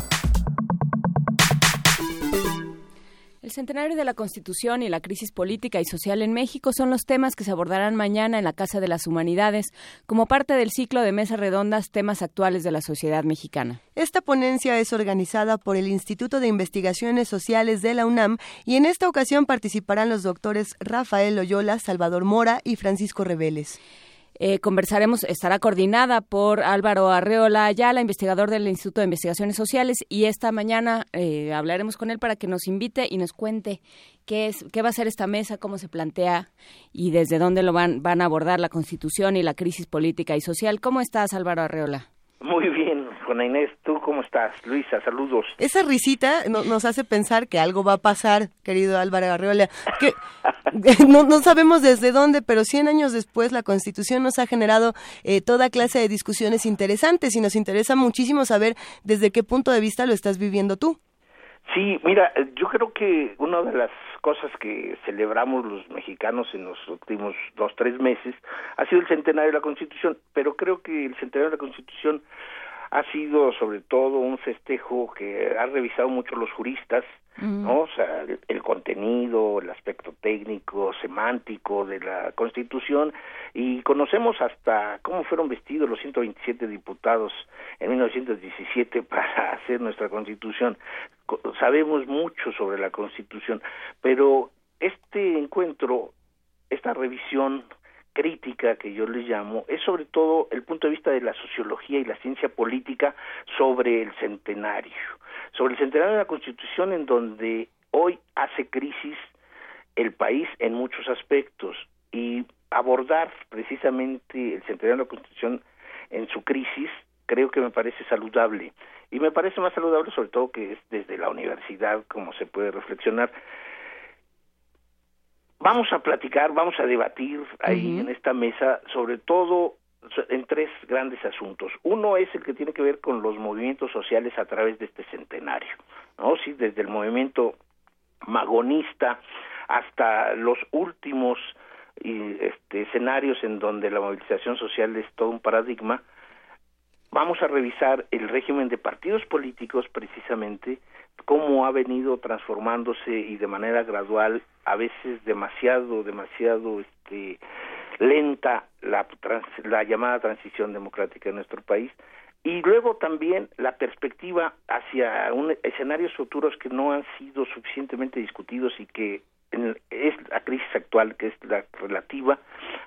El centenario de la Constitución y la crisis política y social en México son los temas que se abordarán mañana en la Casa de las Humanidades como parte del ciclo de mesas redondas Temas actuales de la sociedad mexicana. Esta ponencia es organizada por el Instituto de Investigaciones Sociales de la UNAM y en esta ocasión participarán los doctores Rafael Loyola, Salvador Mora y Francisco Reveles. Eh, conversaremos, estará coordinada por Álvaro Arreola Ayala, investigador del Instituto de Investigaciones Sociales, y esta mañana eh, hablaremos con él para que nos invite y nos cuente qué es, qué va a ser esta mesa, cómo se plantea y desde dónde lo van, van a abordar la Constitución y la crisis política y social. ¿Cómo estás, Álvaro Arreola? Muy bien, Juana Inés, ¿tú cómo estás? Luisa, saludos. Esa risita nos hace pensar que algo va a pasar, querido Álvaro Arreola. Que no, no sabemos desde dónde, pero 100 años después la Constitución nos ha generado eh, toda clase de discusiones interesantes y nos interesa muchísimo saber desde qué punto de vista lo estás viviendo tú. Sí, mira, yo creo que una de las cosas que celebramos los mexicanos en los últimos dos, tres meses ha sido el centenario de la Constitución, pero creo que el centenario de la Constitución ha sido sobre todo un festejo que ha revisado mucho los juristas, ¿no? O sea, el, contenido, el aspecto técnico, semántico de la Constitución y conocemos hasta cómo fueron vestidos los 127 diputados en 1917 para hacer nuestra Constitución. Sabemos mucho sobre la Constitución, pero este encuentro, esta revisión crítica que yo le llamo es sobre todo el punto de vista de la sociología y la ciencia política sobre el centenario, sobre el centenario de la Constitución en donde hoy hace crisis el país en muchos aspectos y abordar precisamente el centenario de la Constitución en su crisis creo que me parece saludable. Y me parece más saludable sobre todo que es desde la universidad como se puede reflexionar. Vamos a platicar, vamos a debatir ahí en esta mesa sobre todo en tres grandes asuntos. Uno es el que tiene que ver con los movimientos sociales a través de este centenario, ¿no? Sí, desde el movimiento magonista hasta los últimos este, escenarios en donde la movilización social es todo un paradigma, vamos a revisar el régimen de partidos políticos precisamente, cómo ha venido transformándose y de manera gradual, a veces demasiado, demasiado este, lenta la, la llamada transición democrática en nuestro país. Y luego también la perspectiva hacia un, escenarios futuros que no han sido suficientemente discutidos y que es la crisis actual que es la relativa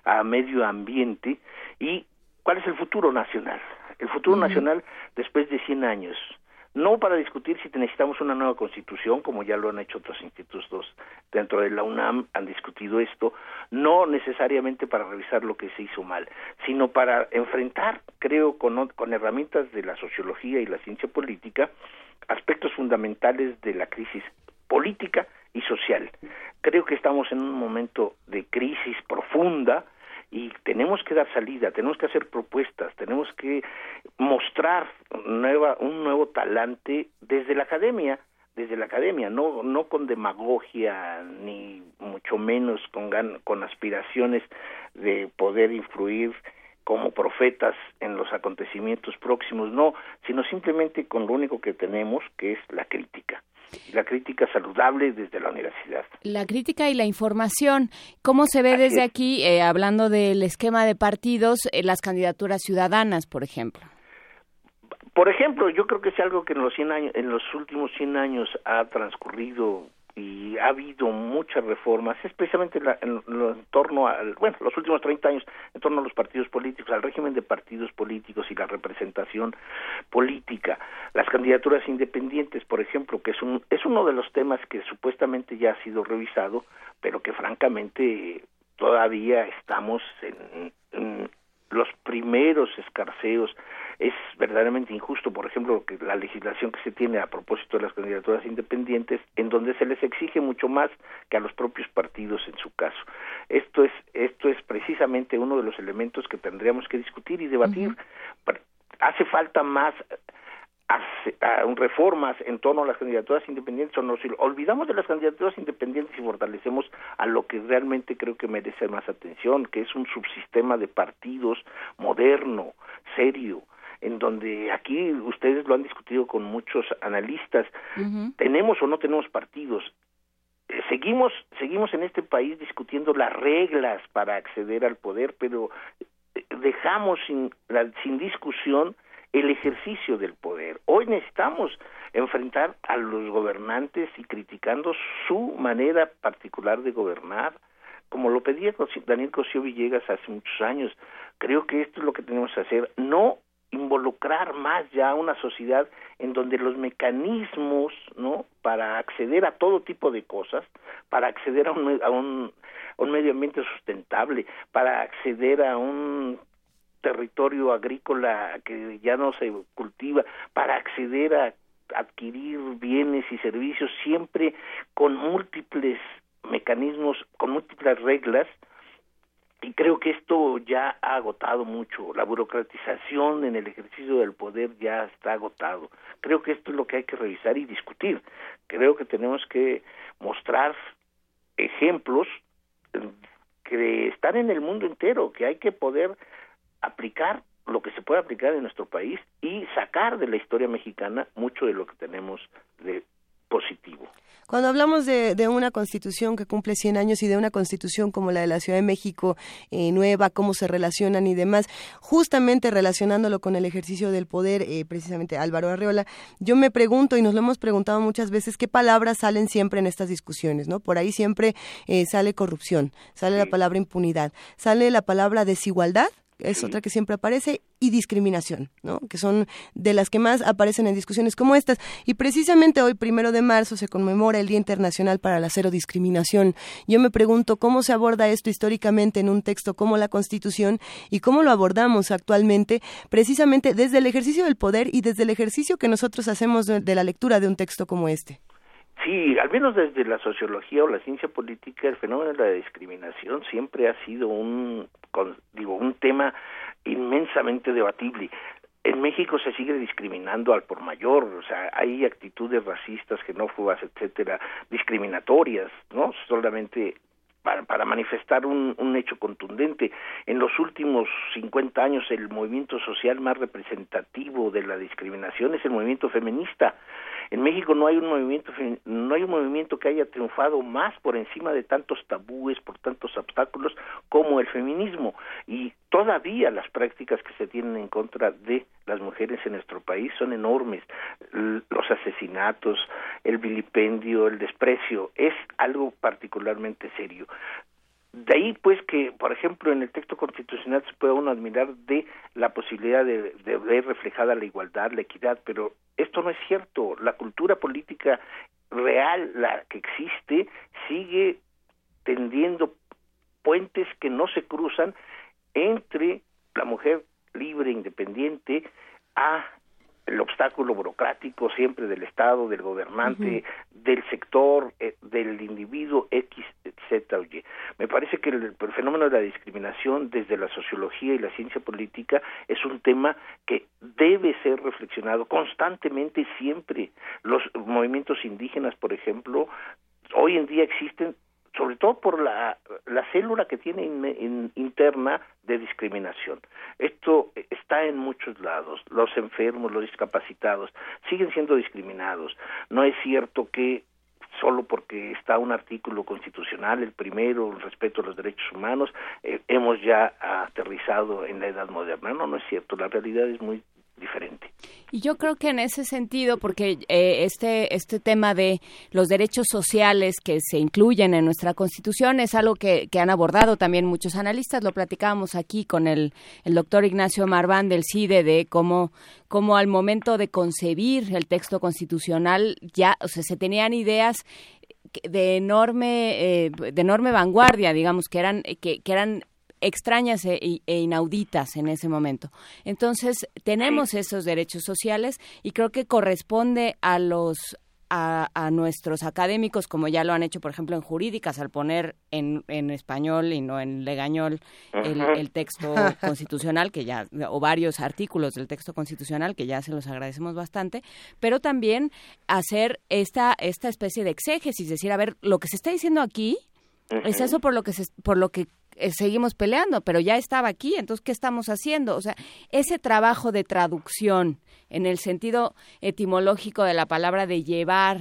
a medio ambiente y cuál es el futuro nacional el futuro nacional después de 100 años no para discutir si necesitamos una nueva constitución, como ya lo han hecho otros institutos dentro de la UNAM, han discutido esto, no necesariamente para revisar lo que se hizo mal, sino para enfrentar, creo, con, con herramientas de la sociología y la ciencia política, aspectos fundamentales de la crisis política y social. Creo que estamos en un momento de crisis profunda, y tenemos que dar salida, tenemos que hacer propuestas, tenemos que mostrar nueva, un nuevo talante desde la academia, desde la academia, no, no con demagogia ni mucho menos con, con aspiraciones de poder influir como profetas en los acontecimientos próximos, no, sino simplemente con lo único que tenemos, que es la crítica la crítica saludable desde la universidad. La crítica y la información, ¿cómo se ve desde aquí, eh, hablando del esquema de partidos, eh, las candidaturas ciudadanas, por ejemplo? Por ejemplo, yo creo que es algo que en los 100 años, en los últimos 100 años ha transcurrido y ha habido muchas reformas, especialmente en, torno a, bueno, los últimos 30 años, en torno a los partidos políticos, al régimen de partidos políticos y la representación política, las candidaturas independientes, por ejemplo, que es, un, es uno de los temas que supuestamente ya ha sido revisado, pero que francamente todavía estamos en los primeros escarceos es verdaderamente injusto, por ejemplo, que la legislación que se tiene a propósito de las candidaturas independientes, en donde se les exige mucho más que a los propios partidos en su caso. Esto es, esto es precisamente uno de los elementos que tendríamos que discutir y debatir. Hace falta más reformas en torno a las candidaturas independientes o no si olvidamos de las candidaturas independientes y fortalecemos a lo que realmente creo que merece más atención que es un subsistema de partidos moderno serio en donde aquí ustedes lo han discutido con muchos analistas, tenemos o no tenemos partidos. Eh, seguimos, seguimos en este país discutiendo las reglas para acceder al poder, pero eh, dejamos sin, sin discusión el ejercicio del poder. Hoy necesitamos enfrentar a los gobernantes y criticando su manera particular de gobernar, como lo pedía Daniel Cosío Villegas hace muchos años. Creo que esto es lo que tenemos que hacer, no involucrar más ya a una sociedad en donde los mecanismos no para acceder a todo tipo de cosas para acceder a un, a un, un medio ambiente sustentable para acceder a un territorio agrícola que ya no se cultiva para acceder a adquirir bienes y servicios siempre con múltiples mecanismos con múltiples reglas y creo que esto ya ha agotado mucho. La burocratización en el ejercicio del poder ya está agotado. Creo que esto es lo que hay que revisar y discutir. Creo que tenemos que mostrar ejemplos que están en el mundo entero, que hay que poder aplicar lo que se puede aplicar en nuestro país y sacar de la historia mexicana mucho de lo que tenemos de positivo. Cuando hablamos de, una constitución que cumple 100 años y de una constitución como la de la Ciudad de México eh, nueva, cómo se relacionan y demás, justamente relacionándolo con el ejercicio del poder, eh, precisamente Álvaro Arreola, yo me pregunto y nos lo hemos preguntado muchas veces, ¿qué palabras salen siempre en estas discusiones? ¿no? Por ahí siempre eh, sale corrupción, sale la palabra impunidad, sale la palabra desigualdad es otra que siempre aparece, y discriminación, ¿no? que son de las que más aparecen en discusiones como estas. Y precisamente hoy, primero de marzo, se conmemora el Día Internacional para la Cero Discriminación. Yo me pregunto cómo se aborda esto históricamente en un texto como la Constitución y cómo lo abordamos actualmente, precisamente desde el ejercicio del poder y desde el ejercicio que nosotros hacemos de la lectura de un texto como este. Sí, al menos desde la sociología o la ciencia política, el fenómeno de la discriminación siempre ha sido un, digo, un tema inmensamente debatible. En México se sigue discriminando al por mayor, o sea, hay actitudes racistas, xenófobas, etcétera, discriminatorias, ¿no? Solamente para, manifestar un, un, hecho contundente. En los últimos 50 años el movimiento social más representativo de la discriminación es el movimiento feminista. En México no hay un movimiento no hay un movimiento que haya triunfado más por encima de tantos tabúes, por tantos obstáculos como el feminismo y todavía las prácticas que se tienen en contra de las mujeres en nuestro país son enormes. Los asesinatos, el vilipendio, el desprecio es algo particularmente serio. De ahí, pues, que, por ejemplo, en el texto constitucional se puede uno admirar de la posibilidad de, de, ver reflejada la igualdad, la equidad, pero esto no es cierto. La cultura política real, la que existe, sigue tendiendo puentes que no se cruzan entre la mujer libre, independiente, a el obstáculo burocrático siempre del Estado, del gobernante, del sector, eh, del individuo X, Z o Y. Me parece que el, el, fenómeno de la discriminación desde la sociología y la ciencia política es un tema que debe ser reflexionado constantemente siempre. Los movimientos indígenas, por ejemplo, hoy en día existen sobre todo por la, la célula que tiene interna de discriminación. Esto está en muchos lados. Los enfermos, los discapacitados, siguen siendo discriminados. No es cierto que solo porque está un artículo constitucional, el primero, el respeto a los derechos humanos, eh, hemos ya aterrizado en la edad moderna. No, no es cierto. La realidad es muy diferente. Y yo creo que en ese sentido, porque eh, este, este tema de los derechos sociales que se incluyen en nuestra Constitución es algo que, han abordado también muchos analistas. Lo platicábamos aquí con el, el doctor Ignacio Marván del CIDE de cómo, cómo al momento de concebir el texto constitucional ya o sea, se tenían ideas de enorme eh, de enorme vanguardia digamos que eran que, que eran extrañas e, e, inauditas en ese momento. Entonces, tenemos esos derechos sociales y creo que corresponde a los a, nuestros académicos, como ya lo han hecho, por ejemplo, en jurídicas, al poner en, en español y no en legañol el, el, texto constitucional, que ya, o varios artículos del texto constitucional, que ya se los agradecemos bastante, pero también hacer esta, esta especie de exégesis, decir, a ver, lo que se está diciendo aquí, es eso por lo que se, por lo que eh, seguimos peleando, pero ya estaba aquí, entonces ¿qué estamos haciendo? O sea, ese trabajo de traducción en el sentido etimológico de la palabra de llevar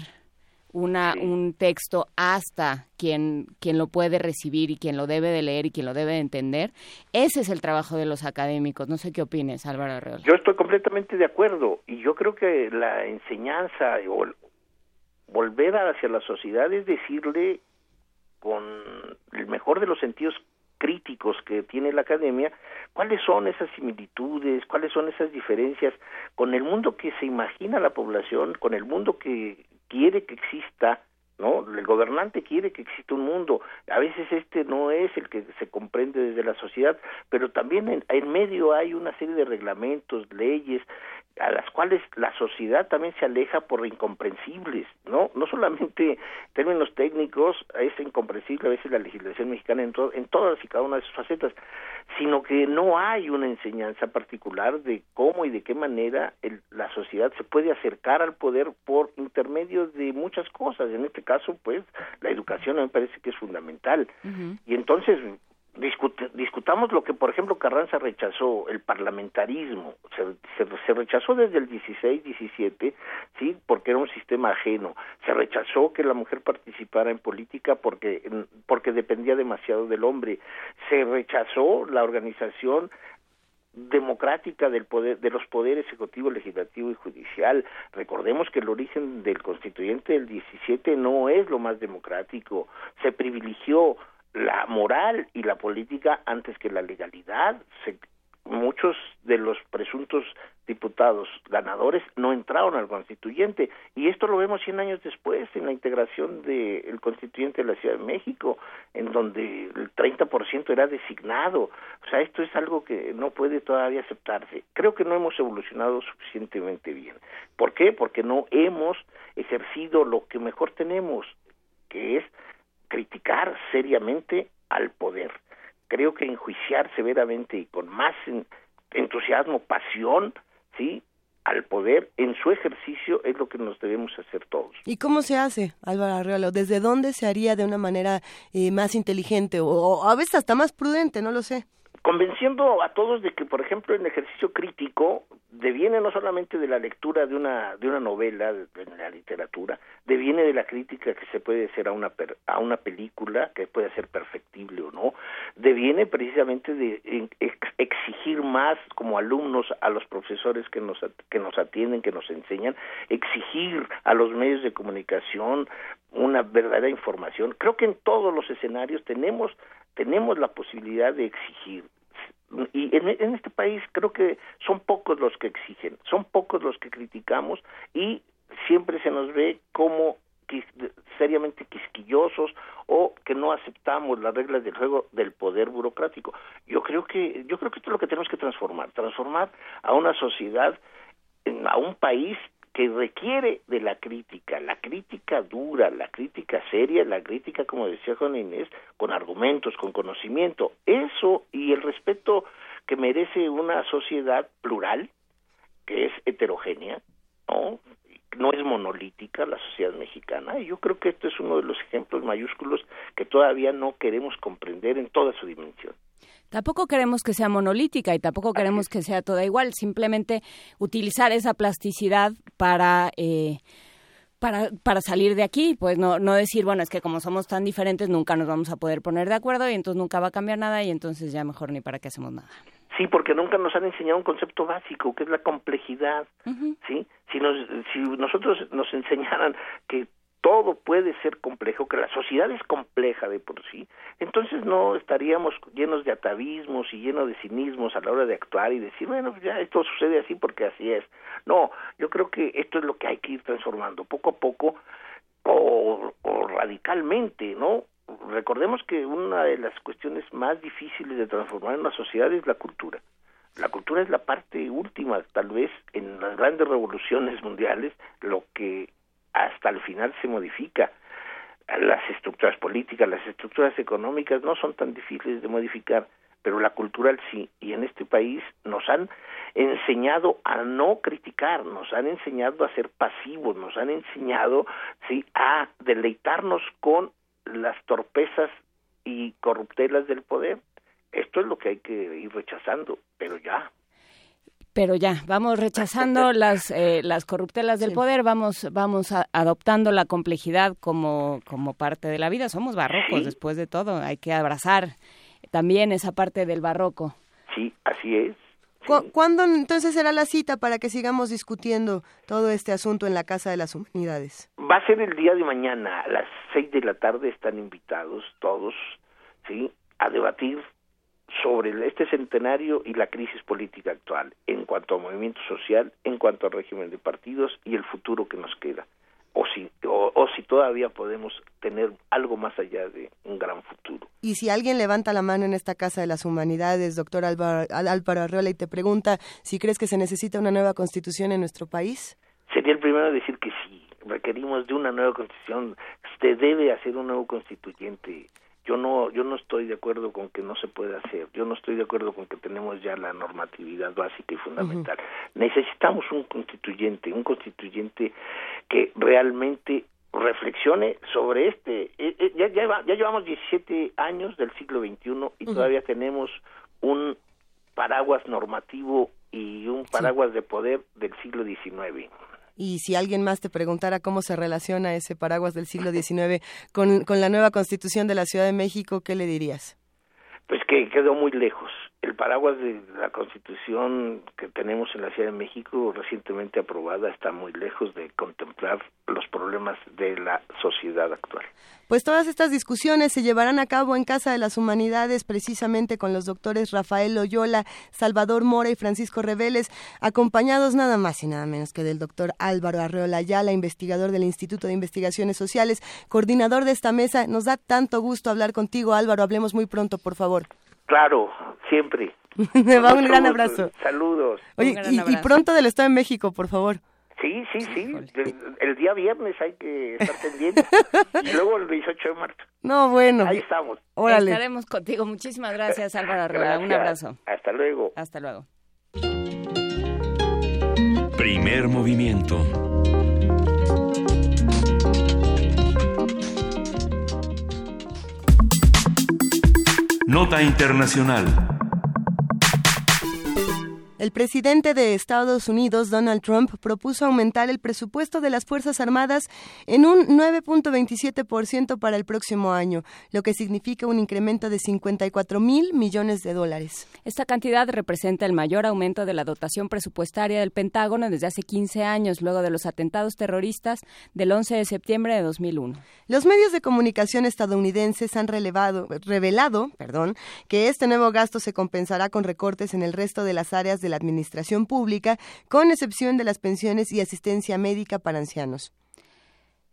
una, un texto hasta quien, quien lo puede recibir y quien lo debe de leer y quien lo debe de entender, ese es el trabajo de los académicos. No sé qué opines, Álvaro Arreola. Yo estoy completamente de acuerdo y yo creo que la enseñanza o volver hacia la sociedad es decirle con el mejor de los sentidos críticos que tiene la academia, cuáles son esas similitudes, cuáles son esas diferencias con el mundo que se imagina la población, con el mundo que quiere que exista, ¿no? El gobernante quiere que exista un mundo. A veces este no es el que se comprende desde la sociedad, pero también en, en medio hay una serie de reglamentos, leyes a las cuales la sociedad también se aleja por incomprensibles, ¿no? No solamente en términos técnicos es incomprensible a veces la legislación mexicana en, en todas y cada una de sus facetas, sino que no hay una enseñanza particular de cómo y de qué manera el, la sociedad se puede acercar al poder por intermedio de muchas cosas. En este caso, pues, la educación me parece que es fundamental. Y entonces, discutamos lo que, por ejemplo, Carranza rechazó, el parlamentarismo. Se, se, rechazó desde el 16, 17, ¿sí? Porque era un sistema ajeno. Se rechazó que la mujer participara en política porque, porque dependía demasiado del hombre. Se rechazó la organización democrática del poder de los poderes ejecutivo, legislativo y judicial. Recordemos que el origen del constituyente del 17 no es lo más democrático. Se privilegió la moral y la política antes que la legalidad. Se muchos de los presuntos diputados ganadores no entraron al constituyente y esto lo vemos 100 años después en la integración del constituyente de la Ciudad de México en donde el 30% era designado o sea esto es algo que no puede todavía aceptarse creo que no hemos evolucionado suficientemente bien ¿por qué? porque no hemos ejercido lo que mejor tenemos que es criticar seriamente al poder creo que enjuiciar severamente y con más entusiasmo, pasión, ¿sí? al poder en su ejercicio es lo que nos debemos hacer todos. ¿Y cómo se hace, Álvaro Arreola? ¿Desde dónde se haría de una manera eh, más inteligente o, a veces hasta más prudente? No lo sé convenciendo a todos de que, por ejemplo, el ejercicio crítico deviene no solamente de la lectura de una de una novela en la literatura, deviene de la crítica que se puede hacer a una a una película que puede ser perfectible o no, deviene precisamente de exigir más como alumnos a los profesores que nos que nos atienden, que nos enseñan, exigir a los medios de comunicación una verdadera información. Creo que en todos los escenarios tenemos tenemos la posibilidad de exigir y en, en, este país creo que son pocos los que exigen, son pocos los que criticamos y siempre se nos ve como seriamente quisquillosos o que no aceptamos las reglas del juego del poder burocrático. Yo creo que yo creo que esto es lo que tenemos que transformar, transformar a una sociedad a un país que requiere de la crítica, la crítica dura, la crítica seria, la crítica, como decía Juan Inés, con argumentos, con conocimiento. Eso y el respeto que merece una sociedad plural, que es heterogénea, ¿no? no es monolítica la sociedad mexicana y yo creo que esto es uno de los ejemplos mayúsculos que todavía no queremos comprender en toda su dimensión. Tampoco queremos que sea monolítica y tampoco queremos que sea toda igual, simplemente utilizar esa plasticidad para... Eh, para, para salir de aquí, pues no, no decir, bueno, es que como somos tan diferentes nunca nos vamos a poder poner de acuerdo y entonces nunca va a cambiar nada y entonces ya mejor ni para qué hacemos nada. Sí, porque nunca nos han enseñado un concepto básico, que es la complejidad, ¿sí? Si, nos, si nosotros nos enseñaran que todo puede ser complejo, que la sociedad es compleja de por sí, entonces no estaríamos llenos de atavismos y llenos de cinismos a la hora de actuar y decir, bueno, ya esto sucede así porque así es. No, yo creo que esto es lo que hay que ir transformando poco a poco o, o radicalmente, ¿no? Recordemos que una de las cuestiones más difíciles de transformar en una sociedad es la cultura. La cultura es la parte última, tal vez, en las grandes revoluciones mundiales, lo que hasta el final se modifica. Las estructuras políticas, las estructuras económicas no son tan difíciles de modificar, pero la cultural sí. Y en este país nos han enseñado a no criticar, nos han enseñado a ser pasivos, nos han enseñado sí a deleitarnos con las torpezas y corruptelas del poder. Esto es lo que hay que ir rechazando, pero ya pero ya vamos rechazando las eh, las corruptelas del poder vamos vamos adoptando la complejidad como como parte de la vida. Somos barrocos después de todo hay que abrazar también esa parte del barroco. Sí así es. ¿Cuándo entonces será la cita para que sigamos discutiendo todo este asunto en la Casa de las Humanidades? Va a ser el día de mañana, a las seis de la tarde están invitados todos, ¿sí? A debatir sobre este centenario y la crisis política actual en cuanto a movimiento social, en cuanto al régimen de partidos y el futuro que nos queda. O si, o, si todavía podemos tener algo más allá de un gran futuro. Y si alguien levanta la mano en esta Casa de las Humanidades, doctor Álvaro, Álvaro Arreola, y te pregunta si crees que se necesita una nueva constitución en nuestro país. Sería el primero a decir que sí, requerimos de una nueva constitución, se debe hacer un nuevo constituyente yo no yo no estoy de acuerdo con que no se pueda hacer yo no estoy de acuerdo con que tenemos ya la normatividad básica y fundamental. Necesitamos un constituyente un constituyente que realmente reflexione sobre este eh, eh, ya, ya, ya llevamos 17 años del siglo XXI y todavía tenemos un paraguas normativo y un paraguas de poder del siglo XIX y si alguien más te preguntara cómo se relaciona ese paraguas del siglo XIX con, con la nueva constitución de la Ciudad de México, ¿qué le dirías? Pues que quedó muy lejos el paraguas de la constitución que tenemos en la Ciudad de México recientemente aprobada está muy lejos de contemplar los problemas de la sociedad actual. Pues todas estas discusiones se llevarán a cabo en Casa de las Humanidades, precisamente con los doctores Rafael Loyola, Salvador Mora y Francisco Reveles, acompañados nada más y nada menos que del doctor Álvaro Arreola Ayala, investigador del Instituto de Investigaciones Sociales, coordinador de esta mesa. Nos da tanto gusto hablar contigo, Álvaro. Hablemos muy pronto, por favor. Claro, siempre. Me va un gran abrazo. Saludos. Oye, y, pronto del Estado de México, por favor. Sí, sí, sí. El, día viernes hay que estar pendiente. y luego el 18 de marzo. No, bueno. Ahí estamos. Órale. Estaremos contigo. Muchísimas gracias, Álvaro Arreola. Un abrazo. Hasta luego. Hasta luego. Primer movimiento. Nota Internacional. El presidente de Estados Unidos, Donald Trump, propuso aumentar el presupuesto de las Fuerzas Armadas en un 9.27% para el próximo año, lo que significa un incremento de 54 mil millones de dólares. Esta cantidad representa el mayor aumento de la dotación presupuestaria del Pentágono desde hace 15 años, luego de los atentados terroristas del 11 de septiembre de 2001. Los medios de comunicación estadounidenses han relevado, revelado perdón, que este nuevo gasto se compensará con recortes en el resto de las áreas de la administración pública, con excepción de las pensiones y asistencia médica para ancianos.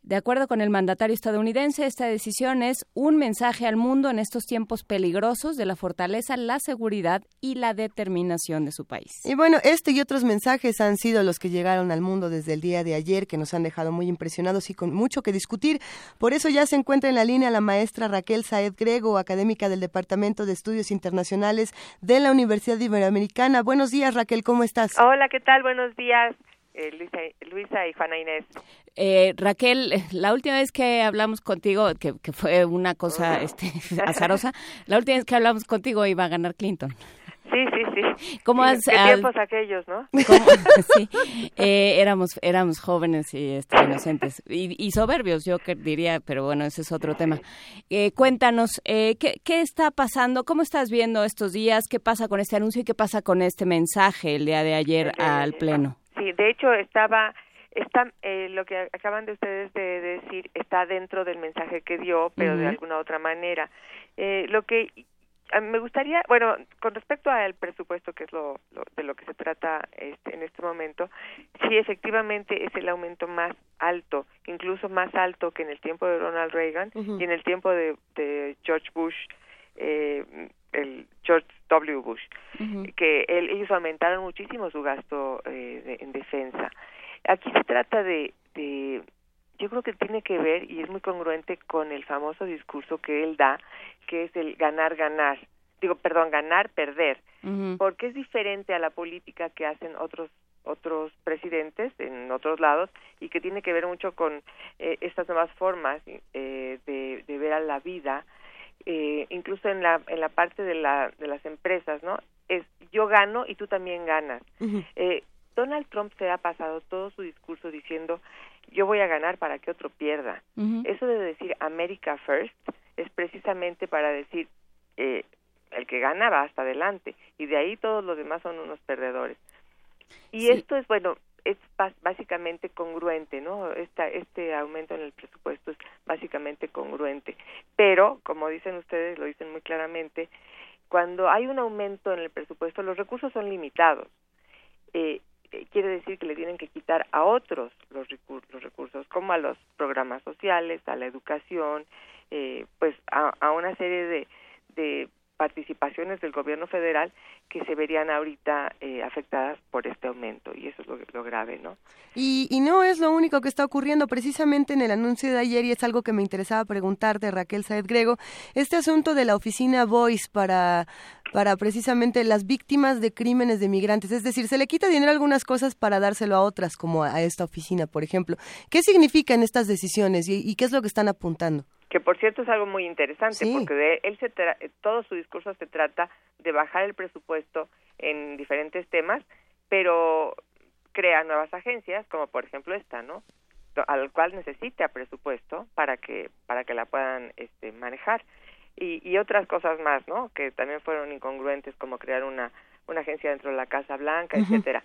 De acuerdo con el mandatario estadounidense, esta decisión es un mensaje al mundo en estos tiempos peligrosos de la fortaleza, la seguridad y la determinación de su país. Y bueno, este y otros mensajes han sido los que llegaron al mundo desde el día de ayer, que nos han dejado muy impresionados y con mucho que discutir. Por eso ya se encuentra en la línea la maestra Raquel Saed Grego, académica del Departamento de Estudios Internacionales de la Universidad Iberoamericana. Buenos días, Raquel, ¿cómo estás? Hola, ¿qué tal? Buenos días. Eh, Luisa, Luisa, y Juana Inés. Eh, Raquel, la última vez que hablamos contigo, que, fue una cosa este, azarosa, la última vez que hablamos contigo iba a ganar Clinton. Sí, sí, sí. ¿Cómo has, ¿Qué tiempos aquellos, no? sí, eh, éramos, éramos jóvenes y este, inocentes y, soberbios, yo que diría, pero bueno, ese es otro tema. Eh, cuéntanos, eh, ¿qué, ¿qué está pasando? ¿Cómo estás viendo estos días? ¿Qué pasa con este anuncio y qué pasa con este mensaje el día de ayer al Pleno? Sí, de hecho estaba está eh, lo que acaban de ustedes de decir está dentro del mensaje que dio pero de alguna otra manera. Eh, lo que me gustaría bueno con respecto al presupuesto que es lo, de lo que se trata este, en este momento sí efectivamente es el aumento más alto incluso más alto que en el tiempo de Ronald Reagan y en el tiempo de, de George Bush eh, el George W. Bush, que ellos aumentaron muchísimo su gasto eh, en defensa. Aquí se trata de, de, yo creo que tiene que ver y es muy congruente con el famoso discurso que él da, que es el ganar, ganar. Digo, perdón, ganar, perder, porque es diferente a la política que hacen otros otros presidentes en otros lados y que tiene que ver mucho con eh, estas nuevas formas eh, de, de ver a la vida eh, incluso en la en la parte de la de las empresas no es yo gano y tú también ganas. Eh, Donald Trump se ha pasado todo su discurso diciendo yo voy a ganar para que otro pierda. Eso de decir America First es precisamente para decir eh, el que gana va hasta adelante y de ahí todos los demás son unos perdedores. Y esto es bueno es básicamente congruente, ¿no? Esta, este aumento en el presupuesto es básicamente congruente. Pero, como dicen ustedes, lo dicen muy claramente, cuando hay un aumento en el presupuesto, los recursos son limitados. Eh, eh quiere decir que le tienen que quitar a otros los, los recursos, como a los programas sociales, a la educación, eh, pues a, a, una serie de, de participaciones del gobierno federal que se verían ahorita eh, afectadas por este aumento y eso es lo, grave, ¿no? Y, y, no es lo único que está ocurriendo precisamente en el anuncio de ayer y es algo que me interesaba preguntarte Raquel Saed Grego este asunto de la oficina Voice para para precisamente las víctimas de crímenes de migrantes. Es decir, se le quita dinero a algunas cosas para dárselo a otras, como a esta oficina, por ejemplo. ¿Qué significan estas decisiones y qué es lo que están apuntando? Que por cierto es algo muy interesante porque de él se todo su discurso se trata de bajar el presupuesto en diferentes temas, pero crea nuevas agencias como por ejemplo esta, ¿no? al cual necesita presupuesto para que para que la puedan este, manejar. y, y otras cosas más, ¿no? Que también fueron incongruentes, como crear una, una agencia dentro de la Casa Blanca, etcétera.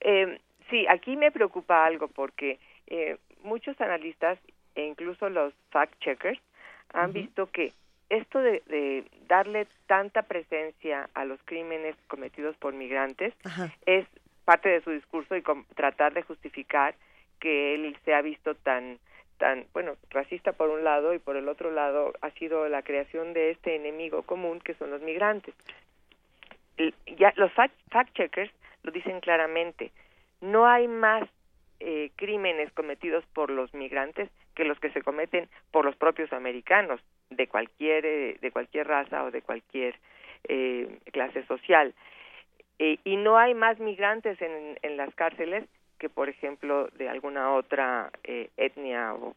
Eh, sí, aquí me preocupa algo porque eh, muchos analistas e incluso los fact-checkers han visto que esto de, de, darle tanta presencia a los crímenes cometidos por migrantes es parte de su discurso y tratar de justificar que él se ha visto tan tan bueno racista por un lado y por el otro lado ha sido la creación de este enemigo común que son los migrantes. Ya los fact, checkers lo dicen claramente no hay más eh, crímenes cometidos por los migrantes que los que se cometen por los propios americanos de cualquier eh, de cualquier raza o de cualquier eh, clase social. Eh, y no hay más migrantes en, en las cárceles que por ejemplo de alguna otra eh, etnia o,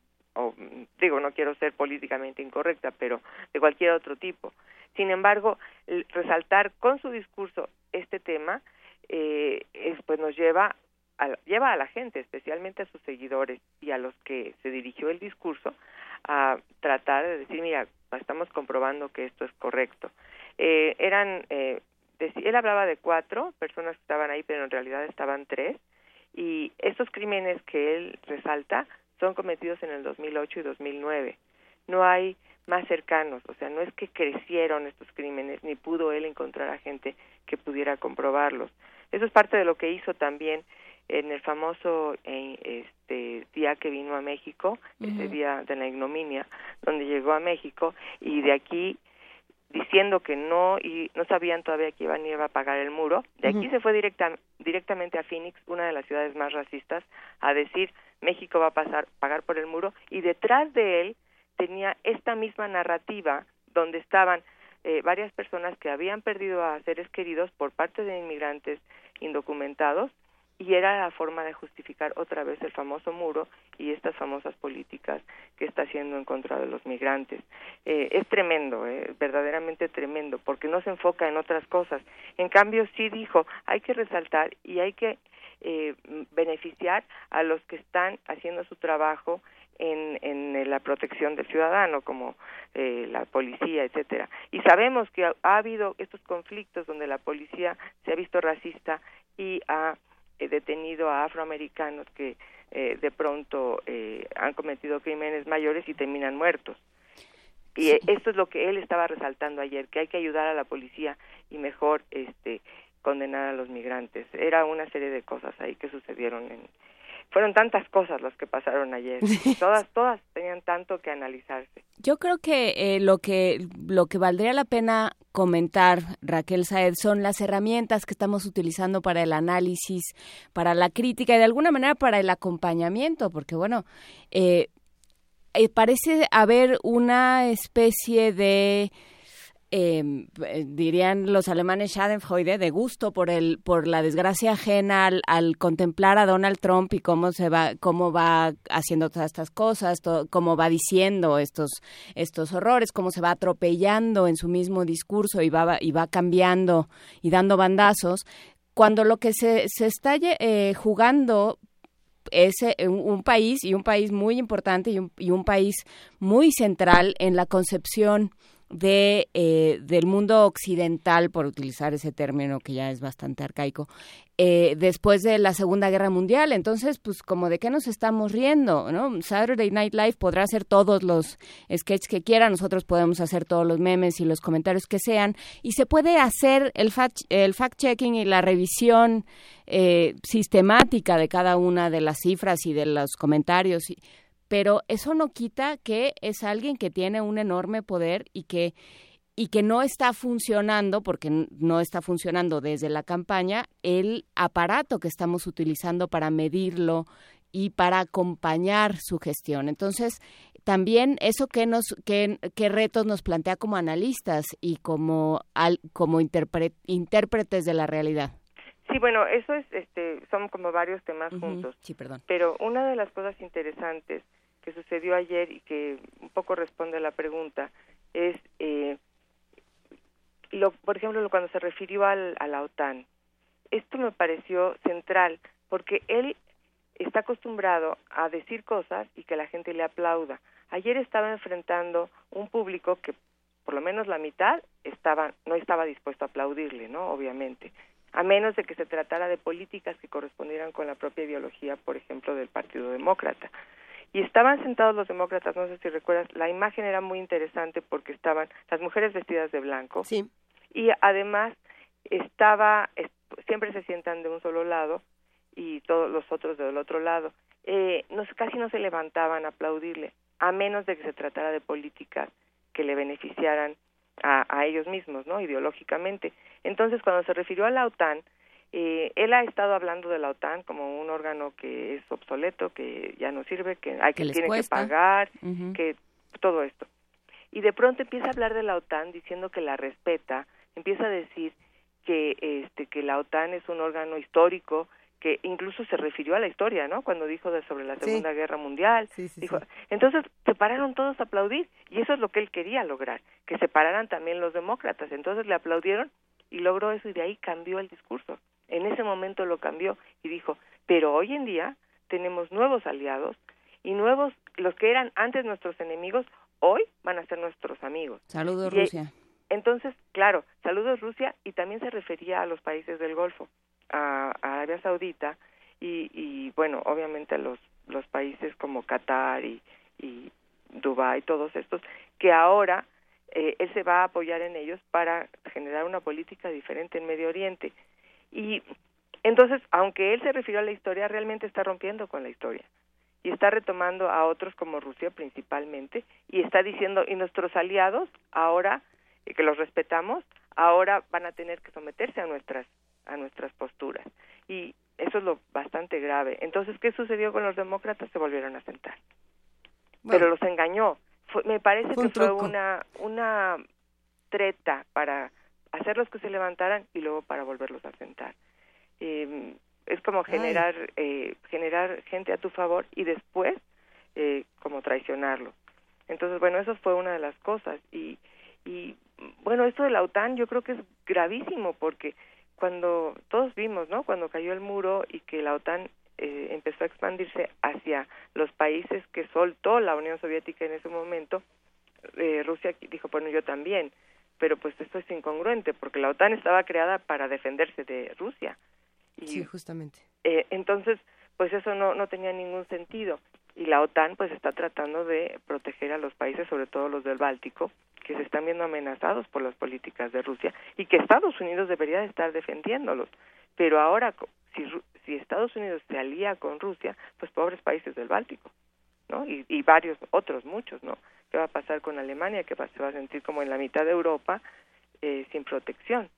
digo no quiero ser políticamente incorrecta pero de cualquier otro tipo. Sin embargo resaltar con su discurso este tema eh, es, pues nos lleva lleva a la gente especialmente a sus seguidores y a los que se dirigió el discurso a tratar de decir mira estamos comprobando que esto es correcto eh, eran eh, él hablaba de cuatro personas que estaban ahí pero en realidad estaban tres y estos crímenes que él resalta son cometidos en el 2008 y 2009. No hay más cercanos, o sea, no es que crecieron estos crímenes, ni pudo él encontrar a gente que pudiera comprobarlos. Eso es parte de lo que hizo también en el famoso eh, este día que vino a México, ese día de la ignominia, donde llegó a México y de aquí diciendo que no y no sabían todavía que iban a ir a pagar el muro. De aquí se fue directa, directamente a Phoenix, una de las ciudades más racistas, a decir México va a pasar pagar por el muro y detrás de él tenía esta misma narrativa donde estaban eh, varias personas que habían perdido a seres queridos por parte de inmigrantes indocumentados y era la forma de justificar otra vez el famoso muro y estas famosas políticas que está haciendo en contra de los migrantes. Eh, es tremendo, eh, verdaderamente tremendo, porque no se enfoca en otras cosas. En cambio, sí dijo, hay que resaltar y hay que eh, beneficiar a los que están haciendo su trabajo en, en la protección del ciudadano, como eh, la policía, etcétera. Y sabemos que ha, ha habido estos conflictos donde la policía se ha visto racista y ha eh, detenido a afroamericanos que eh, de pronto eh, han cometido crímenes mayores y terminan muertos. Y esto es lo que él estaba resaltando ayer, que hay que ayudar a la policía y mejor este condenar a los migrantes. Era una serie de cosas ahí que sucedieron en, fueron tantas cosas las que pasaron ayer. todas, todas tenían tanto que analizarse. Yo creo que eh, lo que lo que valdría la pena comentar, Raquel Saed, son las herramientas que estamos utilizando para el análisis, para la crítica y de alguna manera para el acompañamiento, porque bueno, eh, eh, parece haber una especie de eh, dirían los alemanes Schadenfreude, de gusto por el por la desgracia ajena al, contemplar a Donald Trump y cómo se va cómo va haciendo todas estas cosas, cómo va diciendo estos estos horrores, cómo se va atropellando en su mismo discurso y va y va cambiando y dando bandazos, cuando lo que se, se está eh, jugando es eh, un, país y un país muy importante y un país muy central en la concepción de eh, del mundo occidental, por utilizar ese término que ya es bastante arcaico, eh, después de la Segunda Guerra Mundial. Entonces, pues, como de qué nos estamos riendo, ¿no? Saturday Night Live podrá hacer todos los sketches que quiera, nosotros podemos hacer todos los memes y los comentarios que sean, y se puede hacer el fact, el fact-checking y la revisión eh, sistemática de cada una de las cifras y de los comentarios. Pero eso no quita que es alguien que tiene un enorme poder y que y que no está funcionando, porque no está funcionando desde la campaña, el aparato que estamos utilizando para medirlo y para acompañar su gestión. Entonces, también eso que nos qué retos nos plantea como analistas y como al, como intérpretes de la realidad. Sí, bueno, eso es este son como varios temas juntos. Sí, perdón. Pero una de las cosas interesantes que sucedió ayer y que un poco responde a la pregunta es, eh, lo, por ejemplo, cuando se refirió al, a la OTAN. Esto me pareció central porque él está acostumbrado a decir cosas y que la gente le aplauda. Ayer estaba enfrentando un público que por lo menos la mitad, estaba, no estaba dispuesto a aplaudirle, ¿no? Obviamente. A menos de que se tratara de políticas que correspondieran con la propia ideología, por ejemplo, del Partido Demócrata. Y estaban sentados los demócratas, no sé si recuerdas, la imagen era muy interesante porque estaban las mujeres vestidas de blanco. Sí. Y además estaba, siempre se sientan de un solo lado y todos los otros del otro lado. Eh, no, casi no se levantaban a aplaudirle, a menos de que se tratara de políticas que le beneficiaran a, a ellos mismos, ¿no? Ideológicamente. Entonces, cuando se refirió a la OTAN, eh, él ha estado hablando de la OTAN como un órgano que es obsoleto, que ya no sirve, que hay que, les tiene que pagar, que todo esto. Y de pronto empieza a hablar de la OTAN diciendo que la respeta, empieza a decir que este que la OTAN es un órgano histórico que incluso se refirió a la historia, ¿no? Cuando dijo de sobre la Sí. Segunda Guerra Mundial, dijo, entonces se pararon todos a aplaudir y eso es lo que él quería lograr, que se pararan también los demócratas. Entonces le aplaudieron y logró eso y de ahí cambió el discurso. En ese momento lo cambió y dijo, pero hoy en día tenemos nuevos aliados y nuevos, los que eran antes nuestros enemigos, hoy van a ser nuestros amigos. Saludos, Y- Rusia. Entonces, claro, saludos Rusia y también se refería a los países del Golfo, a, a Arabia Saudita y, y bueno, obviamente a los, los países como Qatar y, y Dubái, todos estos, que ahora eh, él se va a apoyar en ellos para generar una política diferente en Medio Oriente. Y entonces, aunque él se refirió a la historia, realmente está rompiendo con la historia. Y está retomando a otros como Rusia principalmente y está diciendo y nuestros aliados ahora eh, que los respetamos ahora van a tener que someterse a nuestras a nuestras posturas y eso es lo bastante grave. Entonces qué sucedió con los demócratas se volvieron a sentar. Pero los engañó. Fue- me parece un que fue una una treta para hacerlos que se levantaran y luego para volverlos a sentar. Eh, es como generar eh, generar gente a tu favor y después eh, como traicionarlo. Entonces bueno eso fue una de las cosas. Y y bueno esto de la OTAN yo creo que es gravísimo porque cuando todos vimos no cuando cayó el muro y que la OTAN eh, empezó a expandirse hacia los países que soltó la Unión Soviética en ese momento eh, Rusia dijo bueno yo también pero pues esto es incongruente porque la OTAN estaba creada para defenderse de Rusia y Sí, justamente. eh, entonces, pues eso no, no tenía ningún sentido. Y la OTAN pues está tratando de proteger a los países, sobre todo los del Báltico, que se están viendo amenazados por las políticas de Rusia y que Estados Unidos debería de estar defendiéndolos. Pero ahora, si, si Estados Unidos se alía con Rusia, pues pobres países del Báltico, ¿no? Y, y varios otros, muchos, ¿no? ¿Qué va a pasar con Alemania, que va- se va a sentir como en la mitad de Europa eh, sin protección?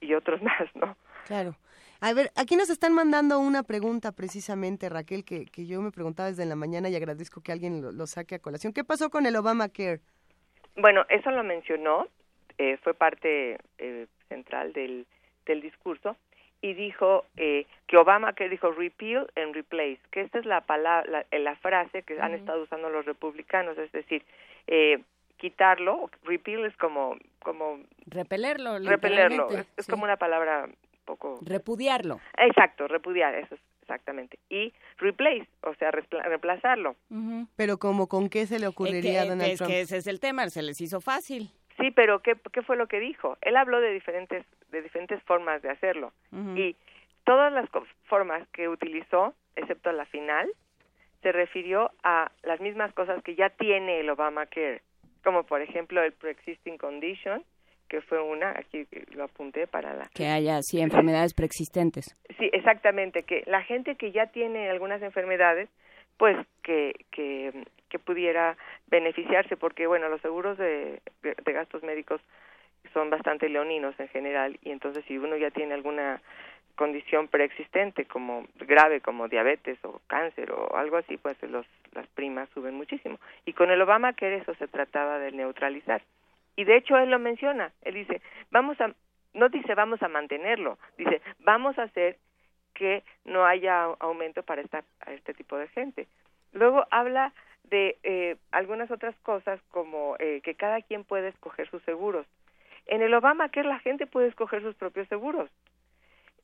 Y otros más, ¿no? Claro. A ver, aquí nos están mandando una pregunta precisamente, Raquel, que, que yo me preguntaba desde la mañana y agradezco que alguien lo, lo saque a colación. ¿Qué pasó con el Obamacare? Bueno, eso lo mencionó, eh, fue parte eh, central del, del discurso y dijo eh, que Obama que dijo repeal and replace, que esta es la palabra, la, eh, la frase que han estado usando los republicanos, es decir, eh, quitarlo, repeal es como como Repelerlo. repelerlo, es, es sí. como una palabra un poco Repudiarlo. exacto, repudiar, eso es exactamente, y replace, o sea, reemplazarlo. Pero como con qué se le ocurriría Eh, a Donald es Trump. que ese es el tema, se les hizo fácil. Sí, pero ¿qué, ¿qué fue lo que dijo? Él habló de diferentes, de diferentes formas de hacerlo. Y todas las formas que utilizó, excepto la final, se refirió a las mismas cosas que ya tiene el Obamacare, como por ejemplo el pre-existing condition, que fue una, aquí lo apunté para la... Que haya así enfermedades preexistentes. Sí, exactamente, que la gente que ya tiene algunas enfermedades, pues que, que, que pudiera beneficiarse, porque bueno, los seguros de, de, gastos médicos son bastante leoninos en general, y entonces si uno ya tiene alguna condición preexistente como grave como diabetes o cáncer o algo así pues los las primas suben muchísimo. Y con el Obamacare eso se trataba de neutralizar. Y de hecho él lo menciona. Él dice vamos a no dice vamos a mantenerlo dice vamos a hacer que no haya au- aumento para esta este tipo de gente luego habla de eh, algunas otras cosas como eh, que cada quien puede escoger sus seguros en el Obamacare la gente puede escoger sus propios seguros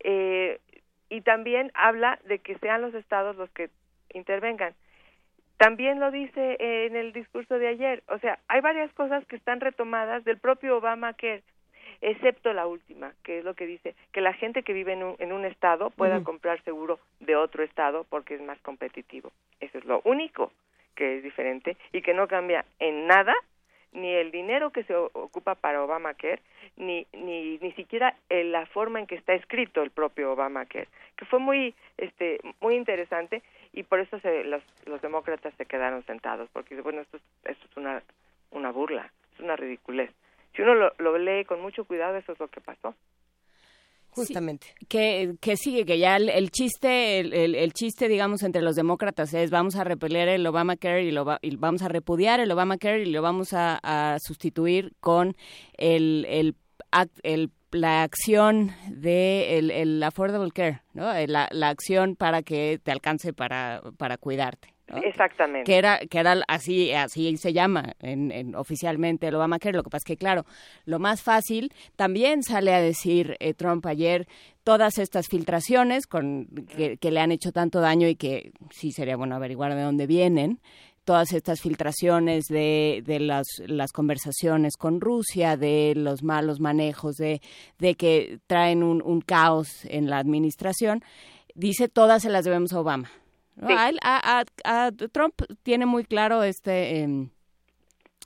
eh, y también habla de que sean los estados los que intervengan. También lo dice en el discurso de ayer. O sea, hay varias cosas que están retomadas del propio Obama que excepto la última, que es lo que dice que la gente que vive en un, en un estado pueda comprar seguro de otro estado porque es más competitivo. Eso es lo único que es diferente y que no cambia en nada ni el dinero que se ocupa para Obamacare, ni, ni, ni siquiera la forma en que está escrito el propio Obamacare, que fue muy, este, muy interesante y por eso se, los, los demócratas se quedaron sentados, porque bueno, esto, esto es una, una burla, es una ridiculez. Si uno lo, lo lee con mucho cuidado, eso es lo que pasó. Justamente. que, que sigue, que ya el, chiste, el, el, chiste, digamos, entre los demócratas es vamos a repeler el Obamacare y, lo y vamos a repudiar el Obamacare y lo vamos a, a sustituir con el, el, el la acción de el, el affordable care, ¿no? La, la acción para que te alcance para, para cuidarte. Exactamente. Que era, que era así, así se llama en, oficialmente el Obamacare. Lo que pasa es que, claro, lo más fácil también sale a decir eh, Trump ayer todas estas filtraciones con, que, le han hecho tanto daño y que sí sería bueno averiguar de dónde vienen todas estas filtraciones de, de las, las conversaciones con Rusia, de los malos manejos, de, de que traen un, un caos en la administración, dice todas se las debemos a Obama. A, a, Trump tiene muy claro este,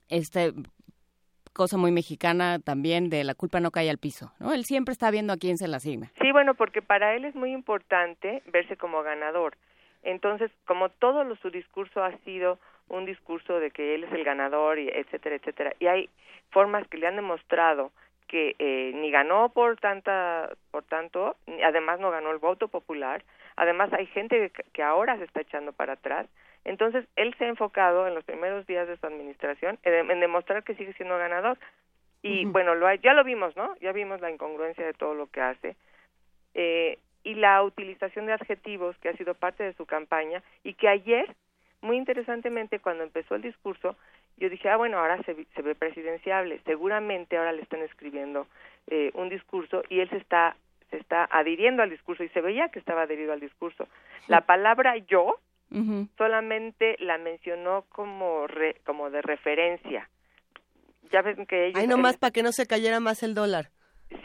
este cosa muy mexicana también de la culpa no cae al piso, ¿no? Él siempre está viendo a quién se la asigna. Sí, bueno, porque para él es muy importante verse como ganador. Entonces, como todo lo, su discurso ha sido un discurso de que él es el ganador, y etcétera, etcétera, y hay formas que le han demostrado que eh, ni ganó por tanta por tanto además no ganó el voto popular además hay gente que, ahora se está echando para atrás. Entonces él se ha enfocado en los primeros días de su administración en, demostrar que sigue siendo ganador. Y bueno lo ya lo vimos no ya vimos la incongruencia de todo lo que hace. Eh, y la utilización de adjetivos que ha sido parte de su campaña y que ayer muy interesantemente cuando empezó el discurso yo dije, ah, bueno, ahora se, se ve presidenciable, seguramente ahora le están escribiendo eh, un discurso y él se está se está adhiriendo al discurso y se veía que estaba adherido al discurso. La palabra yo solamente la mencionó como como de referencia. Ya ven que ellos... Ay, nomás para que no se cayera más el dólar.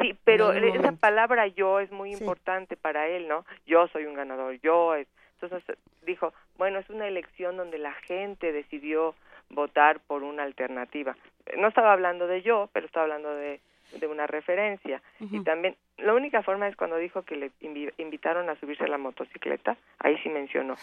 Sí, pero esa palabra yo es muy importante para él, ¿no? Yo soy un ganador, yo... Entonces dijo, bueno, es una elección donde la gente decidió votar por una alternativa. No estaba hablando de yo, pero estaba hablando de, de una referencia. Y también, la única forma es cuando dijo que le invitaron a subirse a la motocicleta, ahí sí mencionó.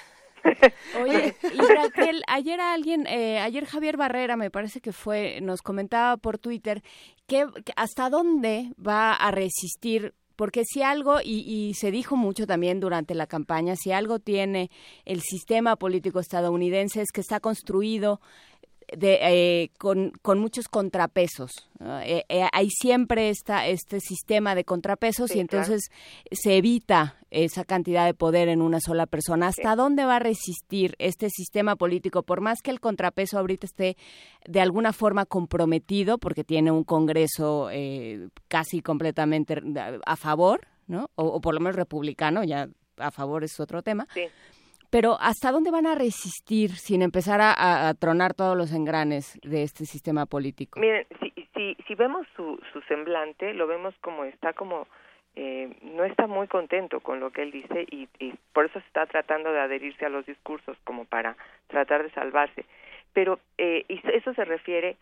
Oye, y Raquel, ayer alguien, eh, ayer Javier Barrera, me parece que fue, nos comentaba por Twitter que hasta dónde va a resistir porque si algo, y, y, se dijo mucho también durante la campaña, si algo tiene el sistema político estadounidense es que está construido de, eh, con, con, muchos contrapesos. Eh, eh, hay siempre esta, este sistema de contrapesos y entonces se evita esa cantidad de poder en una sola persona. ¿Hasta dónde va a resistir este sistema político? Por más que el contrapeso ahorita esté de alguna forma comprometido, porque tiene un Congreso casi completamente a favor, ¿no? O, o, por lo menos republicano, ya a favor es otro tema. Sí pero ¿hasta dónde van a resistir sin empezar a, tronar todos los engranes de este sistema político? Miren, si, si, si vemos su, su semblante, lo vemos como está como... Eh, no está muy contento con lo que él dice y, por eso está tratando de adherirse a los discursos como para tratar de salvarse. Pero eh, eso se refiere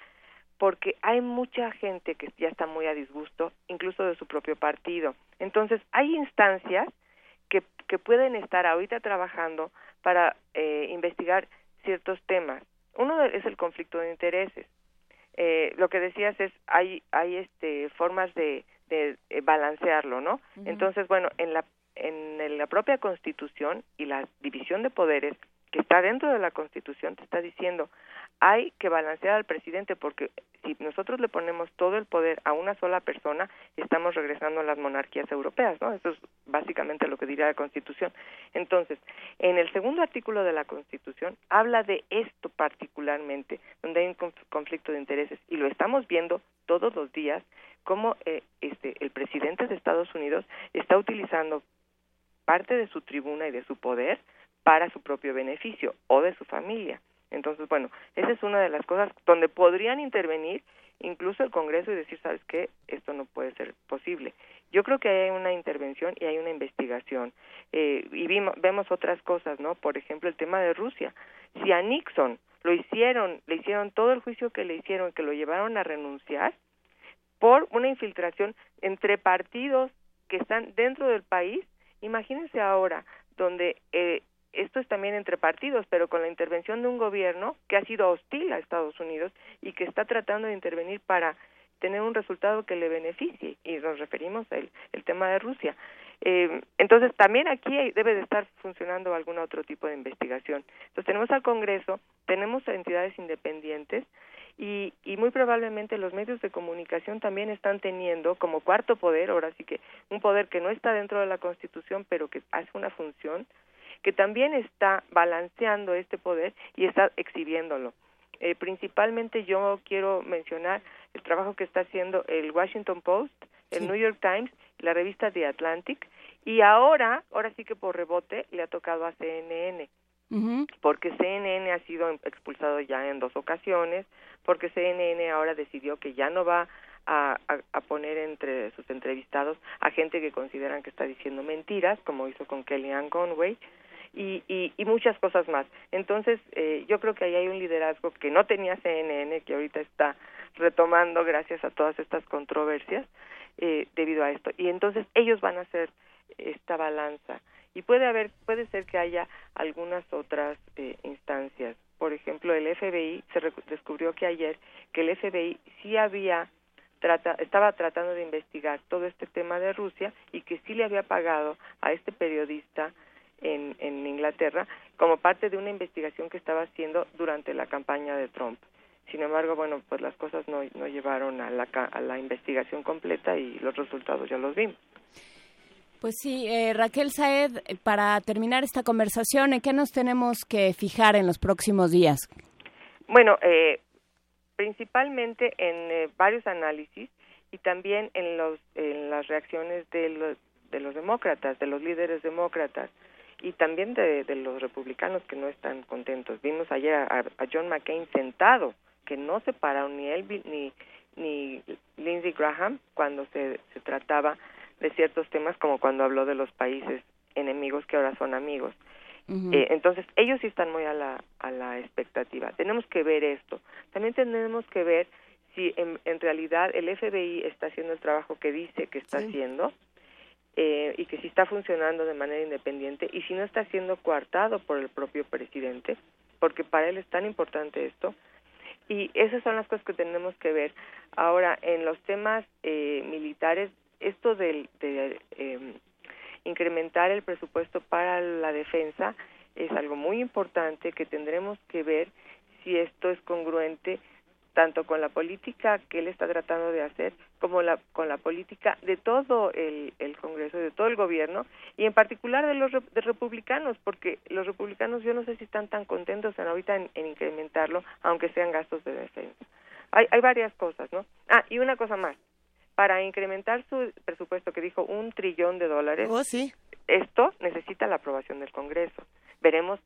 porque hay mucha gente que ya está muy a disgusto, incluso de su propio partido. Entonces, hay instancias que, que pueden estar ahorita trabajando para eh, investigar ciertos temas. Uno es el conflicto de intereses. Eh, lo que decías es hay hay este formas de, de eh, balancearlo, ¿no? Entonces, bueno, en la en la propia Constitución y la división de poderes que está dentro de la Constitución te está diciendo hay que balancear al presidente porque si nosotros le ponemos todo el poder a una sola persona, estamos regresando a las monarquías europeas, ¿no? Eso es básicamente lo que diría la Constitución. Entonces, en el segundo artículo de la Constitución habla de esto particularmente, donde hay un conflicto de intereses y lo estamos viendo todos los días cómo eh, este el presidente de Estados Unidos está utilizando parte de su tribuna y de su poder para su propio beneficio o de su familia. Entonces, bueno, esa es una de las cosas donde podrían intervenir incluso el Congreso y decir, ¿sabes qué? Esto no puede ser posible. Yo creo que hay una intervención y hay una investigación. Eh, y vemos otras cosas, ¿no? Por ejemplo, el tema de Rusia. Si a Nixon lo hicieron, le hicieron todo el juicio que le hicieron, que lo llevaron a renunciar por una infiltración entre partidos que están dentro del país, imagínense ahora, donde eh, esto es también entre partidos, pero con la intervención de un gobierno que ha sido hostil a Estados Unidos y que está tratando de intervenir para tener un resultado que le beneficie y nos referimos al tema de Rusia. Eh, entonces también aquí debe de estar funcionando algún otro tipo de investigación. Entonces tenemos al Congreso, tenemos entidades independientes y, y muy probablemente los medios de comunicación también están teniendo como cuarto poder, ahora sí que un poder que no está dentro de la Constitución pero que hace una función, que también está balanceando este poder y está exhibiéndolo. Eh, principalmente yo quiero mencionar el trabajo que está haciendo el Washington Post, el New York Times, la revista The Atlantic, y ahora, ahora sí que por rebote, le ha tocado a CNN, porque CNN ha sido expulsado ya en dos ocasiones, porque CNN ahora decidió que ya no va a, a, poner entre sus entrevistados a gente que consideran que está diciendo mentiras, como hizo con Kellyanne Conway, y, y, y muchas cosas más. Entonces, eh, yo creo que ahí hay un liderazgo que no tenía CNN, que ahorita está retomando gracias a todas estas controversias eh, debido a esto. Y entonces ellos van a hacer esta balanza. Y puede haber, puede ser que haya algunas otras eh, instancias. Por ejemplo, el FBI se descubrió que ayer que el FBI sí había trata, estaba tratando de investigar todo este tema de Rusia y que sí le había pagado a este periodista en, en Inglaterra como parte de una investigación que estaba haciendo durante la campaña de Trump. Sin embargo, bueno, pues las cosas no, no llevaron a la, a la investigación completa y los resultados ya los vimos. Pues sí, eh, Raquel Saed, para terminar esta conversación, ¿en qué nos tenemos que fijar en los próximos días? Bueno, eh, principalmente en eh, varios análisis y también en, los, en las reacciones de los, de los demócratas, de los líderes demócratas y también de, los republicanos que no están contentos. Vimos ayer a, John McCain sentado, que no se pararon ni él ni, ni Lindsey Graham cuando se, se trataba de ciertos temas, como cuando habló de los países enemigos que ahora son amigos. eh, entonces, ellos sí están muy a la, a la expectativa. Tenemos que ver esto. También tenemos que ver si en, en realidad el FBI está haciendo el trabajo que dice que está haciendo eh, y que si está funcionando de manera independiente y si no está siendo coartado por el propio presidente, porque para él es tan importante esto. Y esas son las cosas que tenemos que ver. Ahora, en los temas eh, militares, esto del, de eh, incrementar el presupuesto para la defensa es algo muy importante que tendremos que ver si esto es congruente tanto con la política que él está tratando de hacer como la, con la política de todo el, el Congreso, de todo el gobierno y en particular de los de republicanos, porque los republicanos yo no sé si están tan contentos en ahorita en, incrementarlo, aunque sean gastos de defensa. Hay, hay varias cosas, ¿no? Ah, y una cosa más. Para incrementar su presupuesto, que dijo un trillón de dólares, oh, sí. esto necesita la aprobación del Congreso. Veremos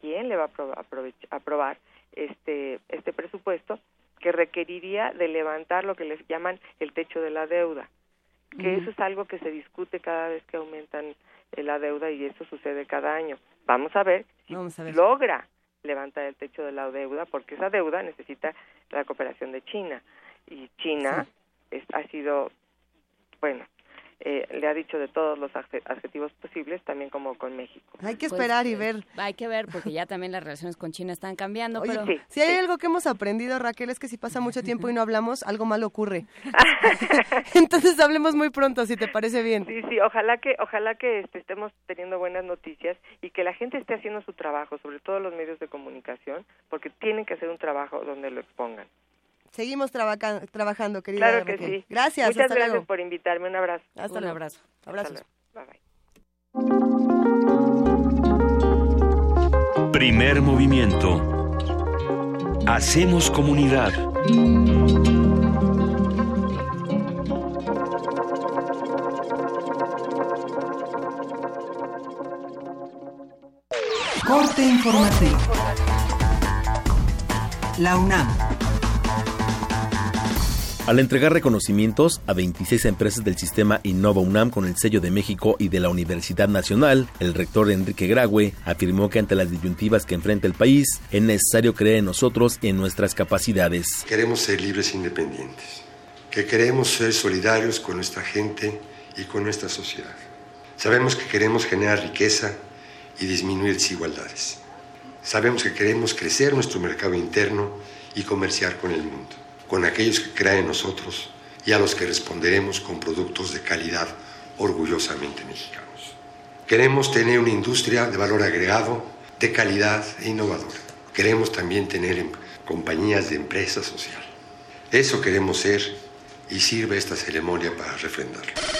quién le va a aprobar este, este presupuesto que requeriría de levantar lo que les llaman el techo de la deuda, que eso es algo que se discute cada vez que aumentan eh, la deuda y eso sucede cada año. Vamos a ver si logra levantar el techo de la deuda, porque esa deuda necesita la cooperación de China y China ha sido, bueno, eh, le ha dicho de todos los adjetivos posibles, también como con México. Hay que pues, esperar y eh, ver. Hay que ver, porque ya también las relaciones con China están cambiando. pero... si hay algo que hemos aprendido, Raquel, es que si pasa mucho tiempo y no hablamos, algo malo ocurre. Entonces hablemos muy pronto, si te parece bien. Sí, sí, ojalá que, ojalá que este, estemos teniendo buenas noticias y que la gente esté haciendo su trabajo, sobre todo los medios de comunicación, porque tienen que hacer un trabajo donde lo expongan. Seguimos trabajando, querida Claro que sí. Gracias. Muchas gracias por invitarme. Un abrazo. Hasta Un abrazo. Abrazos. Bye, bye. Primer movimiento. Hacemos comunidad. Corte informativo. La UNAM. Al entregar reconocimientos a 26 empresas del sistema Innova UNAM con el sello de México y de la Universidad Nacional, el rector Enrique Graue afirmó que ante las disyuntivas que enfrenta el país, es necesario creer en nosotros y en nuestras capacidades. Queremos ser libres e independientes, que queremos ser solidarios con nuestra gente y con nuestra sociedad. Sabemos que queremos generar riqueza y disminuir desigualdades. Sabemos que queremos crecer nuestro mercado interno y comerciar con el mundo con aquellos que creen en nosotros y a los que responderemos con productos de calidad orgullosamente mexicanos. Queremos tener una industria de valor agregado, de calidad e innovadora. Queremos también tener em, compañías de empresa social. Eso queremos ser y sirve esta ceremonia para refrendarlo.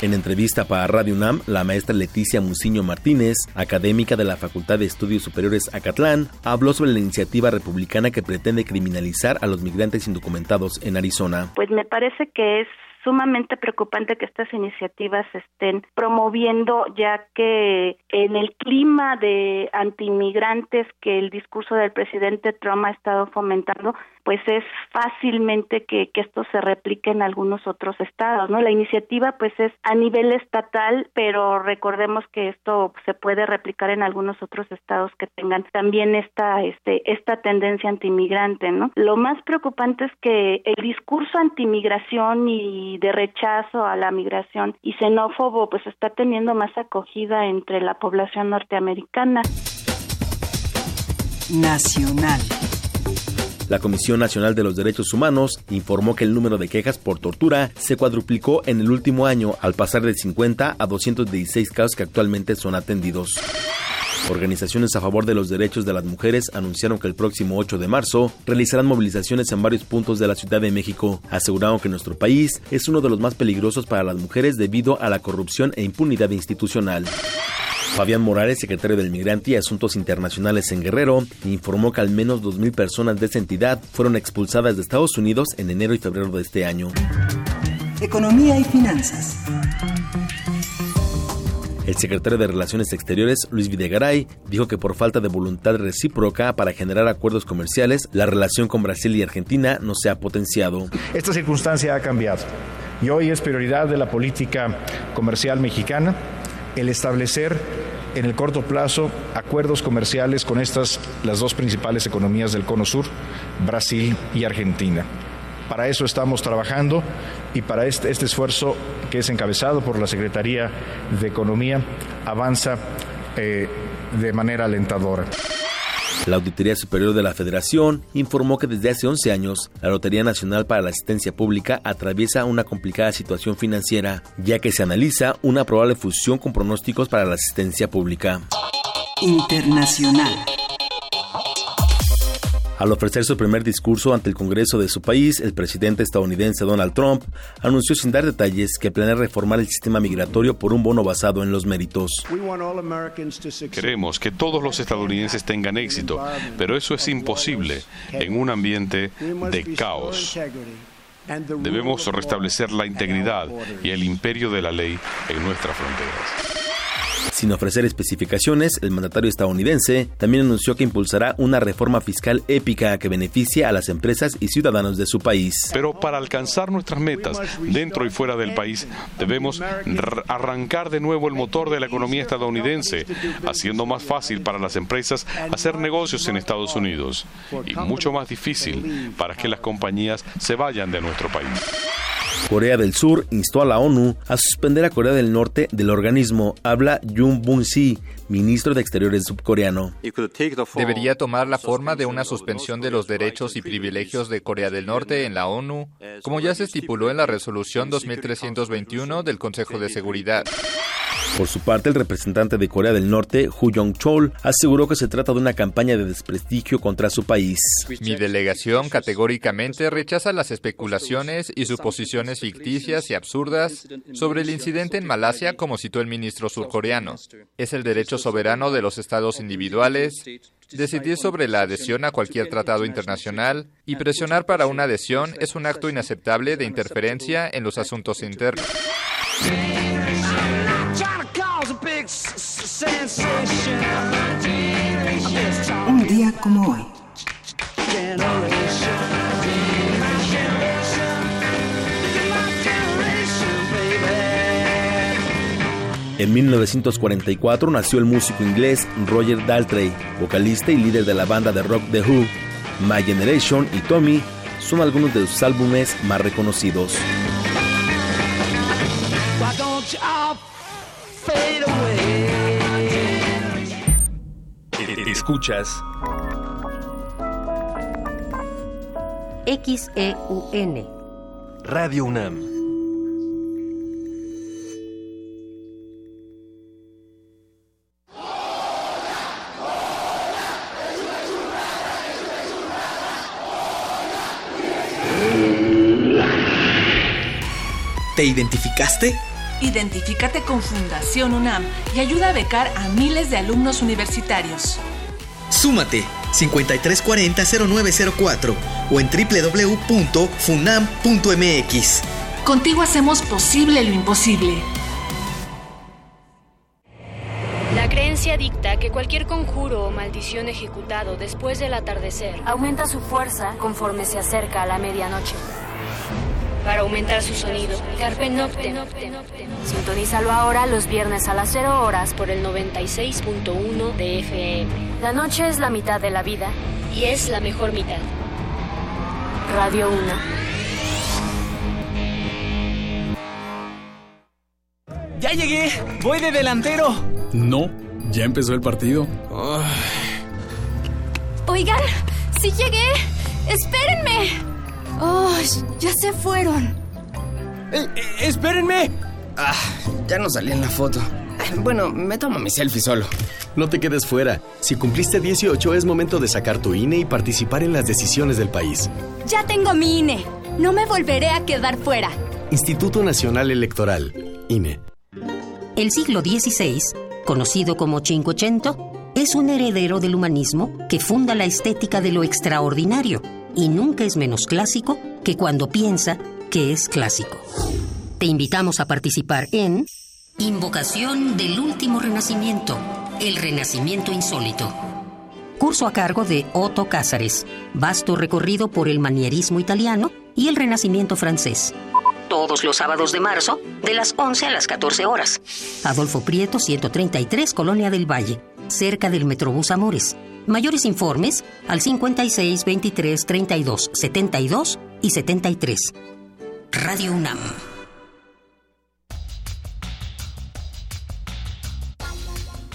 En entrevista para Radio UNAM, la maestra Leticia Muciño Martínez, académica de la Facultad de Estudios Superiores Acatlán, habló sobre la iniciativa republicana que pretende criminalizar a los migrantes indocumentados en Arizona. Pues me parece que es sumamente preocupante que estas iniciativas se estén promoviendo, ya que en el clima de antimigrantes que el discurso del presidente Trump ha estado fomentando, pues es fácilmente que, que esto se replique en algunos otros estados, ¿no? La iniciativa pues es a nivel estatal, pero recordemos que esto se puede replicar en algunos otros estados que tengan también esta este esta tendencia antimigrante, ¿no? Lo más preocupante es que el discurso antimigración y de rechazo a la migración y xenófobo pues está teniendo más acogida entre la población norteamericana. Nacional. La Comisión Nacional de los Derechos Humanos informó que el número de quejas por tortura se cuadruplicó en el último año al pasar de 50 a 216 casos que actualmente son atendidos. Organizaciones a favor de los derechos de las mujeres anunciaron que el próximo 8 de marzo realizarán movilizaciones en varios puntos de la Ciudad de México. Aseguraron que nuestro país es uno de los más peligrosos para las mujeres debido a la corrupción e impunidad institucional. Fabián Morales, secretario del Migrante y Asuntos Internacionales en Guerrero, informó que al menos 2.000 personas de esa entidad fueron expulsadas de Estados Unidos en enero y febrero de este año. Economía y finanzas. El secretario de Relaciones Exteriores, Luis Videgaray, dijo que por falta de voluntad recíproca para generar acuerdos comerciales, la relación con Brasil y Argentina no se ha potenciado. Esta circunstancia ha cambiado y hoy es prioridad de la política comercial mexicana el establecer en el corto plazo acuerdos comerciales con estas las dos principales economías del Cono Sur, Brasil y Argentina. Para eso estamos trabajando y para este, este esfuerzo que es encabezado por la Secretaría de Economía avanza eh, de manera alentadora. La Auditoría Superior de la Federación informó que desde hace 11 años, la Lotería Nacional para la Asistencia Pública atraviesa una complicada situación financiera, ya que se analiza una probable fusión con pronósticos para la asistencia pública. Internacional. Al ofrecer su primer discurso ante el Congreso de su país, el presidente estadounidense Donald Trump anunció sin dar detalles que planea reformar el sistema migratorio por un bono basado en los méritos. Queremos que todos los estadounidenses tengan éxito, pero eso es imposible en un ambiente de caos. Debemos restablecer la integridad y el imperio de la ley en nuestras fronteras. Sin ofrecer especificaciones, el mandatario estadounidense también anunció que impulsará una reforma fiscal épica que beneficie a las empresas y ciudadanos de su país. Pero para alcanzar nuestras metas dentro y fuera del país, debemos arrancar de nuevo el motor de la economía estadounidense, haciendo más fácil para las empresas hacer negocios en Estados Unidos y mucho más difícil para que las compañías se vayan de nuestro país. Corea del Sur instó a la ONU a suspender a Corea del Norte del organismo. Habla Jung Bun-si, ministro de Exteriores subcoreano. Debería tomar la forma de una suspensión de los derechos y privilegios de Corea del Norte en la ONU, como ya se estipuló en la resolución 2321 del Consejo de Seguridad. Por su parte, el representante de Corea del Norte, Hu Jong-chol, aseguró que se trata de una campaña de desprestigio contra su país. Mi delegación categóricamente rechaza las especulaciones y suposiciones ficticias y absurdas sobre el incidente en Malasia, como citó el ministro surcoreano. Es el derecho soberano de los estados individuales decidir sobre la adhesión a cualquier tratado internacional y presionar para una adhesión es un acto inaceptable de interferencia en los asuntos internos. Un día como hoy. En 1944 nació el músico inglés Roger Daltrey, vocalista y líder de la banda de rock The Who. My Generation y Tommy son algunos de sus álbumes más reconocidos. Escuchas XEUN Radio UNAM. ¿Te identificaste? Identifícate con Fundación UNAM y ayuda a becar a miles de alumnos universitarios. Súmate 5340-0904 o en www.funam.mx. Contigo hacemos posible lo imposible. La creencia dicta que cualquier conjuro o maldición ejecutado después del atardecer aumenta su fuerza conforme se acerca a la medianoche. Para aumentar su sonido, Carpe Noctem. Sintonízalo ahora los viernes a las 0 horas por el 96.1 de FM. La noche es la mitad de la vida y es la mejor mitad. Radio 1. ¡Ya llegué! ¡Voy de delantero! No, ya empezó el partido. Oigan, sí llegué. Espérenme. ¡Oh! Ya se fueron. Eh, eh, ¡Espérenme! Ah, ya no salí en la foto. Bueno, me tomo mi selfie solo. No te quedes fuera. Si cumpliste 18 es momento de sacar tu INE y participar en las decisiones del país. Ya tengo mi INE. No me volveré a quedar fuera. Instituto Nacional Electoral, INE. El siglo XVI, conocido como Cinquecento, es un heredero del humanismo que funda la estética de lo extraordinario y nunca es menos clásico que cuando piensa que es clásico. Te invitamos a participar en Invocación del Último Renacimiento, el Renacimiento Insólito. Curso a cargo de Otto Cázares, vasto recorrido por el manierismo italiano y el Renacimiento francés. Todos los sábados de marzo, de las 11 a las 14 horas. Adolfo Prieto, 133, Colonia del Valle, cerca del Metrobús Amores. Mayores informes al 56 23 32 72 y 73. Radio UNAM.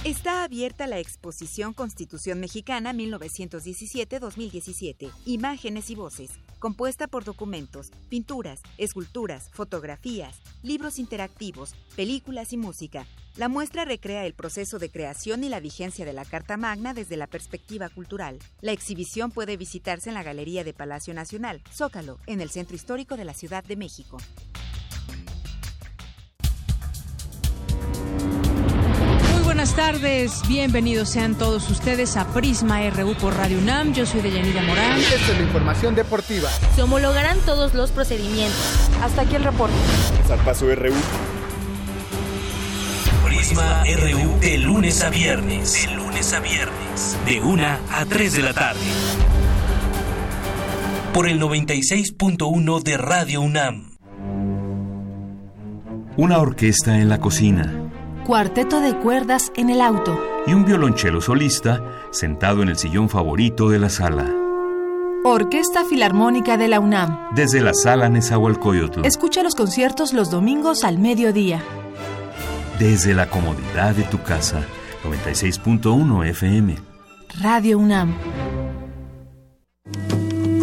Está abierta la exposición Constitución Mexicana 1917-2017, Imágenes y Voces, compuesta por documentos, pinturas, esculturas, fotografías, libros interactivos, películas y música. La muestra recrea el proceso de creación y la vigencia de la Carta Magna desde la perspectiva cultural. La exhibición puede visitarse en la Galería de Palacio Nacional, Zócalo, en el Centro Histórico de la Ciudad de México. buenas tardes. Bienvenidos sean todos ustedes a Prisma RU por Radio UNAM. Yo soy Deyanira Morán. Esta es la información deportiva. Se homologarán todos los procedimientos. Hasta aquí el reporte. Zarpazo RU. Prisma RU de lunes a viernes. De lunes a viernes. De 1 a 3 de la tarde. Por el 96.1 de Radio UNAM. Una orquesta en la cocina cuarteto de cuerdas en el auto y un violonchelo solista sentado en el sillón favorito de la sala. Orquesta Filarmónica de la UNAM. Desde la sala Nezahualcóyotl. Escucha los conciertos los domingos al mediodía. Desde la comodidad de tu casa. 96.1 FM. Radio UNAM.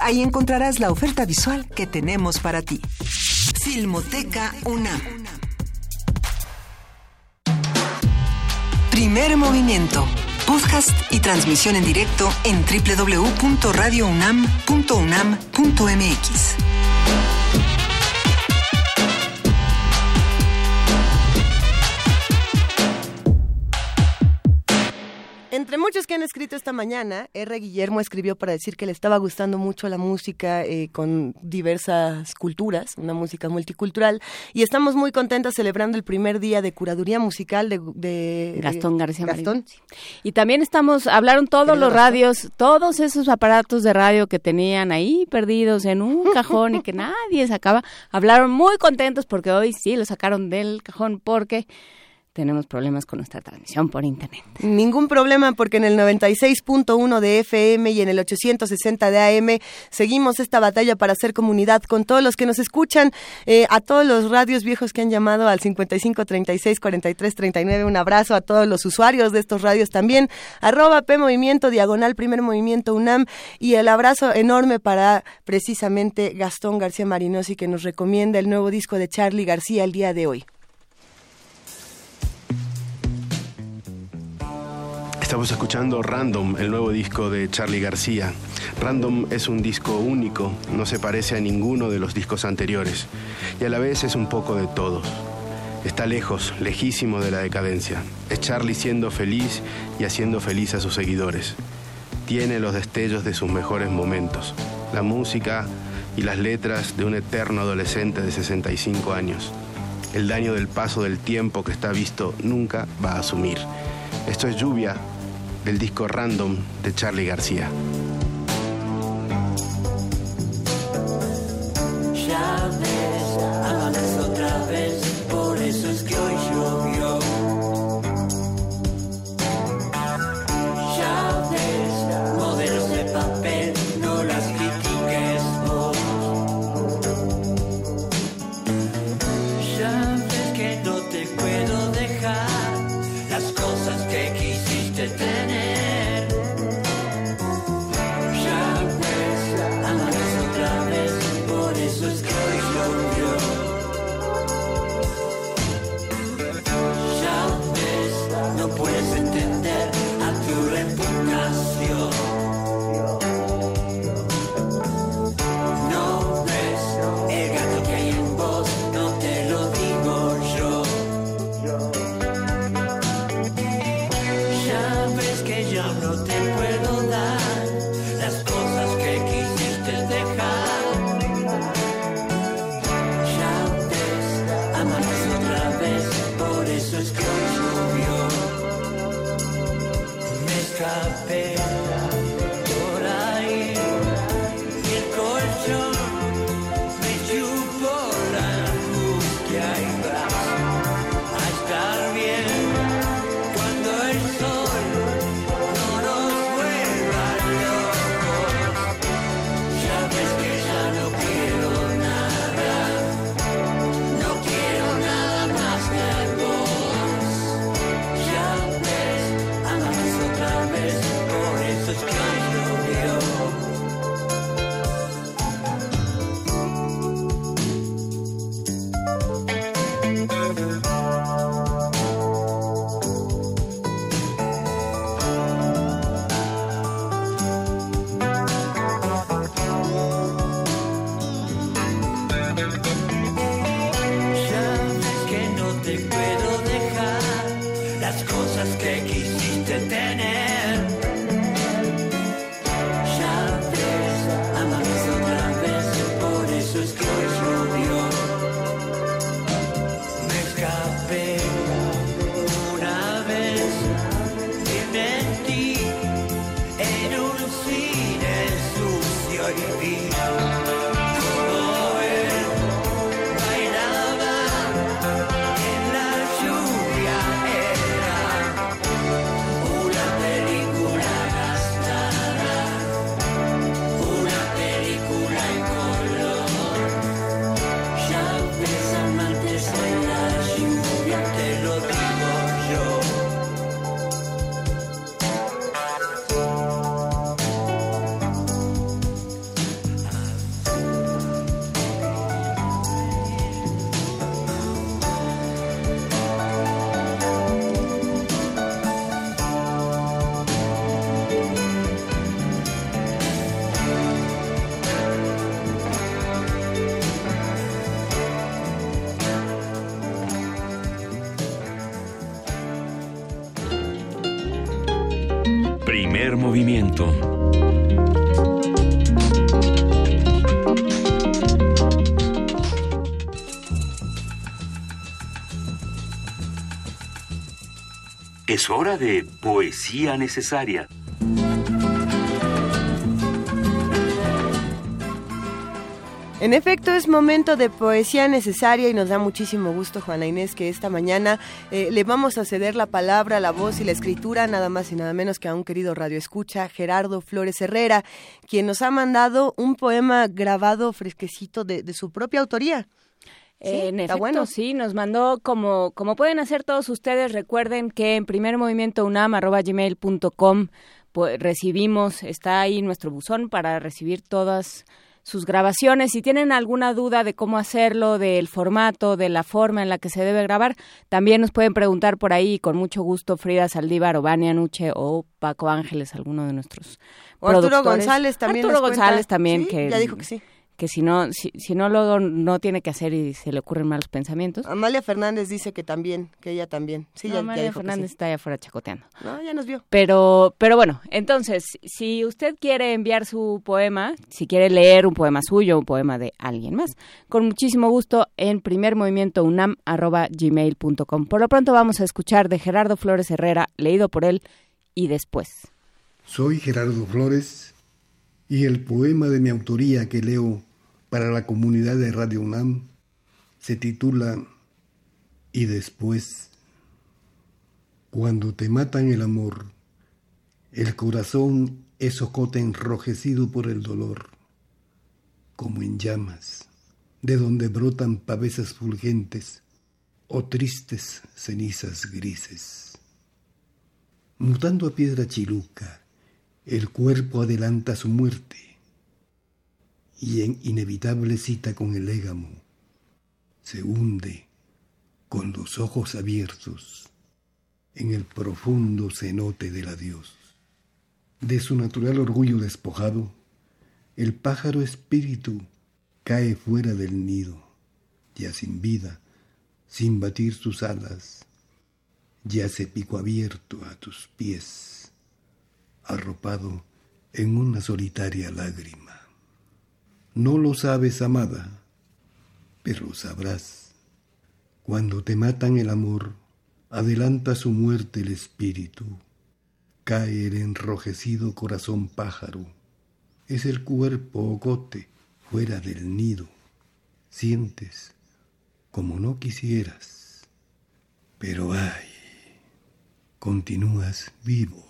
Ahí encontrarás la oferta visual que tenemos para ti. Filmoteca UNAM. Primer movimiento. Podcast y transmisión en directo en www.radiounam.unam.mx. Entre muchos que han escrito esta mañana, R. Guillermo escribió para decir que le estaba gustando mucho la música eh, con diversas culturas, una música multicultural, y estamos muy contentas celebrando el primer día de curaduría musical de, de Gastón García Gastón. Y también estamos, hablaron todos los radios, todos esos aparatos de radio que tenían ahí perdidos en un cajón y que nadie sacaba, hablaron muy contentos porque hoy sí lo sacaron del cajón porque tenemos problemas con nuestra transmisión por internet. Ningún problema porque en el 96.1 de FM y en el 860 de AM seguimos esta batalla para hacer comunidad con todos los que nos escuchan, eh, a todos los radios viejos que han llamado al 55 36 43 39. Un abrazo a todos los usuarios de estos radios también. Arroba P Movimiento, diagonal Primer Movimiento UNAM y el abrazo enorme para precisamente Gastón García Marinosi que nos recomienda el nuevo disco de Charlie García el día de hoy. Estamos escuchando Random, el nuevo disco de Charlie García. Random es un disco único, no se parece a ninguno de los discos anteriores y a la vez es un poco de todos. Está lejos, lejísimo de la decadencia. Es Charlie siendo feliz y haciendo feliz a sus seguidores. Tiene los destellos de sus mejores momentos, la música y las letras de un eterno adolescente de 65 años. El daño del paso del tiempo que está visto nunca va a asumir. Esto es Lluvia del disco Random de Charlie García. Otra vez. Hora de poesía necesaria. En efecto, es momento de poesía necesaria y nos da muchísimo gusto, Juana Inés, que esta mañana eh, le vamos a ceder la palabra, la voz y la escritura, nada más y nada menos que a un querido radio escucha, Gerardo Flores Herrera, quien nos ha mandado un poema grabado fresquecito de su propia autoría. Sí, en efecto, bueno. sí, nos mandó como, como pueden hacer todos ustedes, recuerden que en primermovimientounam.gmail.com pues, recibimos, está ahí nuestro buzón para recibir todas sus grabaciones. Si tienen alguna duda de cómo hacerlo, del formato, de la forma en la que se debe grabar, también nos pueden preguntar por ahí con mucho gusto Frida Saldívar o Vania Nuche o Paco Ángeles, alguno de nuestros o Arturo González también. Arturo González también, ¿Sí? que ya dijo que sí que si no, si, si no lo no tiene que hacer y se le ocurren malos pensamientos. Amalia Fernández dice que también, que ella también. Sí, no, ya, Amalia ya dijo Fernández que sí. está allá afuera chacoteando. No, ya nos vio. Pero, pero bueno, entonces, si usted quiere enviar su poema, si quiere leer un poema suyo, un poema de alguien más, con muchísimo gusto en primermovimientounam.gmail.com. Por lo pronto vamos a escuchar de Gerardo Flores Herrera, leído por él, y después. Soy Gerardo Flores y el poema de mi autoría que leo para la comunidad de Radio UNAM se titula Y después, cuando te matan el amor, el corazón es ocote enrojecido por el dolor, como en llamas, de donde brotan pavesas fulgentes o tristes cenizas grises. Mutando a piedra chiluca, el cuerpo adelanta su muerte y en inevitable cita con el égamo se hunde con los ojos abiertos en el profundo cenote del adiós. De su natural orgullo despojado, el pájaro espíritu cae fuera del nido, ya sin vida, sin batir sus alas, yace pico abierto a tus pies, arropado en una solitaria lágrima. No lo sabes, amada, pero sabrás. Cuando te matan el amor, adelanta su muerte el espíritu. Cae el enrojecido corazón pájaro. Es el cuerpo ocote fuera del nido. Sientes como no quisieras. Pero ay, continúas vivo.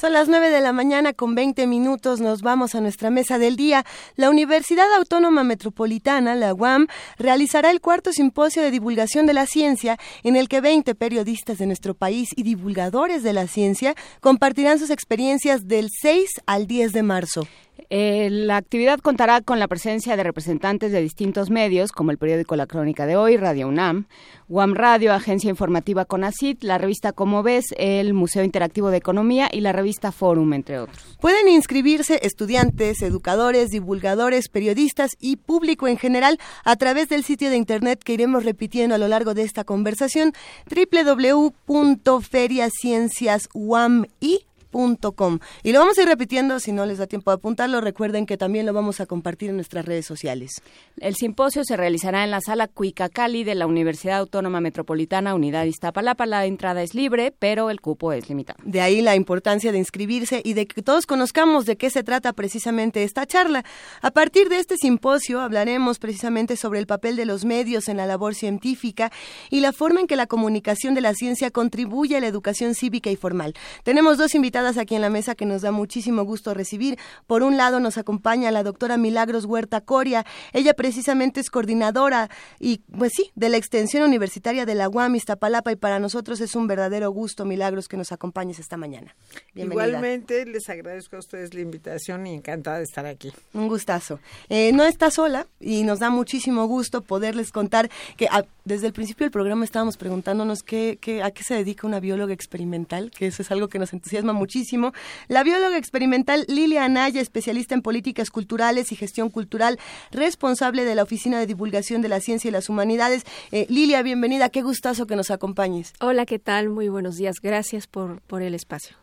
Son las 9 de la mañana con 20 minutos. Nos vamos a nuestra mesa del día. La Universidad Autónoma Metropolitana, la UAM, realizará el cuarto simposio de divulgación de la ciencia, en el que 20 periodistas de nuestro país y divulgadores de la ciencia compartirán sus experiencias del 6 al 10 de marzo. Eh, la actividad contará con la presencia de representantes de distintos medios, como el periódico La Crónica de Hoy, Radio UNAM, UAM Radio, Agencia Informativa CONACIT, la revista Como Ves, el Museo Interactivo de Economía y la revista Forum, entre otros. Pueden inscribirse estudiantes, educadores, divulgadores, periodistas y público en general a través del sitio de internet que iremos repitiendo a lo largo de esta conversación www.feriacienciasuami Com. Y lo vamos a ir repitiendo, si no les da tiempo de apuntarlo, recuerden que también lo vamos a compartir en nuestras redes sociales. El simposio se realizará en la sala Cuicacali de la Universidad Autónoma Metropolitana Unidad Iztapalapa. La entrada es libre, pero el cupo es limitado. De ahí la importancia de inscribirse y de que todos conozcamos de qué se trata precisamente esta charla. A partir de este simposio hablaremos precisamente sobre el papel de los medios en la labor científica y la forma en que la comunicación de la ciencia contribuye a la educación cívica y formal. Tenemos dos invitados invitadas aquí en la mesa que nos da muchísimo gusto recibir. Por un lado nos acompaña la doctora Milagros Huerta Coria. Ella precisamente es coordinadora y pues sí, de la extensión universitaria de la UAM Iztapalapa y para nosotros es un verdadero gusto, Milagros, que nos acompañes esta mañana. Bienvenida. Igualmente les agradezco a ustedes la invitación y encantada de estar aquí. Un gustazo. Eh, no está sola y nos da muchísimo gusto poderles contar que ah, desde el principio del programa estábamos preguntándonos qué, qué, a qué se dedica una bióloga experimental, que eso es algo que nos entusiasma muchísimo. La bióloga experimental Lilia Anaya, especialista en políticas culturales y gestión cultural, responsable de la Oficina de Divulgación de la Ciencia y las Humanidades. Eh, Lilia, bienvenida, qué gustazo que nos acompañes. Hola, ¿qué tal? Muy buenos días. Gracias por, por el espacio.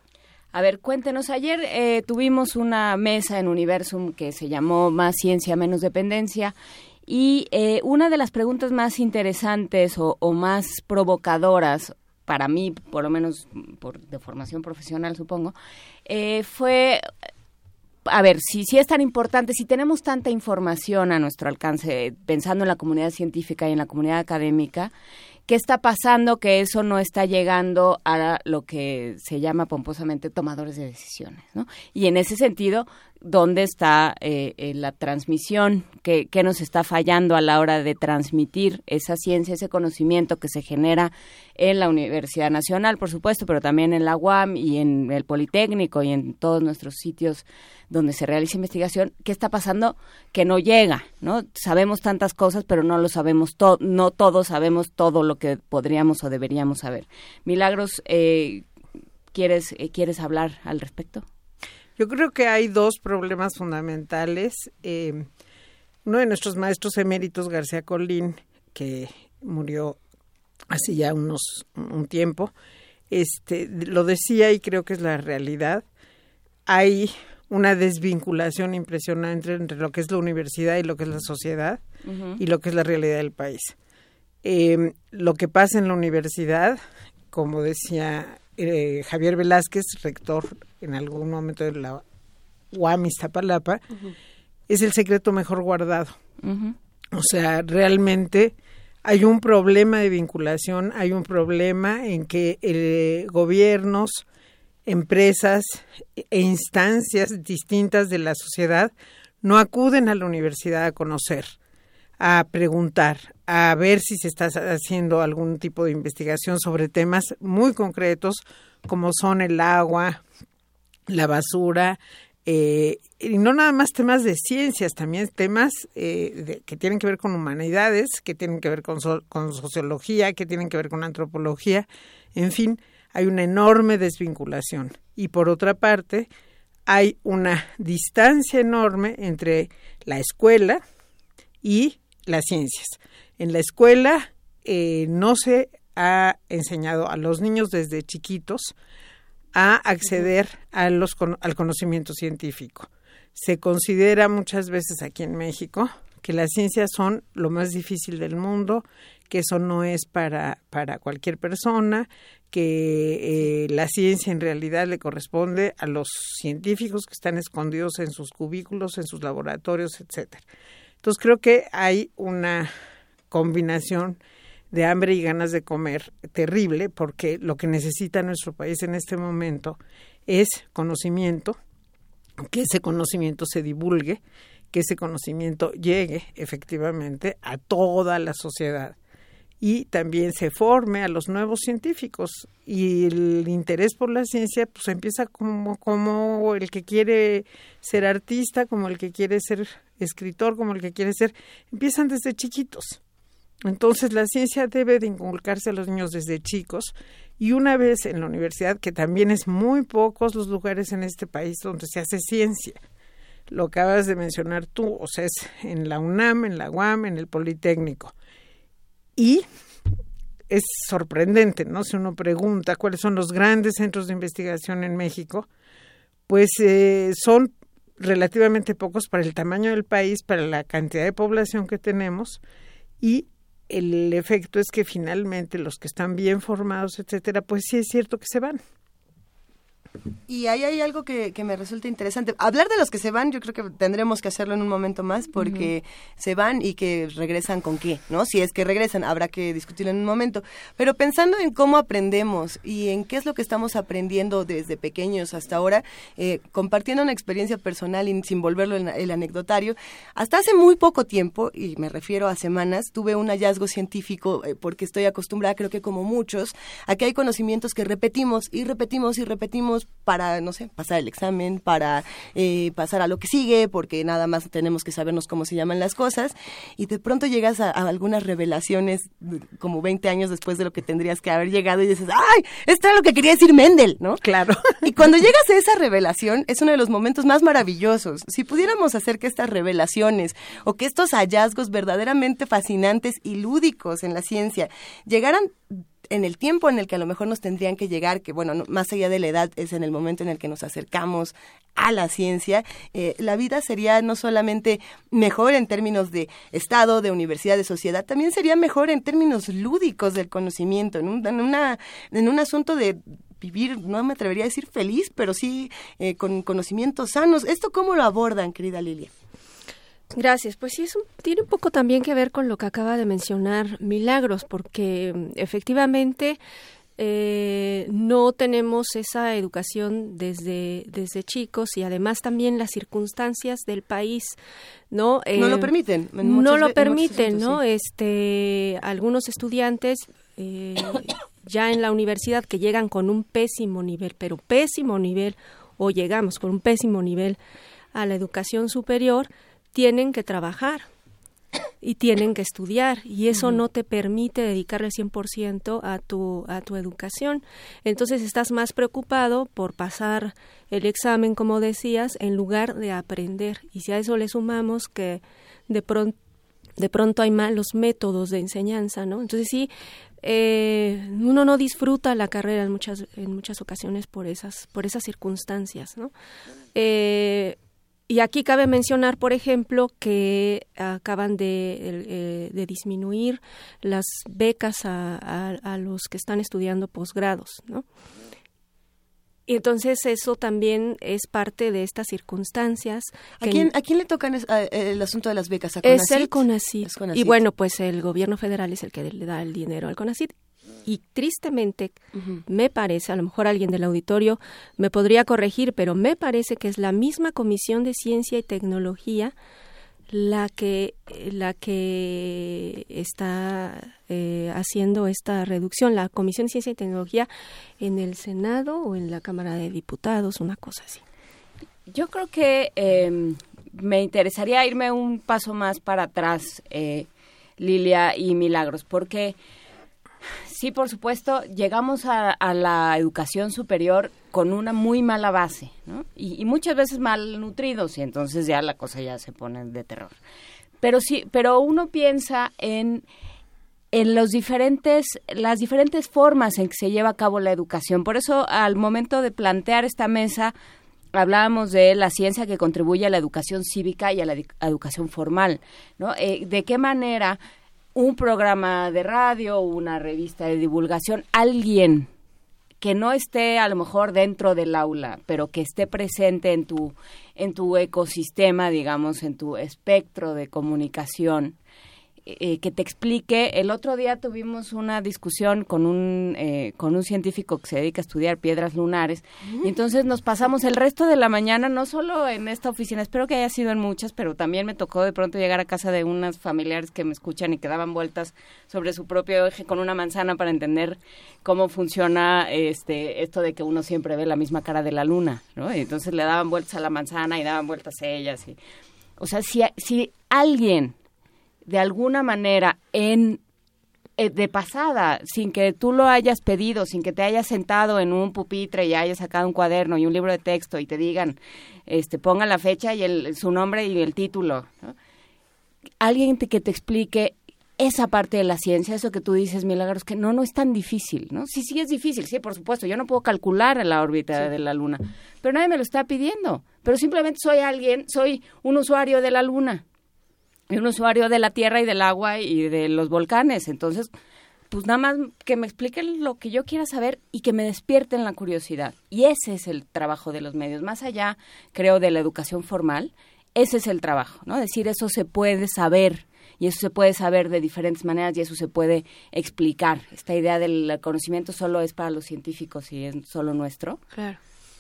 A ver, cuéntenos, ayer eh, tuvimos una mesa en Universum que se llamó Más ciencia, menos dependencia y eh, una de las preguntas más interesantes o, o, más provocadoras para mí, por lo menos por, de formación profesional, supongo, eh, fue a ver, si, si es tan importante, si tenemos tanta información a nuestro alcance, pensando en la comunidad científica y en la comunidad académica, ¿qué está pasando que eso no está llegando a lo que se llama pomposamente tomadores de decisiones? ¿no? Y en ese sentido, ¿dónde está eh, la transmisión? ¿Qué, ¿Qué nos está fallando a la hora de transmitir esa ciencia, ese conocimiento que se genera en la Universidad Nacional, por supuesto, pero también en la UAM y en el Politécnico y en todos nuestros sitios donde se realiza investigación, ¿qué está pasando que no llega? ¿no? Sabemos tantas cosas, pero no lo sabemos todo, no todos sabemos todo lo que podríamos o deberíamos saber. Milagros, eh, ¿quieres, eh, ¿quieres hablar al respecto? Yo creo que hay dos problemas fundamentales. Eh, uno de nuestros maestros eméritos, García Colín, que murió hace ya unos un tiempo, este lo decía y creo que es la realidad. Hay una desvinculación impresionante entre lo que es la universidad y lo que es la sociedad uh -huh. y lo que es la realidad del país. Eh, lo que pasa en la universidad, como decía eh, Javier Velázquez, rector en algún momento de la UAM Iztapalapa, uh -huh. es el secreto mejor guardado. Uh -huh. O sea, realmente hay un problema de vinculación, hay un problema en que eh, gobiernos, empresas e instancias distintas de la sociedad no acuden a la universidad a conocer, a preguntar, a ver si se está haciendo algún tipo de investigación sobre temas muy concretos como son el agua, la basura, eh, y no nada más temas de ciencias, también temas eh, de, que tienen que ver con humanidades, que tienen que ver con, so, con sociología, que tienen que ver con antropología, en fin, hay una enorme desvinculación. Y por otra parte, hay una distancia enorme entre la escuela y las ciencias. En la escuela eh, no se ha enseñado a los niños desde chiquitos a acceder al conocimiento científico. Se considera muchas veces aquí en México que las ciencias son lo más difícil del mundo, que eso no es para, para cualquier persona, que eh, la ciencia en realidad le corresponde a los científicos que están escondidos en sus cubículos, en sus laboratorios, etcétera. Entonces creo que hay una combinación de hambre y ganas de comer terrible, porque lo que necesita nuestro país en este momento es conocimiento, que ese conocimiento se divulgue, que ese conocimiento llegue efectivamente a toda la sociedad y también se forme a los nuevos científicos. Y el interés por la ciencia pues empieza como como el que quiere ser artista como el que quiere ser escritor como el que quiere ser empiezan desde chiquitos entonces la ciencia debe de inculcarse a los niños desde chicos y una vez en la universidad que también es muy pocos los lugares en este país donde se hace ciencia lo acabas de mencionar tú o sea es en la UNAM en la UAM en el Politécnico y es sorprendente, ¿no? Si uno pregunta cuáles son los grandes centros de investigación en México, pues eh, son relativamente pocos para el tamaño del país, para la cantidad de población que tenemos y el efecto es que finalmente los que están bien formados, etcétera, pues sí es cierto que se van. Y ahí hay algo que, que, me resulta interesante. Hablar de los que se van, yo creo que tendremos que hacerlo en un momento más, porque se van y que regresan con qué, ¿no? Si es que regresan, habrá que discutirlo en un momento. Pero pensando en cómo aprendemos y en qué es lo que estamos aprendiendo desde pequeños hasta ahora, eh, compartiendo una experiencia personal y sin volverlo el, el anecdotario, hasta hace muy poco tiempo, y me refiero a semanas, tuve un hallazgo científico, eh, porque estoy acostumbrada, creo que como muchos, a que hay conocimientos que repetimos y repetimos y repetimos para, no sé, pasar el examen, para eh, pasar a lo que sigue, porque nada más tenemos que sabernos cómo se llaman las cosas, y de pronto llegas a, a algunas revelaciones como 20 años después de lo que tendrías que haber llegado y dices, ¡ay! Esto era lo que quería decir Mendel, ¿no? Claro. Y cuando llegas a esa revelación, es uno de los momentos más maravillosos. Si pudiéramos hacer que estas revelaciones o que estos hallazgos verdaderamente fascinantes y lúdicos en la ciencia llegaran en el tiempo en el que a lo mejor nos tendrían que llegar, que bueno, no, más allá de la edad es en el momento en el que nos acercamos a la ciencia, eh, la vida sería no solamente mejor en términos de Estado, de universidad, de sociedad, también sería mejor en términos lúdicos del conocimiento, en un, en una, en un asunto de vivir, no me atrevería a decir feliz, pero sí eh, con conocimientos sanos. ¿Esto cómo lo abordan, querida Lilia? Gracias. Pues sí, eso tiene un poco también que ver con lo que acaba de mencionar Milagros, porque mm, efectivamente eh, no tenemos esa educación desde, desde chicos y además también las circunstancias del país no eh, no lo permiten no lo permiten no sí. este algunos estudiantes eh, ya en la universidad que llegan con un pésimo nivel pero pésimo nivel o llegamos con un pésimo nivel a la educación superior tienen que trabajar y tienen que estudiar y eso uh -huh. no te permite dedicarle 100% a tu a tu educación. Entonces estás más preocupado por pasar el examen como decías en lugar de aprender y si a eso le sumamos que de pronto de pronto hay malos métodos de enseñanza, ¿no? Entonces sí, eh, uno no disfruta la carrera en muchas en muchas ocasiones por esas por esas circunstancias, ¿no? Eh, y aquí cabe mencionar, por ejemplo, que acaban de, eh, de disminuir las becas a, a, a, los que están estudiando posgrados, ¿no? Y entonces eso también es parte de estas circunstancias. ¿A quién, ¿A quién le tocan es, a, el asunto de las becas? ¿A Es el. Y bueno, pues el gobierno federal es el que le da el dinero al CONACYT y tristemente uh -huh. me parece, a lo mejor alguien del auditorio me podría corregir, pero me parece que es la misma Comisión de Ciencia y Tecnología la que la que está eh, haciendo esta reducción, la Comisión de Ciencia y Tecnología en el Senado o en la Cámara de Diputados, una cosa así. Yo creo que eh, me interesaría irme un paso más para atrás, eh, Lilia y Milagros, porque sí, por supuesto, llegamos a, a, la educación superior con una muy mala base, ¿no? Y, muchas veces mal nutridos, y entonces ya la cosa ya se pone de terror. Pero sí, pero uno piensa en en los diferentes las diferentes formas en que se lleva a cabo la educación. Por eso, al momento de plantear esta mesa, hablábamos de la ciencia que contribuye a la educación cívica y a la educación formal, ¿no? Eh, de qué manera un programa de radio, una revista de divulgación, alguien que no esté a lo mejor dentro del aula, pero que esté presente en tu en tu ecosistema, digamos, en tu espectro de comunicación, eh, que te explique. El otro día tuvimos una discusión con un, eh, con un científico que se dedica a estudiar piedras lunares mm. y entonces nos pasamos el resto de la mañana, no solo en esta oficina, espero que haya sido en muchas, pero también me tocó de pronto llegar a casa de unas familiares que me escuchan y que daban vueltas sobre su propio eje con una manzana para entender cómo funciona este esto de que uno siempre ve la misma cara de la luna, ¿no? Y entonces le daban vueltas a la manzana y daban vueltas a ellas y o sea, si, si alguien de alguna manera en eh, de pasada, sin que tú lo hayas pedido, sin que te hayas sentado en un pupitre y hayas sacado un cuaderno y un libro de texto y te digan, este, pongan la fecha y el, su nombre y el título. ¿no? Alguien te, que te explique esa parte de la ciencia, eso que tú dices, Milagros, que no, no es tan difícil, ¿no? Sí, sí es difícil, sí, por supuesto, yo no puedo calcular la órbita sí. de la Luna, pero nadie me lo está pidiendo, pero simplemente soy alguien, soy un usuario de la Luna, y un usuario de la tierra y del agua y de los volcanes. Entonces, pues nada más que me expliquen lo que yo quiera saber y que me despierten la curiosidad. Y ese es el trabajo de los medios. Más allá, creo, de la educación formal, ese es el trabajo, ¿no? Decir, eso se puede saber y eso se puede saber de diferentes maneras y eso se puede explicar. Esta idea del conocimiento solo es para los científicos y es solo nuestro. Claro.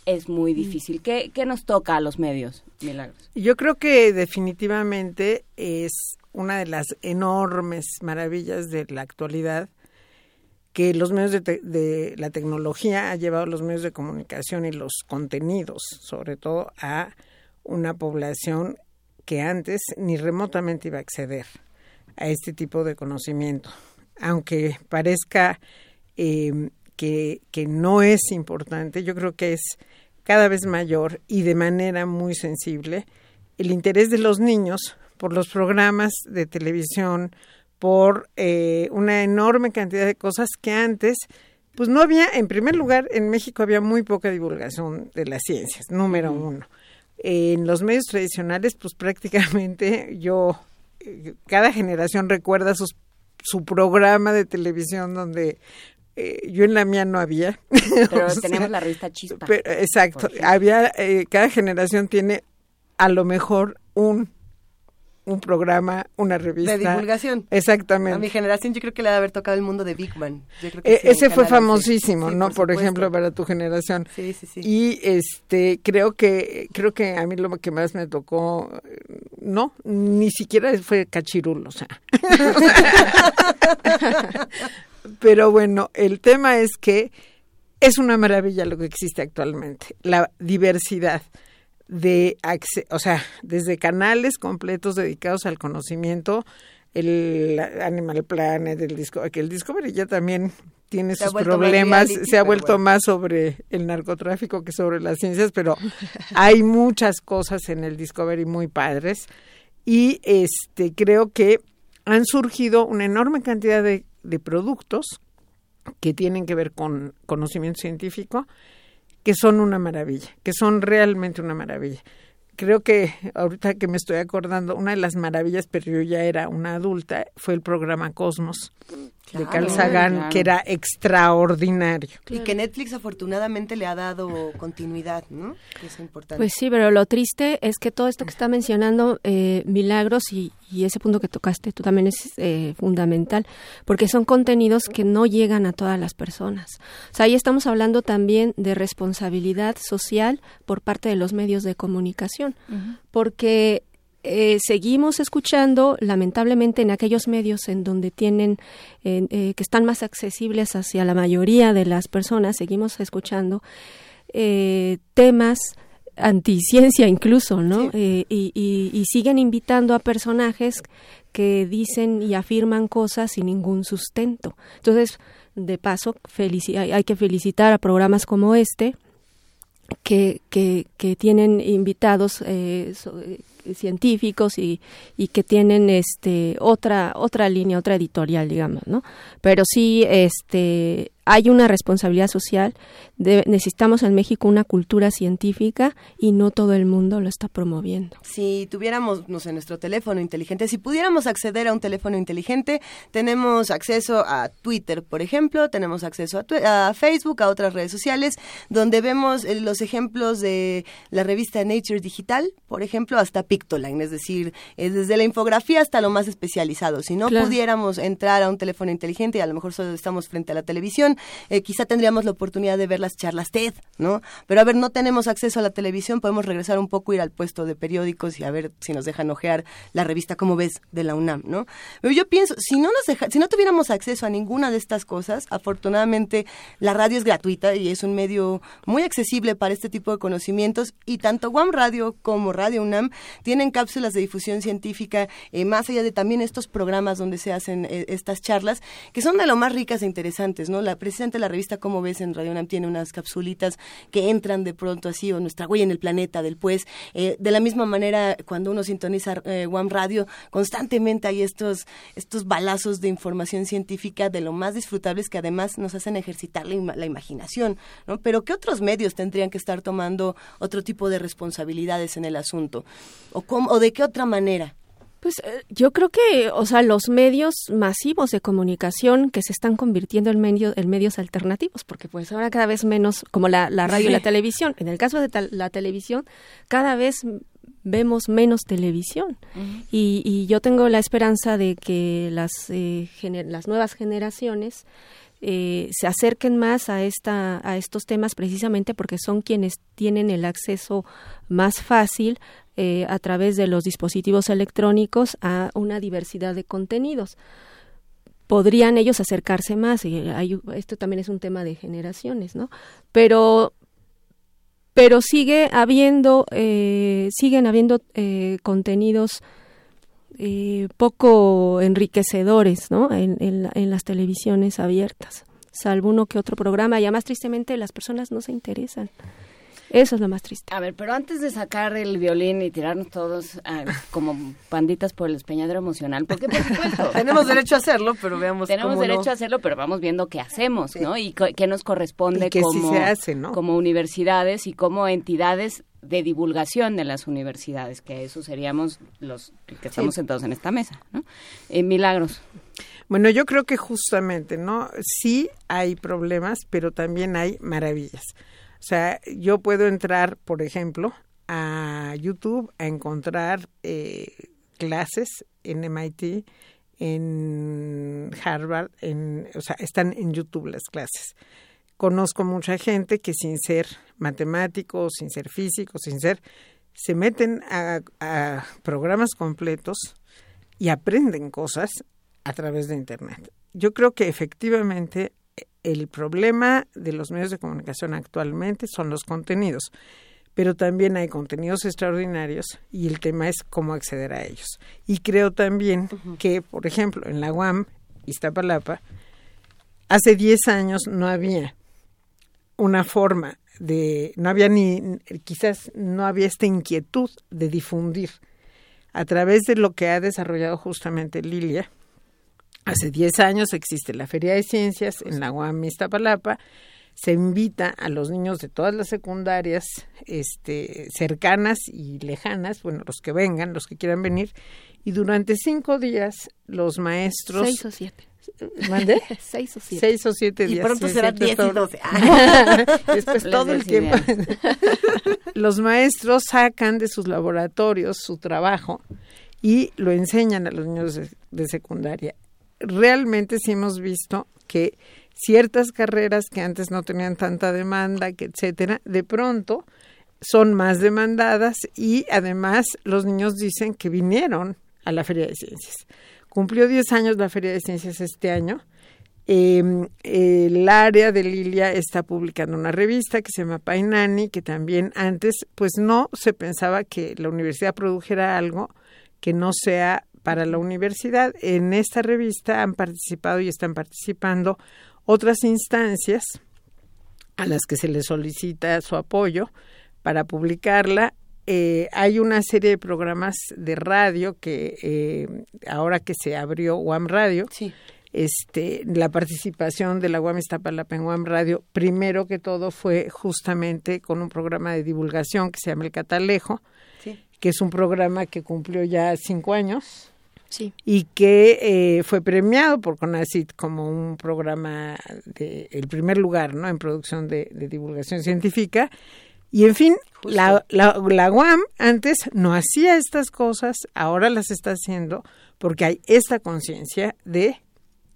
Es muy difícil. ¿Qué, qué nos toca a los medios, Milagros? Yo creo que definitivamente es una de las enormes maravillas de la actualidad que los medios de, te- de la tecnología ha llevado los medios de comunicación y los contenidos, sobre todo a una población que antes ni remotamente iba a acceder a este tipo de conocimiento. Aunque parezca eh, que, que no es importante, yo creo que es cada vez mayor y de manera muy sensible el interés de los niños por los programas de televisión, por eh, una enorme cantidad de cosas que antes, pues no había, en primer lugar, en México había muy poca divulgación de las ciencias, número uno. En los medios tradicionales, pues prácticamente yo, eh, cada generación recuerda sus, su programa de televisión donde eh, yo en la mía no había. Pero sea, tenemos la revista Chispa. pero- exacto. Había, eh, cada generación tiene a lo mejor un, un programa, una revista. De divulgación. Exactamente. A mi generación yo creo que le ha de haber tocado el mundo de Big Man. Yo creo que Eh, sí, en ese fue famosísimo. Sí, ¿no? Por, ejemplo, para tu generación. Sí, sí, sí. Y este, creo que, creo que a mí lo que más me tocó, no, ni siquiera fue cachirulo, o sea. Pero bueno, el tema es que es una maravilla lo que existe actualmente, la diversidad de, o sea, desde canales completos dedicados al conocimiento, el Animal Planet, el Discovery, que el Discovery ya también tiene Se sus problemas, reality, se ha vuelto bueno. más sobre el narcotráfico que sobre las ciencias, pero hay muchas cosas en el Discovery muy padres y este creo que han surgido una enorme cantidad de, de productos que tienen que ver con conocimiento científico que son una maravilla, que son realmente una maravilla. Creo que ahorita que me estoy acordando, una de las maravillas, pero yo ya era una adulta, fue el programa Cosmos de Carl Sagan, claro. que era extraordinario. Y que Netflix afortunadamente le ha dado continuidad, ¿no? Que es importante. Pues sí, pero lo triste es que todo esto que está mencionando eh, Milagros y, y ese punto que tocaste tú también es eh, fundamental, porque son contenidos que no llegan a todas las personas. O sea, ahí estamos hablando también de responsabilidad social por parte de los medios de comunicación, porque eh, seguimos escuchando, lamentablemente, en aquellos medios en donde tienen, eh, eh, que están más accesibles hacia la mayoría de las personas, seguimos escuchando eh, temas anticiencia incluso, ¿no? Eh, y, y- y siguen invitando a personajes que dicen y afirman cosas sin ningún sustento. Entonces, de paso, hay, que felicitar a programas como este, que, que, que tienen invitados eh, so- eh, científicos y, y que tienen este otra otra línea otra editorial digamos no pero sí este hay una responsabilidad social de- necesitamos en México una cultura científica y no todo el mundo lo está promoviendo Si tuviéramos, no sé, nuestro teléfono inteligente, si pudiéramos acceder a un teléfono inteligente, tenemos acceso a Twitter, por ejemplo, tenemos acceso a, a Facebook, a otras redes sociales, donde vemos eh, los ejemplos de la revista Nature Digital, por ejemplo, hasta Pictoline, es decir, eh, desde la infografía hasta lo más especializado. Si no Claro. pudiéramos entrar a un teléfono inteligente y a lo mejor solo estamos frente a la televisión, eh, quizá tendríamos la oportunidad de ver las charlas TED, ¿no? Pero a ver, no tenemos acceso a la televisión, podemos regresar un poco, ir al puesto de periódicos y a ver si nos dejan ojear la revista Como ves de la UNAM, ¿no? Pero yo pienso, si no nos deja, si no tuviéramos acceso a ninguna de estas cosas, afortunadamente la radio es gratuita y es un medio muy accesible para este tipo de conocimientos y tanto Guam Radio como Radio UNAM tienen cápsulas de difusión científica eh, más allá de también estos programas donde se hacen eh, estas charlas que son de lo más ricas e interesantes, ¿no? Precisamente la revista Como ves en Radio UNAM tiene unas capsulitas que entran de pronto así o nuestra huella en el planeta del pues de la misma manera cuando uno sintoniza eh, Guam Radio constantemente hay estos estos balazos de información científica de lo más disfrutables que además nos hacen ejercitar la, la imaginación, ¿no? Pero ¿qué otros medios tendrían que estar tomando otro tipo de responsabilidades en el asunto? ¿O, cómo, o de qué otra manera? Pues eh, yo creo que, o sea, los medios masivos de comunicación que se están convirtiendo en, medio, en medios alternativos, porque pues ahora cada vez menos, como la, la radio y la televisión, en el caso de tal- la televisión, cada vez vemos menos televisión. y, y yo tengo la esperanza de que las, eh, gener- las nuevas generaciones eh, se acerquen más a esta a estos temas precisamente porque son quienes tienen el acceso más fácil eh, a través de los dispositivos electrónicos a una diversidad de contenidos. Podrían ellos acercarse más y hay, esto también es un tema de generaciones no pero pero sigue habiendo eh, siguen habiendo eh, contenidos eh, poco enriquecedores ¿no? en, en la- en las televisiones abiertas, salvo uno que otro programa. Y además, tristemente, las personas no se interesan. Eso es lo más triste. A ver, pero antes de sacar el violín y tirarnos todos ah, como panditas por el despeñadero emocional, porque por supuesto Tenemos derecho a hacerlo, pero veamos tenemos cómo derecho no. a hacerlo, pero vamos viendo qué hacemos, ¿no? Y qué nos corresponde sí como, se hace, ¿no? como universidades y como entidades de divulgación de las universidades, que eso seríamos los que estamos Sí. sentados en esta mesa, ¿no? Eh, milagros. Bueno, yo creo que justamente, ¿no? Sí hay problemas, pero también hay maravillas. O sea, yo puedo entrar, por ejemplo, a YouTube a encontrar eh, clases en MIT, en Harvard, en, o sea, están en YouTube las clases. Conozco mucha gente que sin ser matemático, sin ser físico, sin ser, se meten a, a programas completos y aprenden cosas a través de Internet. Yo creo que efectivamente el problema de los medios de comunicación actualmente son los contenidos, pero también hay contenidos extraordinarios y el tema es cómo acceder a ellos. Y creo también que, por ejemplo, en la UAM, Iztapalapa, hace 10 años no había una forma de, no había ni, quizás no había esta inquietud de difundir a través de lo que ha desarrollado justamente Lilia. Hace 10 años existe la Feria de Ciencias en la UAM Iztapalapa. Se invita a los niños de todas las secundarias este, cercanas y lejanas, bueno, los que vengan, los que quieran venir, y durante cinco días los maestros... Seis o siete. ¿Mande? Seis o siete. Seis o siete Y días. pronto sí, será 10 y todo- 12. Después Les todo el tiempo. Los maestros sacan de sus laboratorios su trabajo y lo enseñan a los niños de, de secundaria. Realmente sí hemos visto que ciertas carreras que antes no tenían tanta demanda, que etcétera, de pronto son más demandadas y además los niños dicen que vinieron a la Feria de Ciencias. Cumplió 10 años la Feria de Ciencias este año. Eh, el área de Lilia está publicando una revista que se llama Painani, que también antes pues no se pensaba que la universidad produjera algo que no sea para la universidad. En esta revista han participado y están participando otras instancias a las que se les solicita su apoyo para publicarla. Eh, hay una serie de programas de radio que eh, ahora que se abrió UAM Radio, este, la participación de la UAM Iztapalapa en UAM Radio, primero que todo fue justamente con un programa de divulgación que se llama El Catalejo, Sí. que es un programa que cumplió ya cinco años Sí. y que eh, fue premiado por CONACYT como un programa de el primer lugar no en producción de, de divulgación científica. Y en fin la, la, la UAM antes no hacía estas cosas ahora las está haciendo porque hay esta conciencia de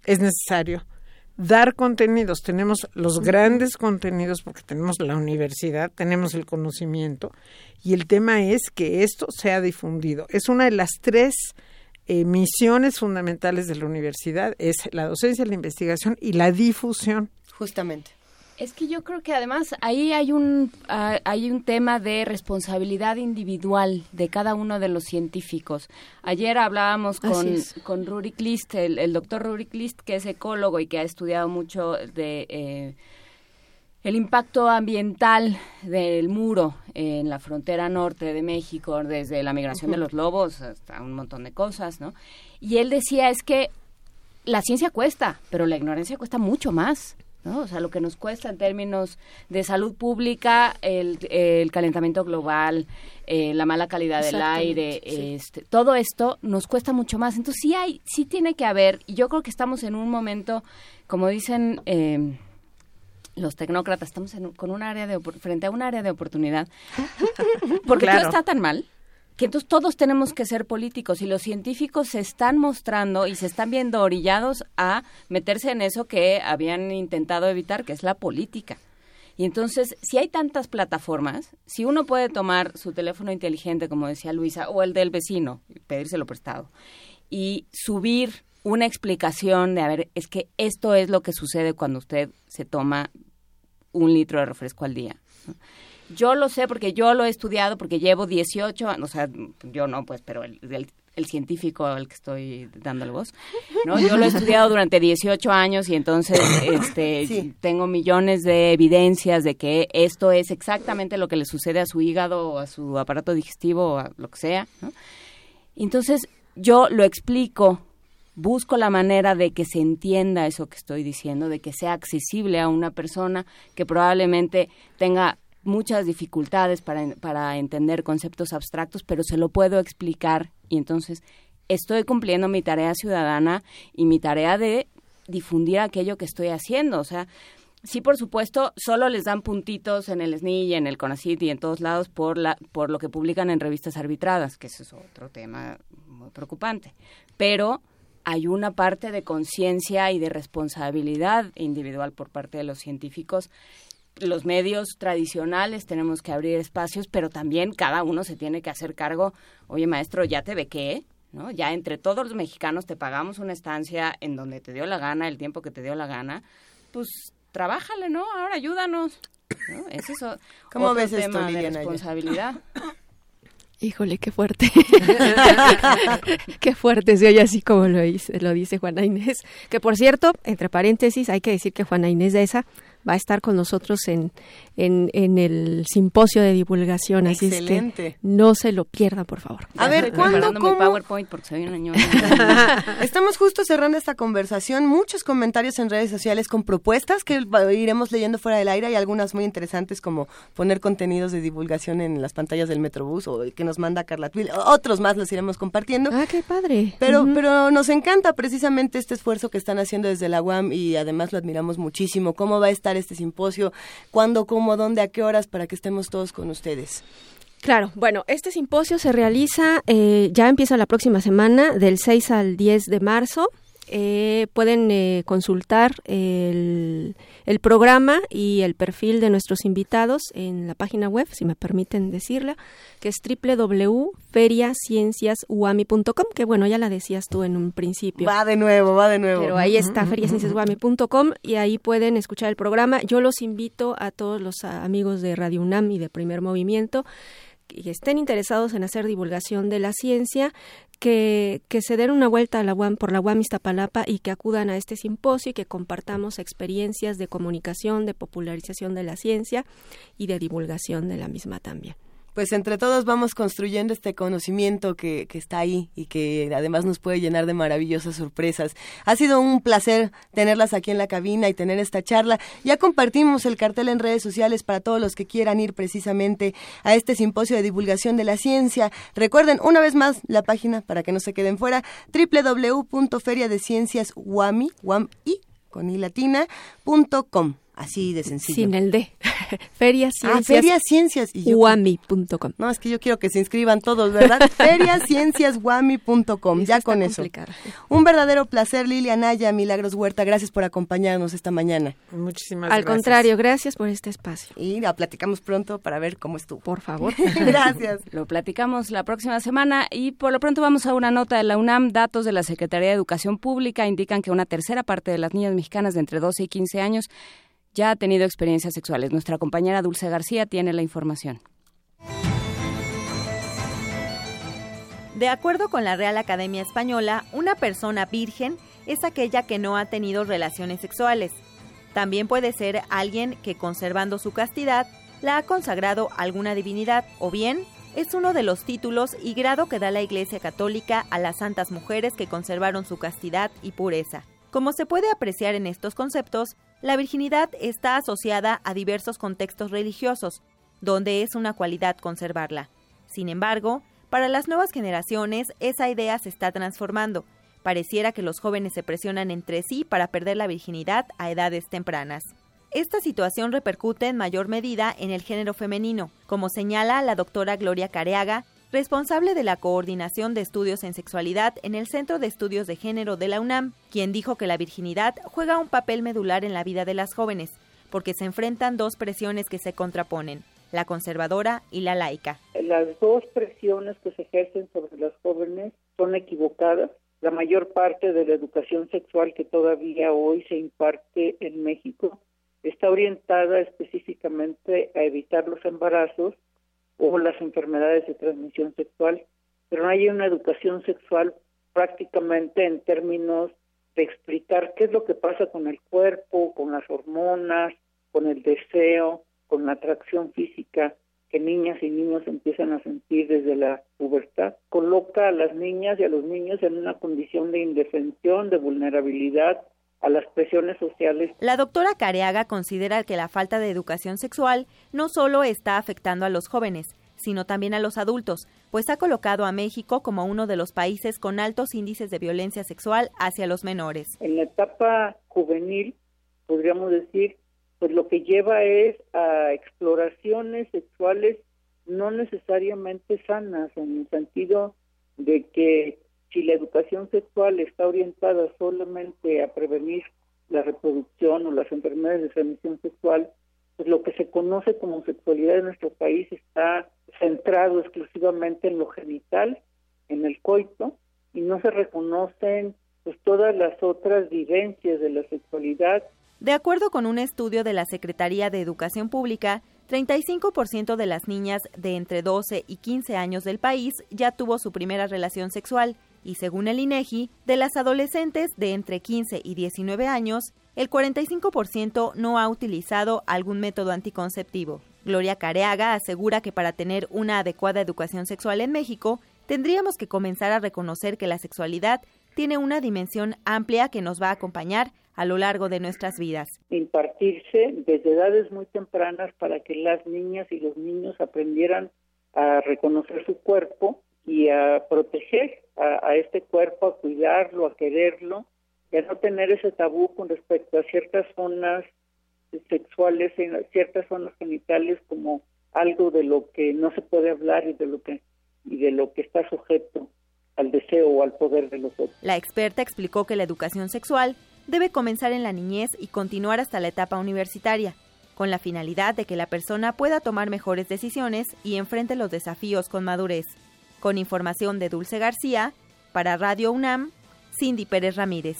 es necesario dar contenidos. Tenemos los grandes contenidos porque tenemos la universidad tenemos el conocimiento y el tema es que esto sea difundido. Es una de las tres eh, misiones fundamentales de la universidad es la docencia, la investigación y la difusión. Justamente. Es que yo creo que además ahí hay un hay un tema de responsabilidad individual de cada uno de los científicos. Ayer hablábamos con, con Rurik List, el, el doctor Rurik List, que es ecólogo y que ha estudiado mucho de eh, el impacto ambiental del muro en la frontera norte de México, desde la migración de los lobos hasta un montón de cosas, ¿no? Y él decía es que la ciencia cuesta, pero la ignorancia cuesta mucho más. ¿no? O sea, lo que nos cuesta en términos de salud pública, el, el calentamiento global, eh, la mala calidad del aire, este, todo esto nos cuesta mucho más. Entonces sí hay, sí tiene que haber, y yo creo que estamos en un momento, como dicen eh, los tecnócratas, estamos en con un área de frente a un área de oportunidad, porque Claro. todo está tan mal que entonces todos tenemos que ser políticos y los científicos se están mostrando y se están viendo orillados a meterse en eso que habían intentado evitar, que es la política. Y entonces, si hay tantas plataformas, si uno puede tomar su teléfono inteligente, como decía Luisa, o el del vecino, pedírselo prestado, y subir una explicación de, a ver, es que esto es lo que sucede cuando usted se toma un litro de refresco al día. Yo lo sé porque yo lo he estudiado, porque llevo 18 años, o sea, yo no, pues, pero el, el- el científico al que estoy dándole voz, ¿no? Yo lo he estudiado durante 18 años y entonces este, tengo millones de evidencias de que esto es exactamente lo que le sucede a su hígado o a su aparato digestivo o a lo que sea, ¿no? Entonces, yo lo explico, busco la manera de que se entienda eso que estoy diciendo, de que sea accesible a una persona que probablemente tenga muchas dificultades para, para entender conceptos abstractos, pero se lo puedo explicar y entonces estoy cumpliendo mi tarea ciudadana y mi tarea de difundir aquello que estoy haciendo. O sea, sí, por supuesto, solo les dan puntitos en el SNI y en el CONACYT y en todos lados por, la, por lo que publican en revistas arbitradas, que ese es otro tema muy preocupante. Pero hay una parte de conciencia y de responsabilidad individual por parte de los científicos los medios tradicionales tenemos que abrir espacios, pero también cada uno se tiene que hacer cargo. Oye, maestro, ya te bequé, ¿no? Ya entre todos los mexicanos te pagamos una estancia en donde te dio la gana, el tiempo que te dio la gana. Pues trabájale, ¿no? Ahora ayúdanos. ¿no? Es eso. ¿Cómo otro ves esto, de responsabilidad. Híjole, qué fuerte. qué fuerte se oye así como lo dice, lo dice Juana Inés. Que por cierto, entre paréntesis, hay que decir que Juana Inés de esa va a estar con nosotros en, en, en el simposio de divulgación. Así es Excelente. que no se lo pierdan, por favor. A ver, Estoy ¿cuándo, mi cómo? PowerPoint porque soy una ñoña. Estamos justo cerrando esta conversación. Muchos comentarios en redes sociales con propuestas que iremos leyendo fuera del aire. Hay algunas muy interesantes como poner contenidos de divulgación en las pantallas del Metrobús o el que nos manda Carla Twill. Otros más los iremos compartiendo. Ah, qué padre. Pero, pero nos encanta precisamente este esfuerzo que están haciendo desde la UAM y además lo admiramos muchísimo. ¿Cómo va a estar este simposio? ¿Cuándo, cómo, dónde, a qué horas para que estemos todos con ustedes? Claro, bueno, este simposio se realiza, eh, ya empieza la próxima semana, del 6 al 10 de marzo. Eh, pueden eh, consultar el, el programa y el perfil de nuestros invitados en la página web, si me permiten decirla, que es www.feriacienciasuami.com, que bueno, ya la decías tú en un principio. Va de nuevo, va de nuevo. Pero ahí está feriacienciasuami.com y ahí pueden escuchar el programa. Yo los invito a todos los amigos de Radio UNAM y de Primer Movimiento que estén interesados en hacer divulgación de la ciencia, que, que se den una vuelta a la UAM por la UAM Iztapalapa y que acudan a este simposio y que compartamos experiencias de comunicación, de popularización de la ciencia y de divulgación de la misma también. Pues entre todos vamos construyendo este conocimiento que, que está ahí y que además nos puede llenar de maravillosas sorpresas. Ha sido un placer tenerlas aquí en la cabina y tener esta charla. Ya compartimos el cartel en redes sociales para todos los que quieran ir precisamente a este simposio de divulgación de la ciencia. Recuerden una vez más la página para que no se queden fuera www.feriadecienciaswami, wami, con i latina, punto com. Así de sencillo. Sin el D. Ferias Ah, Ciencias. Ferias Ciencias. Uami.com. No, es que yo quiero que se inscriban todos, ¿verdad? Feriascienciasguami.com, ya con eso. Un verdadero placer, Lilia Naya, Milagros Huerta, gracias por acompañarnos esta mañana. Muchísimas Al gracias. contrario, gracias por este espacio. Y la platicamos pronto para ver cómo estuvo. Por favor. gracias. Lo platicamos la próxima semana y por lo pronto vamos a una nota de la UNAM. Datos de la Secretaría de Educación Pública indican que una tercera parte de las niñas mexicanas de entre 12 y 15 años ya ha tenido experiencias sexuales. Nuestra compañera Dulce García tiene la información. De acuerdo con la Real Academia Española, una persona virgen es aquella que no ha tenido relaciones sexuales. También puede ser alguien que, conservando su castidad, la ha consagrado a alguna divinidad o bien es uno de los títulos y grado que da la Iglesia Católica a las santas mujeres que conservaron su castidad y pureza. Como se puede apreciar en estos conceptos, la virginidad está asociada a diversos contextos religiosos, donde es una cualidad conservarla. Sin embargo, para las nuevas generaciones esa idea se está transformando. Pareciera que los jóvenes se presionan entre sí para perder la virginidad a edades tempranas. Esta situación repercute en mayor medida en el género femenino, como señala la doctora Gloria Careaga, responsable de la coordinación de estudios en sexualidad en el Centro de Estudios de Género de la UNAM, quien dijo que la virginidad juega un papel medular en la vida de las jóvenes, porque se enfrentan dos presiones que se contraponen, la conservadora y la laica. Las dos presiones que se ejercen sobre las jóvenes son equivocadas. La mayor parte de la educación sexual que todavía hoy se imparte en México está orientada específicamente a evitar los embarazos o las enfermedades de transmisión sexual, pero no hay una educación sexual prácticamente en términos de explicar qué es lo que pasa con el cuerpo, con las hormonas, con el deseo, con la atracción física que niñas y niños empiezan a sentir desde la pubertad. Coloca a las niñas y a los niños en una condición de indefensión, de vulnerabilidad a las presiones sociales. La doctora Careaga considera que la falta de educación sexual no solo está afectando a los jóvenes, sino también a los adultos, pues ha colocado a México como uno de los países con altos índices de violencia sexual hacia los menores. En la etapa juvenil, podríamos decir, pues lo que lleva es a exploraciones sexuales no necesariamente sanas, en el sentido de que si la educación sexual está orientada solamente a prevenir la reproducción o las enfermedades de transmisión sexual, pues lo que se conoce como sexualidad en nuestro país está centrado exclusivamente en lo genital, en el coito, y no se reconocen pues todas las otras vivencias de la sexualidad. De acuerdo con un estudio de la Secretaría de Educación Pública, 35% de las niñas de entre 12 y 15 años del país ya tuvo su primera relación sexual y según el INEGI, de las adolescentes de entre 15 y 19 años, el 45% no ha utilizado algún método anticonceptivo. Gloria Careaga asegura que para tener una adecuada educación sexual en México, tendríamos que comenzar a reconocer que la sexualidad tiene una dimensión amplia que nos va a acompañar a lo largo de nuestras vidas. Impartirse desde edades muy tempranas para que las niñas y los niños aprendieran a reconocer su cuerpo y a proteger a, este cuerpo, a cuidarlo, a quererlo, y a no tener ese tabú con respecto a ciertas zonas sexuales, ciertas zonas genitales como algo de lo que no se puede hablar y de lo que y de lo que está sujeto al deseo o al poder de los otros. La experta explicó que la educación sexual debe comenzar en la niñez y continuar hasta la etapa universitaria, con la finalidad de que la persona pueda tomar mejores decisiones y enfrente los desafíos con madurez. Con información de Dulce García, para Radio UNAM, Cindy Pérez Ramírez.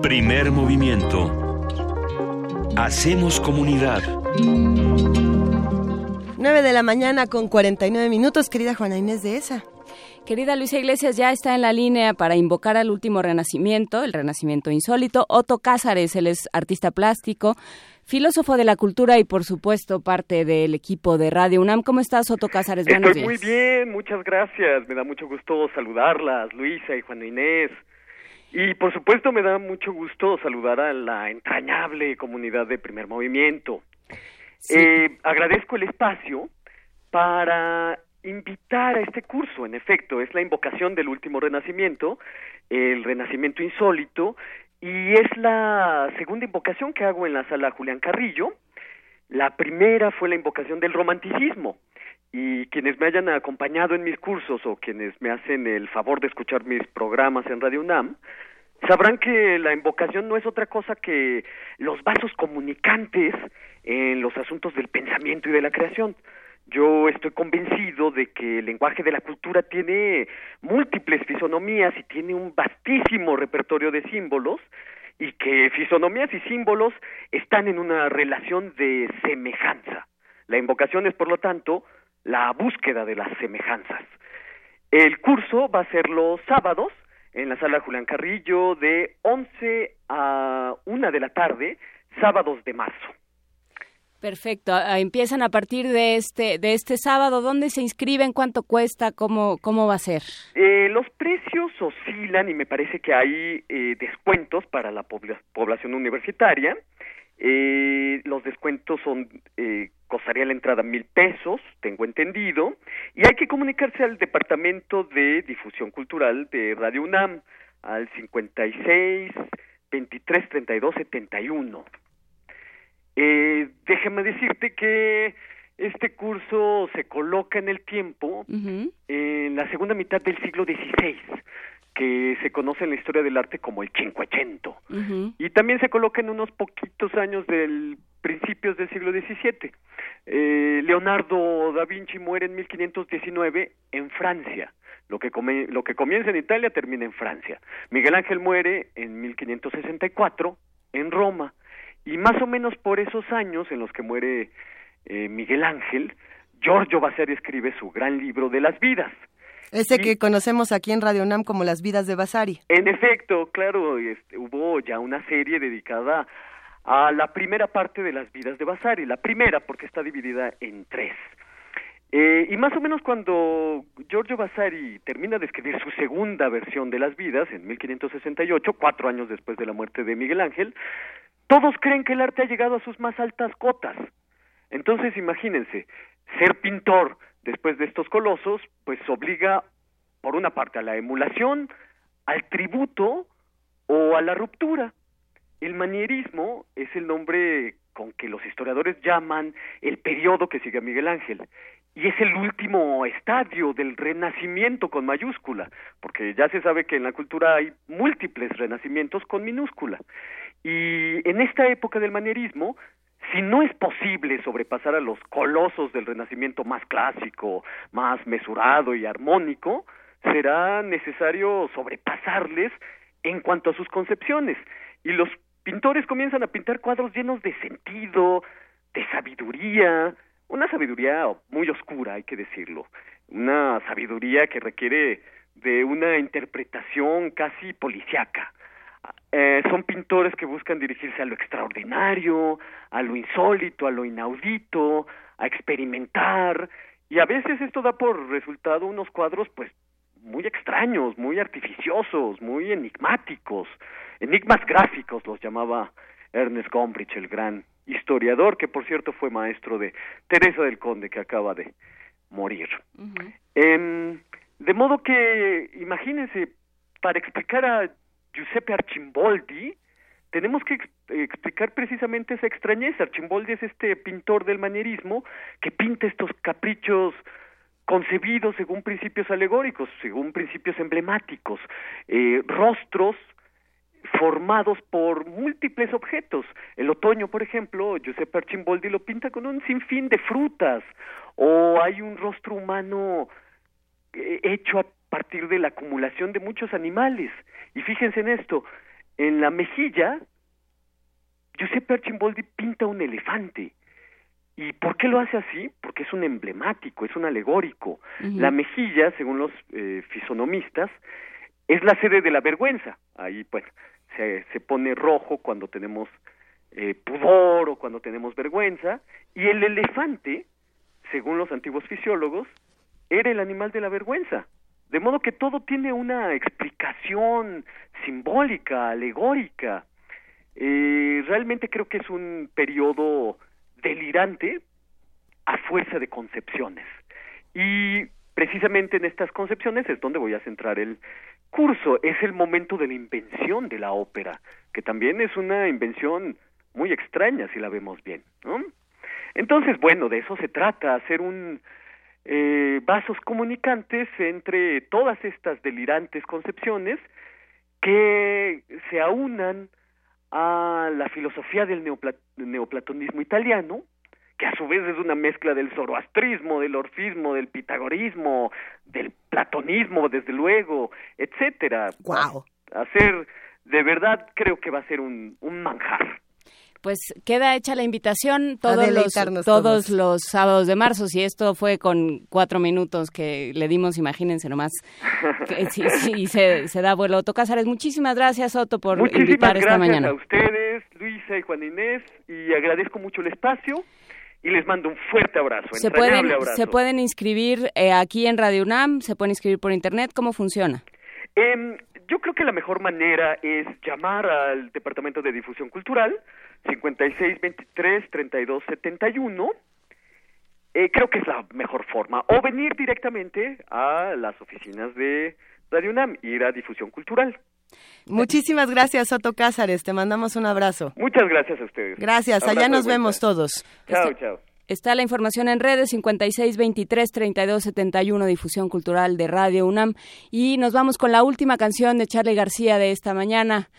Primer movimiento. Hacemos comunidad. 9 de la mañana con 49 minutos, querida Juana Inés de esa. Querida Luisa Iglesias, ya está en la línea para invocar al último renacimiento, el renacimiento insólito. Otto Cázares, él es artista plástico, filósofo de la cultura y por supuesto parte del equipo de Radio UNAM. ¿Cómo estás, Otto Cázares? Buenos Estoy muy bien, muchas gracias. Me da mucho gusto saludarlas, Luisa y Juana Inés. Y por supuesto me da mucho gusto saludar a la entrañable comunidad de primer movimiento. Eh, agradezco el espacio para invitar a este curso, en efecto, es la invocación del último renacimiento, el renacimiento insólito, y es la segunda invocación que hago en la sala Julián Carrillo. La primera fue la invocación del romanticismo. Y quienes me hayan acompañado en mis cursos o quienes me hacen el favor de escuchar mis programas en Radio UNAM, sabrán que la invocación no es otra cosa que los vasos comunicantes en los asuntos del pensamiento y de la creación. Yo estoy convencido de que el lenguaje de la cultura tiene múltiples fisonomías y tiene un vastísimo repertorio de símbolos y que fisonomías y símbolos están en una relación de semejanza. La invocación es, por lo tanto, la búsqueda de las semejanzas. El curso va a ser los sábados en la sala Julián Carrillo de 11 a 1 de la tarde, sábados de marzo. Perfecto. Empiezan a partir de este de este sábado. ¿Dónde se inscriben? ¿Cuánto cuesta? ¿Cómo cómo va a ser? Eh, los precios oscilan y me parece que hay eh, descuentos para la pobla- población universitaria. Eh, los descuentos son eh, costaría la entrada mil pesos, tengo entendido, y hay que comunicarse al Departamento de Difusión Cultural de Radio UNAM al 56 23 32 71. Eh, déjame decirte que este curso se coloca en el tiempo en la segunda mitad del siglo XVI, que se conoce en la historia del arte como el Cinquecento. Y también se coloca en unos poquitos años del principios del siglo XVII. Eh, Leonardo da Vinci muere en 1519 en Francia. Lo que, come- lo que comienza en Italia termina en Francia. Miguel Ángel muere en 1564 en Roma. Y más o menos por esos años en los que muere eh, Miguel Ángel, Giorgio Vasari escribe su gran libro de las vidas. Ese que conocemos aquí en Radio Nam como Las vidas de Vasari. En efecto, claro, este, hubo ya una serie dedicada a la primera parte de las vidas de Vasari, la primera porque está dividida en tres. Eh, y más o menos cuando Giorgio Vasari termina de escribir su segunda versión de las vidas, en 1568, cuatro años después de la muerte de Miguel Ángel, todos creen que el arte ha llegado a sus más altas cotas. Entonces, imagínense, ser pintor después de estos colosos, pues obliga, por una parte, a la emulación, al tributo o a la ruptura. El manierismo es el nombre con que los historiadores llaman el periodo que sigue a Miguel Ángel. Y es el último estadio del renacimiento con mayúscula, porque ya se sabe que en la cultura hay múltiples renacimientos con minúscula. Y en esta época del manierismo, si no es posible sobrepasar a los colosos del renacimiento más clásico, más mesurado y armónico, será necesario sobrepasarles en cuanto a sus concepciones. Y los pintores comienzan a pintar cuadros llenos de sentido, de sabiduría, una sabiduría muy oscura, hay que decirlo, una sabiduría que requiere de una interpretación casi policiaca. Eh, son pintores que buscan dirigirse a lo extraordinario, a lo insólito, a lo inaudito, a experimentar, y a veces esto da por resultado unos cuadros pues muy extraños, muy artificiosos, muy enigmáticos, enigmas gráficos los llamaba Ernest Gombrich, el gran historiador, que por cierto fue maestro de Teresa del Conde, que acaba de morir. Em, de modo que, imagínense, para explicar a Giuseppe Archimboldi, tenemos que ex- explicar precisamente esa extrañeza. Archimboldi es este pintor del manierismo que pinta estos caprichos concebidos según principios alegóricos, según principios emblemáticos, eh, rostros formados por múltiples objetos. El otoño, por ejemplo, Giuseppe Archimboldi lo pinta con un sinfín de frutas, o hay un rostro humano eh, hecho a partir de la acumulación de muchos animales. Y fíjense en esto, en la mejilla, Giuseppe Archimboldi pinta un elefante. ¿Y por qué lo hace así? Porque es un emblemático, es un alegórico. La mejilla, según los eh, fisonomistas, es la sede de la vergüenza. Ahí, pues, se, se pone rojo cuando tenemos eh, pudor o cuando tenemos vergüenza. Y el elefante, según los antiguos fisiólogos, era el animal de la vergüenza. De modo que todo tiene una explicación simbólica, alegórica. Eh, realmente creo que es un periodo delirante a fuerza de concepciones. Y precisamente en estas concepciones es donde voy a centrar el curso. Es el momento de la invención de la ópera, que también es una invención muy extraña si la vemos bien. Entonces, bueno, de eso se trata, hacer un eh, vasos comunicantes entre todas estas delirantes concepciones que se aunan a la filosofía del neopla- neoplatonismo italiano, que a su vez es una mezcla del zoroastrismo, del orfismo, del pitagorismo, del platonismo, desde luego, etcétera. Wow. Hacer, de verdad, creo que va a ser un, un manjar. Pues queda hecha la invitación todos los, todos todos. los sábados de marzo. Si esto fue con cuatro minutos que le dimos, imagínense nomás. Que, sí, sí, se, se da vuelo. Otto Cázares, muchísimas gracias, Otto, por Muchísimas invitar esta gracias mañana. a ustedes Luisa y Juan Inés, y agradezco mucho el espacio y les mando un fuerte abrazo, Se pueden, abrazo. se pueden inscribir eh, aquí en Radio UNAM, se pueden inscribir por internet, ¿cómo funciona? Em, yo creo que la mejor manera es llamar al Departamento de Difusión Cultural, 5623-3271. Eh, creo que es la mejor forma. O venir directamente a las oficinas de Radio UNAM, ir a Difusión Cultural. Muchísimas gracias, Soto Cázares. Te mandamos un abrazo. Muchas gracias a ustedes. Gracias. Allá Abrazo nos vemos todos. Chao, chao. Está la información en redes 5623-3271, difusión cultural de Radio UNAM. Y nos vamos con la última canción de Charlie García de esta mañana.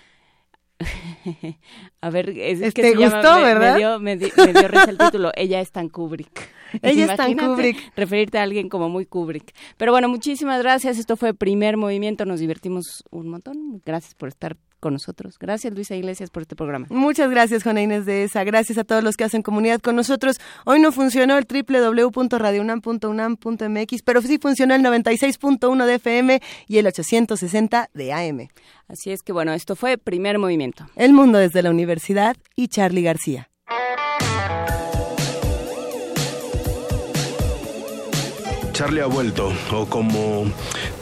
A ver, es, es que ¿Te se gustó, me- verdad? Me dio, me di- me dio risa el título. Ella es tan Kubrick. Ella es tan Kubrick. Referirte a alguien como muy Kubrick. Pero bueno, muchísimas gracias. Esto fue Primer Movimiento. Nos divertimos un montón. Gracias por estar con nosotros. Gracias, Luisa Iglesias, por este programa. Muchas gracias, Juana Inés de esa. Gracias a todos los que hacen comunidad con nosotros. Hoy no funcionó el www.radiounam.unam.mx, pero sí funcionó el 96.1 de FM y el 860 de AM. Así es que bueno, esto fue Primer Movimiento. El mundo desde la universidad y Charlie García. Charlie ha vuelto, o como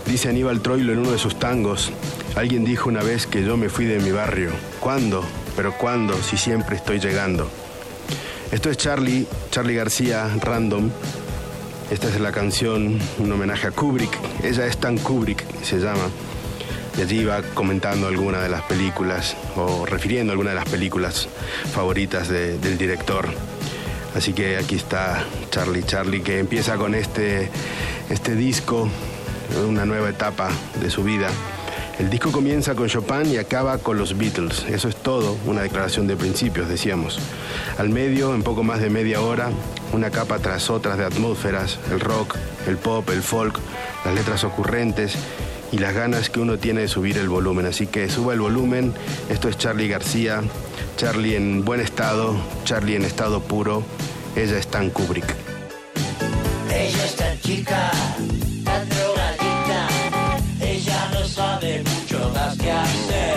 dice Aníbal Troilo en uno de sus tangos, alguien dijo una vez que yo me fui de mi barrio. ¿Cuándo? Pero ¿cuándo? Si siempre estoy llegando. Esto es Charlie, Charlie García, Random. Esta es la canción, un homenaje a Kubrick. Ella es tan Kubrick, se llama. Y allí va comentando alguna de las películas o refiriendo alguna de las películas favoritas de- del director. Así que aquí está Charlie Charlie que empieza con este, este disco, una nueva etapa de su vida. El disco comienza con Chopin y acaba con los Beatles. Eso es todo, una declaración de principios, decíamos. Al medio, en poco más de media hora, una capa tras otras de atmósferas, el rock, el pop, el folk, las letras ocurrentes y las ganas que uno tiene de subir el volumen. Así que suba el volumen. Esto es Charlie García, Charlie en buen estado, Charlie en estado puro. Ella es tan Kubrick. Ella es tan chica, mucho más